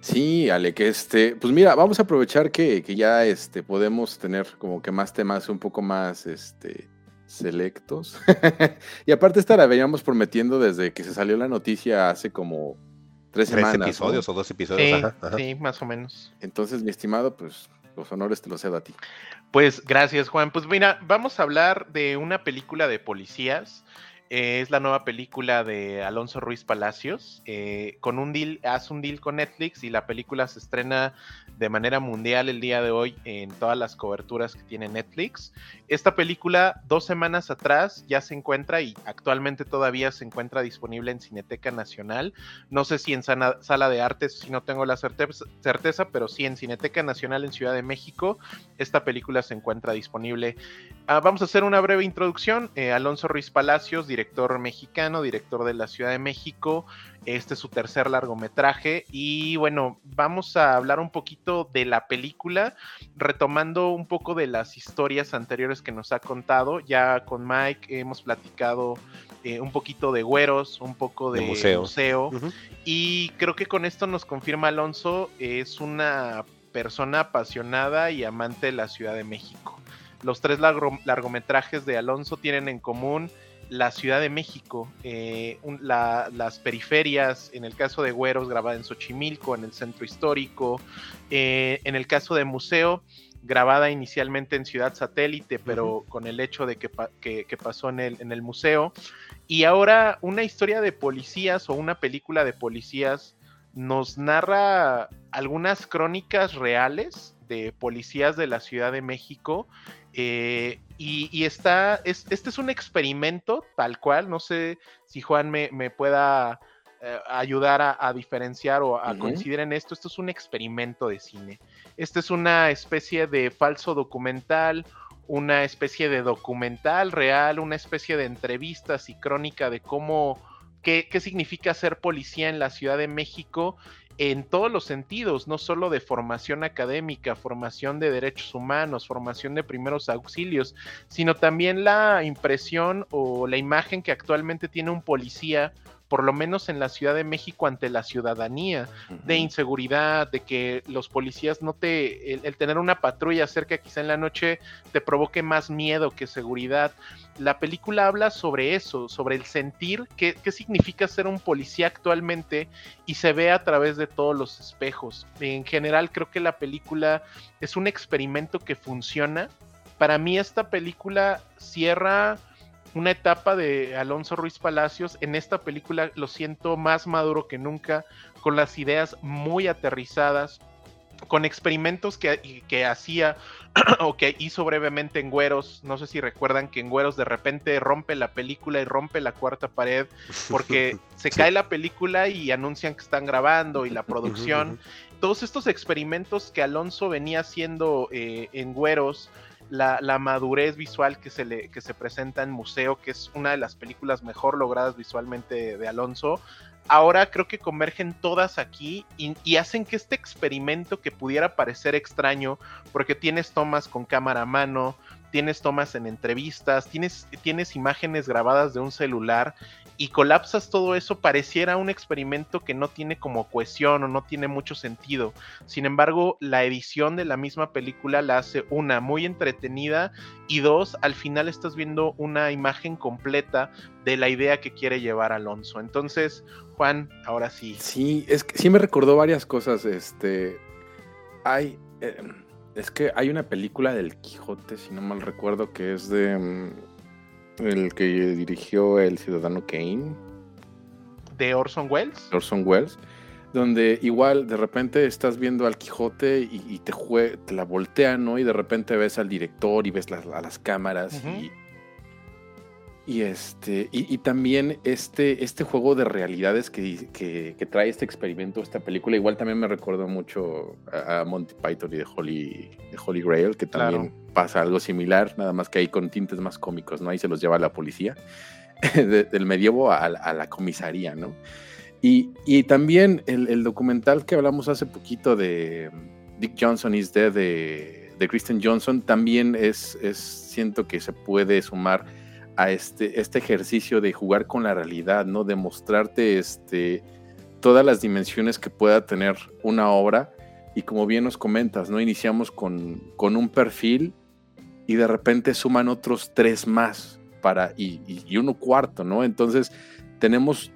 Sí, Ale, que este, pues mira, vamos a aprovechar que, ya este, podemos tener como que más temas un poco más este, selectos. y aparte esta la veníamos prometiendo desde que se salió la noticia hace como tres Tres semanas. ¿no? episodios o dos episodios. Sí, ajá, ajá. sí, más o menos. Entonces, mi estimado, pues los honores te los cedo a ti. Pues gracias, Juan. Pues mira, vamos a hablar de una película de policías. Eh, es la nueva película de Alonso Ruiz Palacios. eh, con un deal, hace un deal con Netflix y la película se estrena de manera mundial el día de hoy en todas las coberturas que tiene Netflix. Esta película, dos semanas atrás, ya se encuentra y actualmente todavía se encuentra disponible en Cineteca Nacional. No sé si en sala de artes, si no tengo la certeza, certeza, pero sí en Cineteca Nacional en Ciudad de México. Esta película se encuentra disponible. Ah, vamos a hacer una breve introducción. Eh, Alonso Ruiz Palacios, director mexicano, director de la Ciudad de México. Este es su tercer largometraje. Y bueno, vamos a hablar un poquito de la película, retomando un poco de las historias anteriores que nos ha contado. Ya con Mike hemos platicado eh, un poquito de güeros, un poco de, De museo. Y creo que con esto nos confirma Alonso, es una persona apasionada y amante de la Ciudad de México. Los tres largo- largometrajes de Alonso tienen en común la Ciudad de México, eh, un- la- las periferias, en el caso de Güeros, grabada en Xochimilco, en el centro histórico, eh, en el caso de Museo, grabada inicialmente en Ciudad Satélite, pero con el hecho de que, que- que pasó en el, en el museo. Y ahora una historia de policías o una película de policías nos narra algunas crónicas reales de policías de la Ciudad de México. Eh, y, y está, es- este es un experimento tal cual, no sé si Juan me, me pueda eh, ayudar a, a diferenciar o a Ujú. coincidir en esto, esto es un experimento de cine. Este es una especie de falso documental, una especie de documental real, una especie de entrevistas y crónica de cómo, qué, qué significa ser policía en la Ciudad de México en todos los sentidos, no solo de formación académica, formación de derechos humanos, formación de primeros auxilios, sino también la impresión o la imagen que actualmente tiene un policía, por lo menos en la Ciudad de México, ante la ciudadanía de inseguridad, de que los policías no te, el, el tener una patrulla cerca quizá en la noche te provoque más miedo que seguridad. La película habla sobre eso, sobre el sentir, qué, qué significa ser un policía actualmente y se ve a través de todos los espejos. En general creo que la película es un experimento que funciona. Para mí esta película cierra una etapa de Alonso Ruiz Palacios. En esta película lo siento más maduro que nunca, con las ideas muy aterrizadas, con experimentos que, que hacía o que hizo brevemente en Güeros. No sé si recuerdan que en Güeros de repente rompe la película y rompe la cuarta pared porque se cae la película y anuncian que están grabando y la producción. Todos estos experimentos que Alonso venía haciendo eh, en Güeros, la, madurez visual que se, le, que se presenta en Museo, que es una de las películas mejor logradas visualmente de, Alonso, ahora creo que convergen todas aquí y, y hacen que este experimento que pudiera parecer extraño, porque tienes tomas con cámara a mano, tienes tomas en entrevistas, tienes, tienes imágenes grabadas de un celular y colapsas todo eso, pareciera un experimento que no tiene como cohesión o no tiene mucho sentido. Sin embargo, la edición de la misma película la hace una muy entretenida y dos, al final estás viendo una imagen completa de la idea que quiere llevar Alonso. Entonces, Juan, ahora sí. Sí, es que sí me recordó varias cosas. Este. Hay. eh, es que hay una película del Quijote, si no mal recuerdo, que es de. El que dirigió el ciudadano Kane, De Orson Welles. Orson Welles. Donde igual de repente estás viendo al Quijote y, y te, jue- te la voltean, ¿no? Y de repente ves al director y ves las- a las cámaras y, y este, y, y también este, este juego de realidades que, que- que trae este experimento, esta película, igual también me recordó mucho a, a Monty Python y de Holy, de Holy Grail, que también pasa algo similar, nada más que ahí con tintes más cómicos, ¿no? Ahí se los lleva la policía, de- del medievo a, la- a la comisaría, ¿no? Y, y también el, el documental que hablamos hace poquito de Dick Johnson is Dead de, de Kristen Johnson también es, es, siento que se puede sumar a este, este ejercicio de jugar con la realidad, ¿no? De mostrarte este, todas las dimensiones que pueda tener una obra. Y como bien nos comentas, ¿no? Iniciamos con, con un perfil y de repente suman otros tres más. para, y, y uno cuarto, ¿no? Entonces tenemos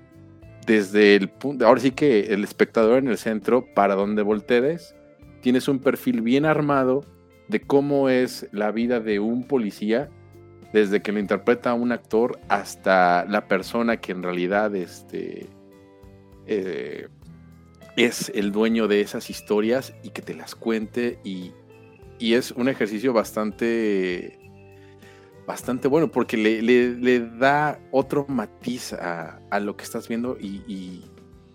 desde el punto, ahora sí que el espectador en el centro, para donde voltees, tienes un perfil bien armado de cómo es la vida de un policía, desde que lo interpreta un actor hasta la persona que en realidad este, eh, es el dueño de esas historias y que te las cuente y, y es un ejercicio bastante bastante bueno porque le, le, da otro matiz a, a, lo que estás viendo y, y,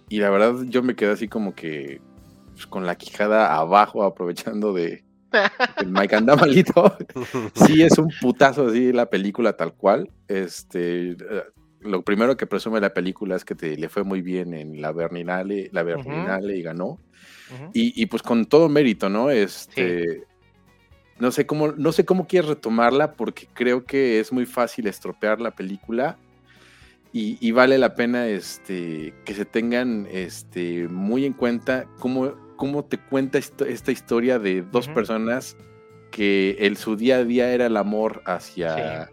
y, la verdad yo me quedé así como que pues, con la quijada abajo aprovechando de, el Mike anda malito. sí es un putazo así la película tal cual. Este, eh, lo primero que presume la película es que te, le fue muy bien en la Berninale, la Berninale y ganó. y, y, pues con todo mérito, ¿no? Este, no sé cómo, no sé cómo quieres retomarla porque creo que es muy fácil estropear la película. Y, y vale la pena este, que se tengan este, muy en cuenta cómo, cómo te cuenta esta historia de dos personas que el, su día a día era el amor hacia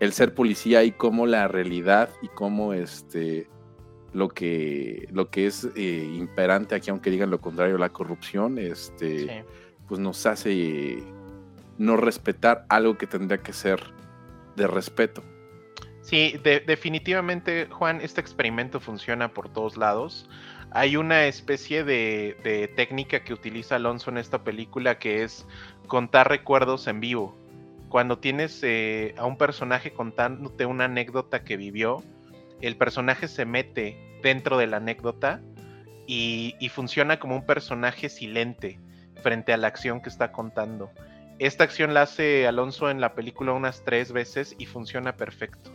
el ser policía y cómo la realidad y cómo este lo que lo que es eh, imperante aquí aunque digan lo contrario la corrupción este pues nos hace no respetar algo que tendría que ser de respeto. Sí, definitivamente, Juan, este experimento funciona por todos lados. Hay una especie de, técnica que utiliza Alonso en esta película que es contar recuerdos en vivo. Cuando tienes eh, a un personaje contándote una anécdota que vivió, el personaje se mete dentro de la anécdota y funciona como un personaje silente frente a la acción que está contando. Esta acción la hace Alonso en la película unas tres veces y funciona perfecto.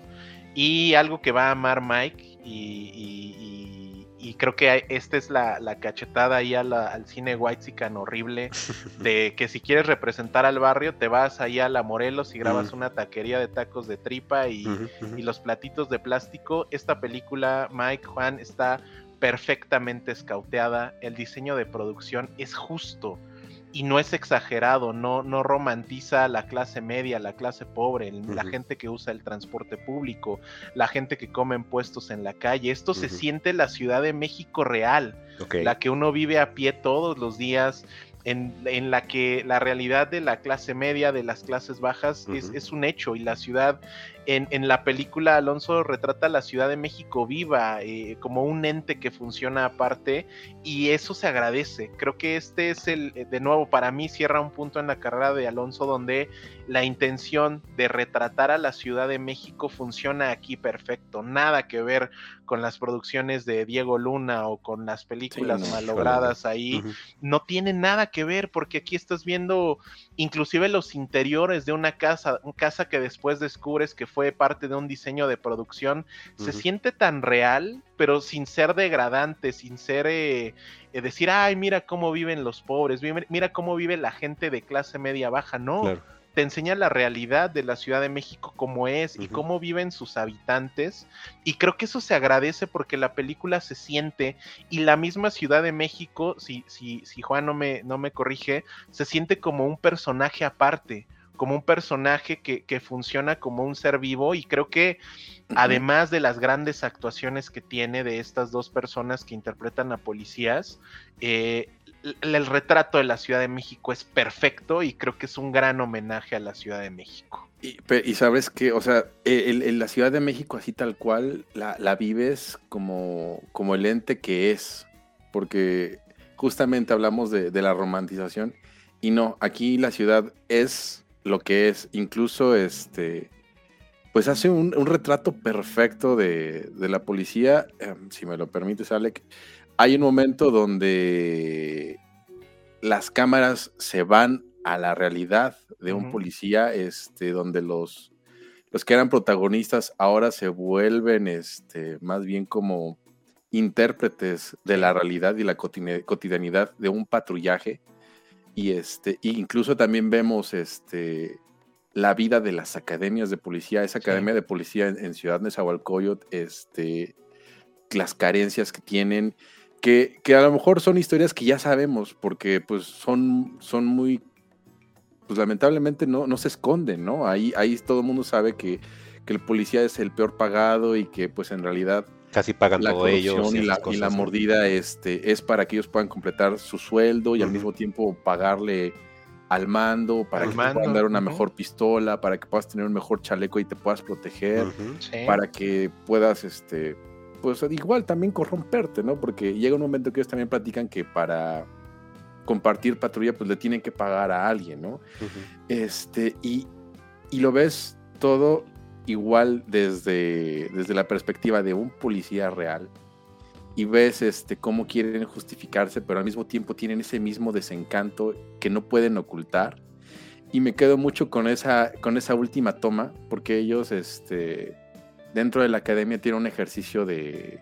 Y algo que va a amar Mike y, creo que esta es la, cachetada ahí al cine whitezican horrible de que si quieres representar al barrio te vas ahí a la Morelos y grabas una taquería de tacos de tripa y, y los platitos de plástico. Esta película, Mike, Juan, está perfectamente escauteada. El diseño de producción es justo y no es exagerado, no, no romantiza la clase media, la clase pobre, la gente que usa el transporte público, la gente que come en puestos en la calle. Esto se siente la Ciudad de México real, la que uno vive a pie todos los días, en, la que la realidad de la clase media, de las clases bajas, es, es, un hecho y la ciudad en, la película Alonso retrata la Ciudad de México viva, eh, como un ente que funciona aparte, y eso se agradece. Creo que este es el, eh, de nuevo, para mí cierra un punto en la carrera de Alonso donde la intención de retratar a la Ciudad de México funciona aquí perfecto. Nada que ver con las producciones de Diego Luna o con las películas malogradas ahí. No tiene nada que ver porque aquí estás viendo inclusive los interiores de una casa, una casa que después descubres que fue parte de un diseño de producción, se siente tan real, pero sin ser degradante, sin ser eh, eh, decir, ay, mira cómo viven los pobres, mira cómo vive la gente de clase media baja, no. Te enseña la realidad de la Ciudad de México como es y cómo viven sus habitantes. Y creo que eso se agradece porque la película se siente y la misma Ciudad de México, si, si, si Juan no me, no me corrige, se siente como un personaje aparte como un personaje que, funciona como un ser vivo y creo que además de las grandes actuaciones que tiene de estas dos personas que interpretan a policías, eh, el, retrato de la Ciudad de México es perfecto y creo que es un gran homenaje a la Ciudad de México. Y, sabes que, o sea, la Ciudad de México así tal cual la, vives como, como el ente que es, porque justamente hablamos de, de la romantización y no, aquí la ciudad es lo que es, incluso este, pues hace un, retrato perfecto de, la policía, em, si me lo permites, Alec. Hay un momento donde las cámaras se van a la realidad de un policía, este, donde los, los que eran protagonistas ahora se vuelven este, más bien como intérpretes de la realidad y la cotidianidad de un patrullaje. Y este, incluso también vemos este, la vida de las academias de policía, esa academia de policía en, Ciudad Nezahualcóyotl, este, las carencias que tienen, que, que, a lo mejor son historias que ya sabemos, porque pues son, son muy, pues lamentablemente no, no se esconden, ¿no? Ahí, ahí todo el mundo sabe que, que el policía es el peor pagado y que pues en realidad Casi pagan la todo ellos. corrupción y, la, mordida este, es para que ellos puedan completar su sueldo y al mismo tiempo pagarle al mando, para Al que te puedan dar una mejor pistola, para que puedas tener un mejor chaleco y te puedas proteger. Sí. para que puedas, este, pues igual también corromperte, ¿no? Porque llega un momento que ellos también platican que para compartir patrulla, pues le tienen que pagar a alguien, ¿no? Ujú. Este, y, y lo ves todo igual desde, desde la perspectiva de un policía real. Y ves este, cómo quieren justificarse, pero al mismo tiempo tienen ese mismo desencanto que no pueden ocultar. Y me quedo mucho con esa, con esa última toma, porque ellos este, dentro de la academia tienen un ejercicio de,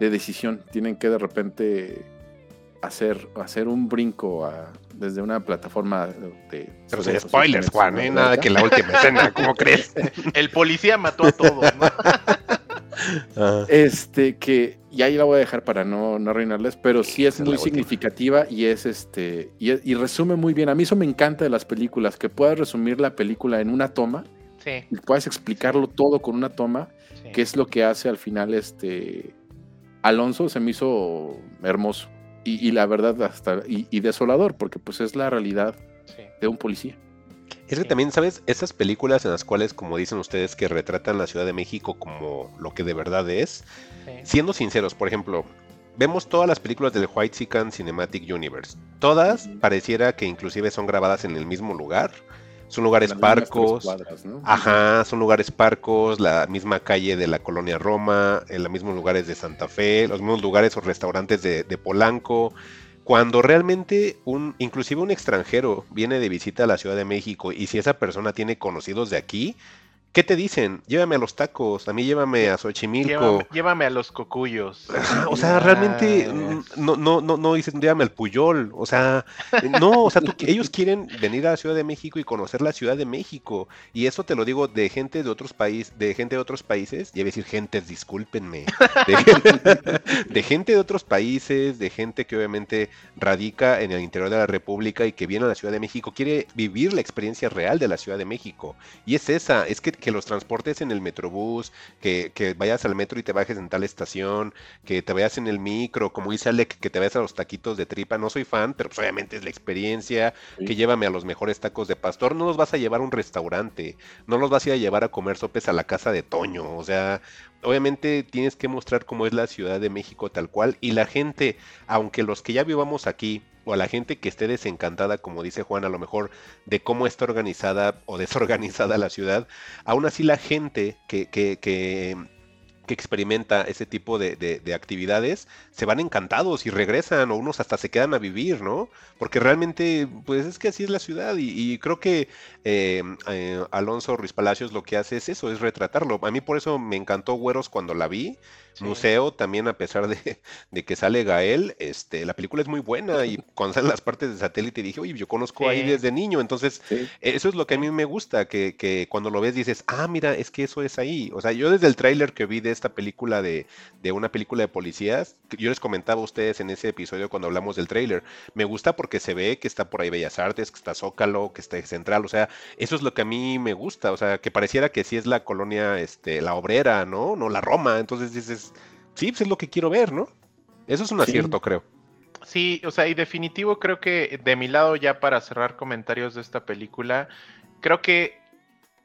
de decisión. Tienen que de repente hacer, hacer un brinco a- desde una plataforma de... Pero sin spoilers, Juan, ¿eh? Nada que la última escena, ¿cómo crees? El policía mató a todos, ¿no? Ah, Este, que, y ahí la voy a dejar para no, no arruinarles, pero sí es muy significativa y es este, y, y resume muy bien. A mí eso me encanta de las películas, que puedas resumir la película en una toma Sí, y puedas explicarlo todo con una toma, sí. que es lo que hace al final este Alonso, se me hizo hermoso. Y, y la verdad, hasta, y, y desolador, porque pues es la realidad Sí. de un policía. Es que Sí. también, ¿sabes? Esas películas en las cuales, como dicen ustedes, que retratan la Ciudad de México como lo que de verdad es, Sí. siendo sinceros, por ejemplo, vemos todas las películas del White Sican Cinematic Universe. Todas pareciera que inclusive son grabadas en el mismo lugar. Son lugares Las parcos. cuadras, ¿no? Ajá, son lugares parcos, la misma calle de la colonia Roma, en los mismos lugares de Santa Fe, los mismos lugares o restaurantes de, de Polanco. Cuando realmente un, inclusive un extranjero viene de visita a la Ciudad de México y si esa persona tiene conocidos de aquí, ¿qué te dicen? Llévame a los tacos, a mí llévame a Xochimilco. Llévame, llévame a los cocuyos. Ajá, o sea, realmente Ah, no, no, no, no dicen llévame al Puyol, o sea, eh, no, o sea, tú- ellos quieren venir a la Ciudad de México y conocer la Ciudad de México, y eso te lo digo de gente de otros países, de gente de otros países, y a decir gentes, discúlpenme, de, de gente de otros países, de gente que obviamente radica en el interior de la República y que viene a la Ciudad de México, quiere vivir la experiencia real de la Ciudad de México, y es esa, es que, que los transportes en el Metrobús, que, que vayas al metro y te bajes en tal estación, que te vayas en el micro, como dice Alec, que te vayas a los taquitos de tripa. No soy fan, pero pues obviamente es la experiencia. Sí. Que llévame a los mejores tacos de pastor. No los vas a llevar a un restaurante, no los vas a ir a llevar a comer sopes a la casa de Toño. O sea, obviamente tienes que mostrar cómo es la Ciudad de México tal cual. Y la gente, aunque los que ya vivamos aquí, o a la gente que esté desencantada, como dice Juan, a lo mejor de cómo está organizada o desorganizada la ciudad, aún así la gente que, que, que, que experimenta ese tipo de, de- de actividades se van encantados y regresan o unos hasta se quedan a vivir, ¿no? Porque realmente, pues es que así es la ciudad y, y creo que eh, eh, Alonso Ruiz Palacios lo que hace es eso, es retratarlo. A mí por eso me encantó Güeros cuando la vi. Sí. Museo también a pesar de, de que sale Gael, este, la película es muy buena y cuando salen las partes de satélite dije, oye, yo conozco ahí Sí. desde niño, entonces Sí. eso es lo que a mí me gusta, que, que cuando lo ves dices, ah, mira, es que eso es ahí. O sea, yo desde el tráiler que vi de esta película de, de una película de policías, yo les comentaba a ustedes en ese episodio cuando hablamos del tráiler, me gusta porque se ve que está por ahí Bellas Artes, que está Zócalo, que está Central, o sea, eso es lo que a mí me gusta, o sea, que pareciera que sí es la colonia, este, la obrera, ¿no? No la Roma, entonces dices, sí, pues es lo que quiero ver, ¿no? Eso es un Sí. acierto, creo. Sí, o sea, y definitivo creo que de mi lado ya para cerrar comentarios de esta película, creo que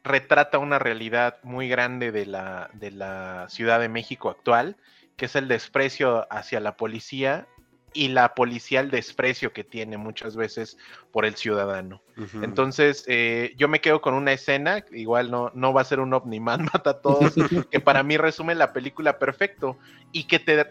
retrata una realidad muy grande de la, de la Ciudad de México actual, que es el desprecio hacia la policía y la policía el desprecio que tiene muchas veces por el ciudadano. Entonces, eh, yo me quedo con una escena, igual no, no va a ser un Omniman mata a todos, que para mí resume la película perfecto y que te,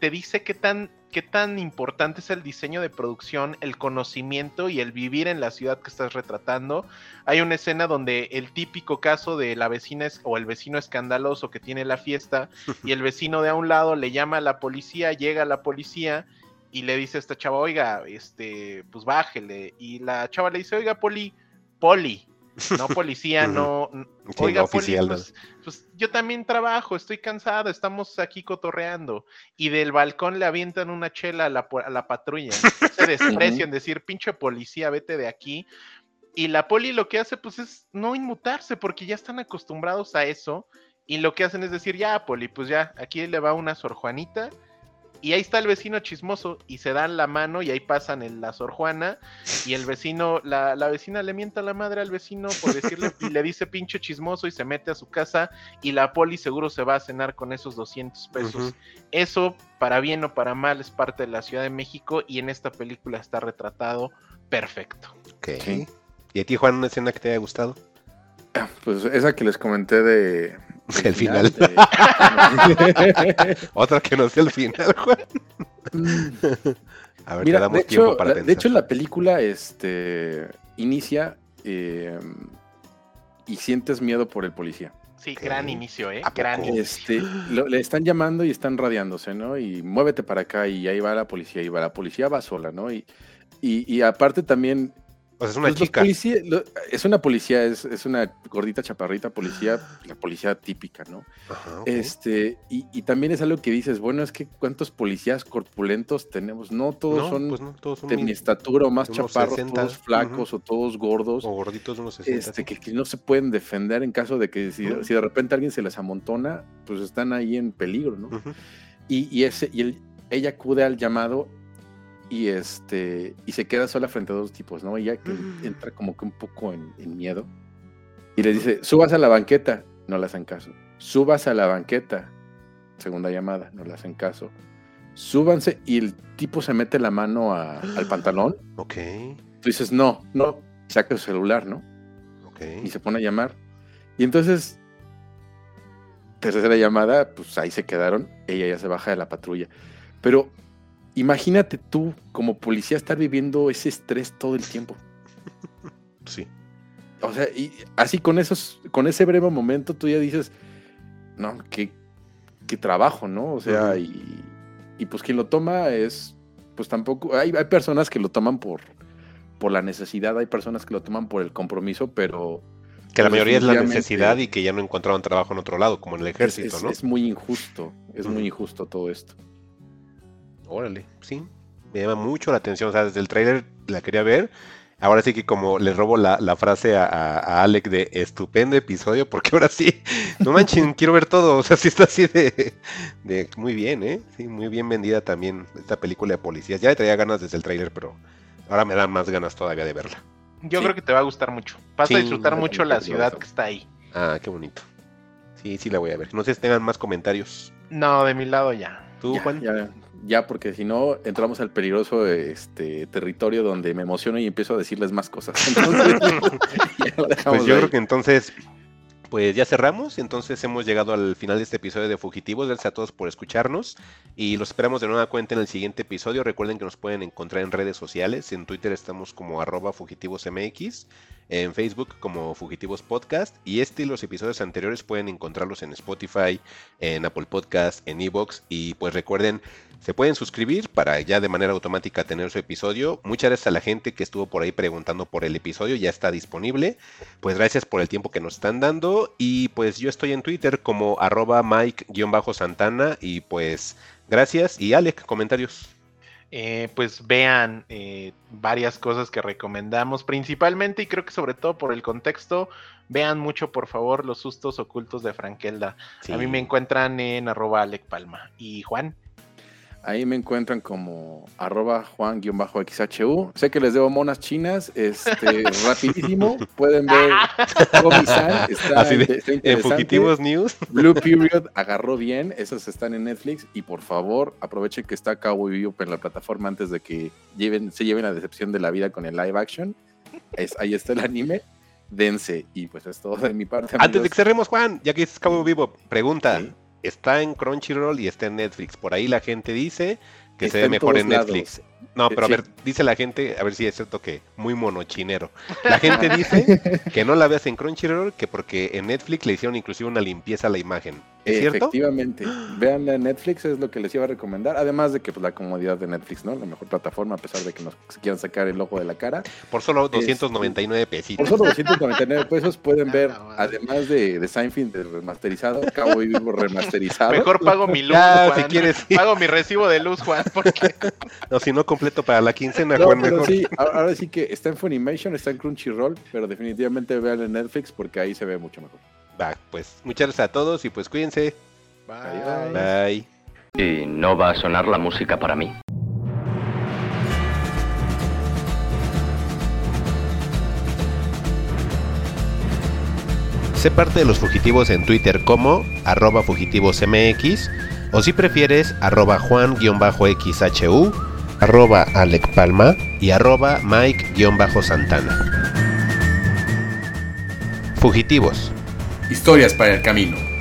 te dice qué tan, qué tan importante es el diseño de producción, el conocimiento y el vivir en la ciudad que estás retratando. Hay una escena donde el típico caso de la vecina es- o el vecino escandaloso que tiene la fiesta y el vecino de a un lado le llama a la policía, llega la policía y le dice a esta chava, oiga, este, pues bájele. Y la chava le dice, oiga, poli, poli, no policía, no, Sí, oiga, no poli, pues, pues yo también trabajo, estoy cansado, estamos aquí cotorreando. Y del balcón le avientan una chela a la, a la patrulla. Ese desprecio en decir, pinche policía, vete de aquí. Y la poli lo que hace pues es no inmutarse porque ya están acostumbrados a eso y lo que hacen es decir, ya poli, pues ya, aquí le va una Sor Juanita y ahí está el vecino chismoso y se dan la mano y ahí pasan en la Sor Juana y el vecino, la, la vecina le mienta la madre al vecino por decirle y le dice pinche chismoso y se mete a su casa y la poli seguro se va a cenar con esos 200 pesos. Eso, para bien o para mal, es parte de la Ciudad de México y en esta película está retratado perfecto. Ok. Sí. ¿Y a ti, Juan, una escena que te haya gustado? Pues esa que les comenté de. El final. de- Otra que no sea el final, Juan. A ver, te Mira, damos de tiempo hecho, para la, pensar. de hecho, la película este, inicia eh, y sientes miedo por el policía. Sí, gran inicio, ¿eh? Gran inicio. Este, lo- le están llamando y están radiándose, ¿no? Y muévete para acá y ahí va la policía, y va la policía va sola, ¿no? Y, y, y aparte también O sea, es una Pues chica. policía- lo- es una policía, es, es una gordita chaparrita policía, la policía típica, ¿no? Ajá. Este, y, y también es algo que dices, bueno, es que cuántos policías corpulentos tenemos, no todos No, son pues no, todos son de mi estatura o más chaparros, 60, todos flacos o todos gordos, o gorditos de unos 60. este, que, que no se pueden defender en caso de que si, de repente alguien se les amontona, pues están ahí en peligro, ¿no? Ujú. Y, y ese, y él- ella acude al llamado y este y se queda sola frente a dos tipos, ¿no? Ella que entra como que un poco en, en miedo y le dice, subas a la banqueta, no le hacen caso. Subas a la banqueta, segunda llamada, no le hacen caso. Súbanse y el tipo se mete la mano a- al pantalón. Ok, Tú dices, no, no, saca su celular, ¿no? ok. y se pone a llamar. Y entonces, tercera llamada, pues ahí se quedaron, ella ya se baja de la patrulla. Pero imagínate tú como policía estar viviendo ese estrés todo el tiempo. Sí. O sea, y así con esos, con ese breve momento tú ya dices, no, qué, qué trabajo, ¿no? O sea, y, y pues quien lo toma es, pues tampoco, hay, hay personas que lo toman por, por la necesidad, hay personas que lo toman por el compromiso, pero Que la mayoría es la necesidad y que ya no encontraban trabajo en otro lado, como en el ejército, es- ¿no? es muy injusto, es muy injusto todo esto. Órale, sí. Me llama mucho la atención. O sea, desde el tráiler la quería ver. Ahora sí que como le robo la, la frase a, a- a Alec de estupendo episodio, porque ahora sí, no manchen, quiero ver todo. O sea, sí está así de, de muy bien, ¿eh? Sí, muy bien vendida también esta película de policías. Ya le traía ganas desde el tráiler, pero ahora me dan más ganas todavía de verla. Yo Sí. creo que te va a gustar mucho. Vas Sí, a disfrutar mucho la ciudad que está ahí. Ah, qué bonito. Sí, sí la voy a ver. No sé si tengan más comentarios. No, de mi lado ya. ¿Tú, Ya, Juan? ya, ya, porque si no, entramos al peligroso este, territorio donde me emociono y empiezo a decirles más cosas. Entonces, Pues yo ahí. creo que entonces, pues ya cerramos. Entonces hemos llegado al final de este episodio de Fugitivos. Gracias a todos por escucharnos. Y los esperamos de nueva cuenta en el siguiente episodio. Recuerden que nos pueden encontrar en redes sociales. En Twitter estamos como arroba fugitivosmx. En Facebook como Fugitivos Podcast. Y este y los episodios anteriores pueden encontrarlos en Spotify, en Apple Podcast, en Evox. Y pues recuerden, se pueden suscribir para ya de manera automática tener su episodio. Muchas gracias a la gente que estuvo por ahí preguntando por el episodio. Ya está disponible. Pues gracias por el tiempo que nos están dando. Y pues yo estoy en Twitter como arroba Mike-Santana. Y pues gracias. Y Alec, comentarios. Eh, pues vean eh, varias cosas que recomendamos, principalmente y creo que sobre todo por el contexto, vean mucho por favor los sustos ocultos de Frankelda. A mí me encuentran en arroba Alec Palma. ¿Y Juan? Ahí me encuentran como arroba juan-xhu. Sé que les debo monas chinas. Este, rapidísimo. Pueden ver Comisan. Está, Así de- está En. Fugitivos News. Blue Period agarró bien. Esos están en Netflix. Y por favor, aprovechen que está Cowboy Bebop en la plataforma antes de que lleven, se lleven la decepción de la vida con el live action. Es, ahí está el anime. Dense. Y pues es todo de mi parte. Antes de que cerremos, Juan, ya que es Cabo Vivo, pregunta. Sí. Está en Crunchyroll y está en Netflix. Por ahí la gente dice que Está se ve mejor en lados. Netflix. No, pero a ver, dice la gente, a ver si es cierto que muy monochinero. La gente dice que no la veas en Crunchyroll, que porque en Netflix le hicieron inclusive una limpieza a la imagen. Efectivamente. Vean en Netflix, es lo que les iba a recomendar. Además de que pues, la comodidad de Netflix, ¿no? La mejor plataforma, a pesar de que nos quieran sacar el ojo de la cara. Por solo 299 pesitos. Por solo 299 pesos pueden ver, Ah, además de, de Seinfeld de remasterizado, Cabo Vivo remasterizado. Mejor pago mi luz, Ya, Juan. si quieres. Pago mi recibo de luz, Juan, porque No, si no completo para la quincena, No, Juan, pero mejor. sí, ahora ahora sí que está en Funimation, está en Crunchyroll, pero definitivamente vean en Netflix porque ahí se ve mucho mejor. Va, pues muchas gracias a todos y pues cuídense. Bye. Bye. Y no va a sonar la música para mí. Sé parte de los fugitivos en Twitter como arroba fugitivosmx o si prefieres arroba juan-xhu, arroba Alec Palma y arroba Mike-santana. Fugitivos. Historias para el camino.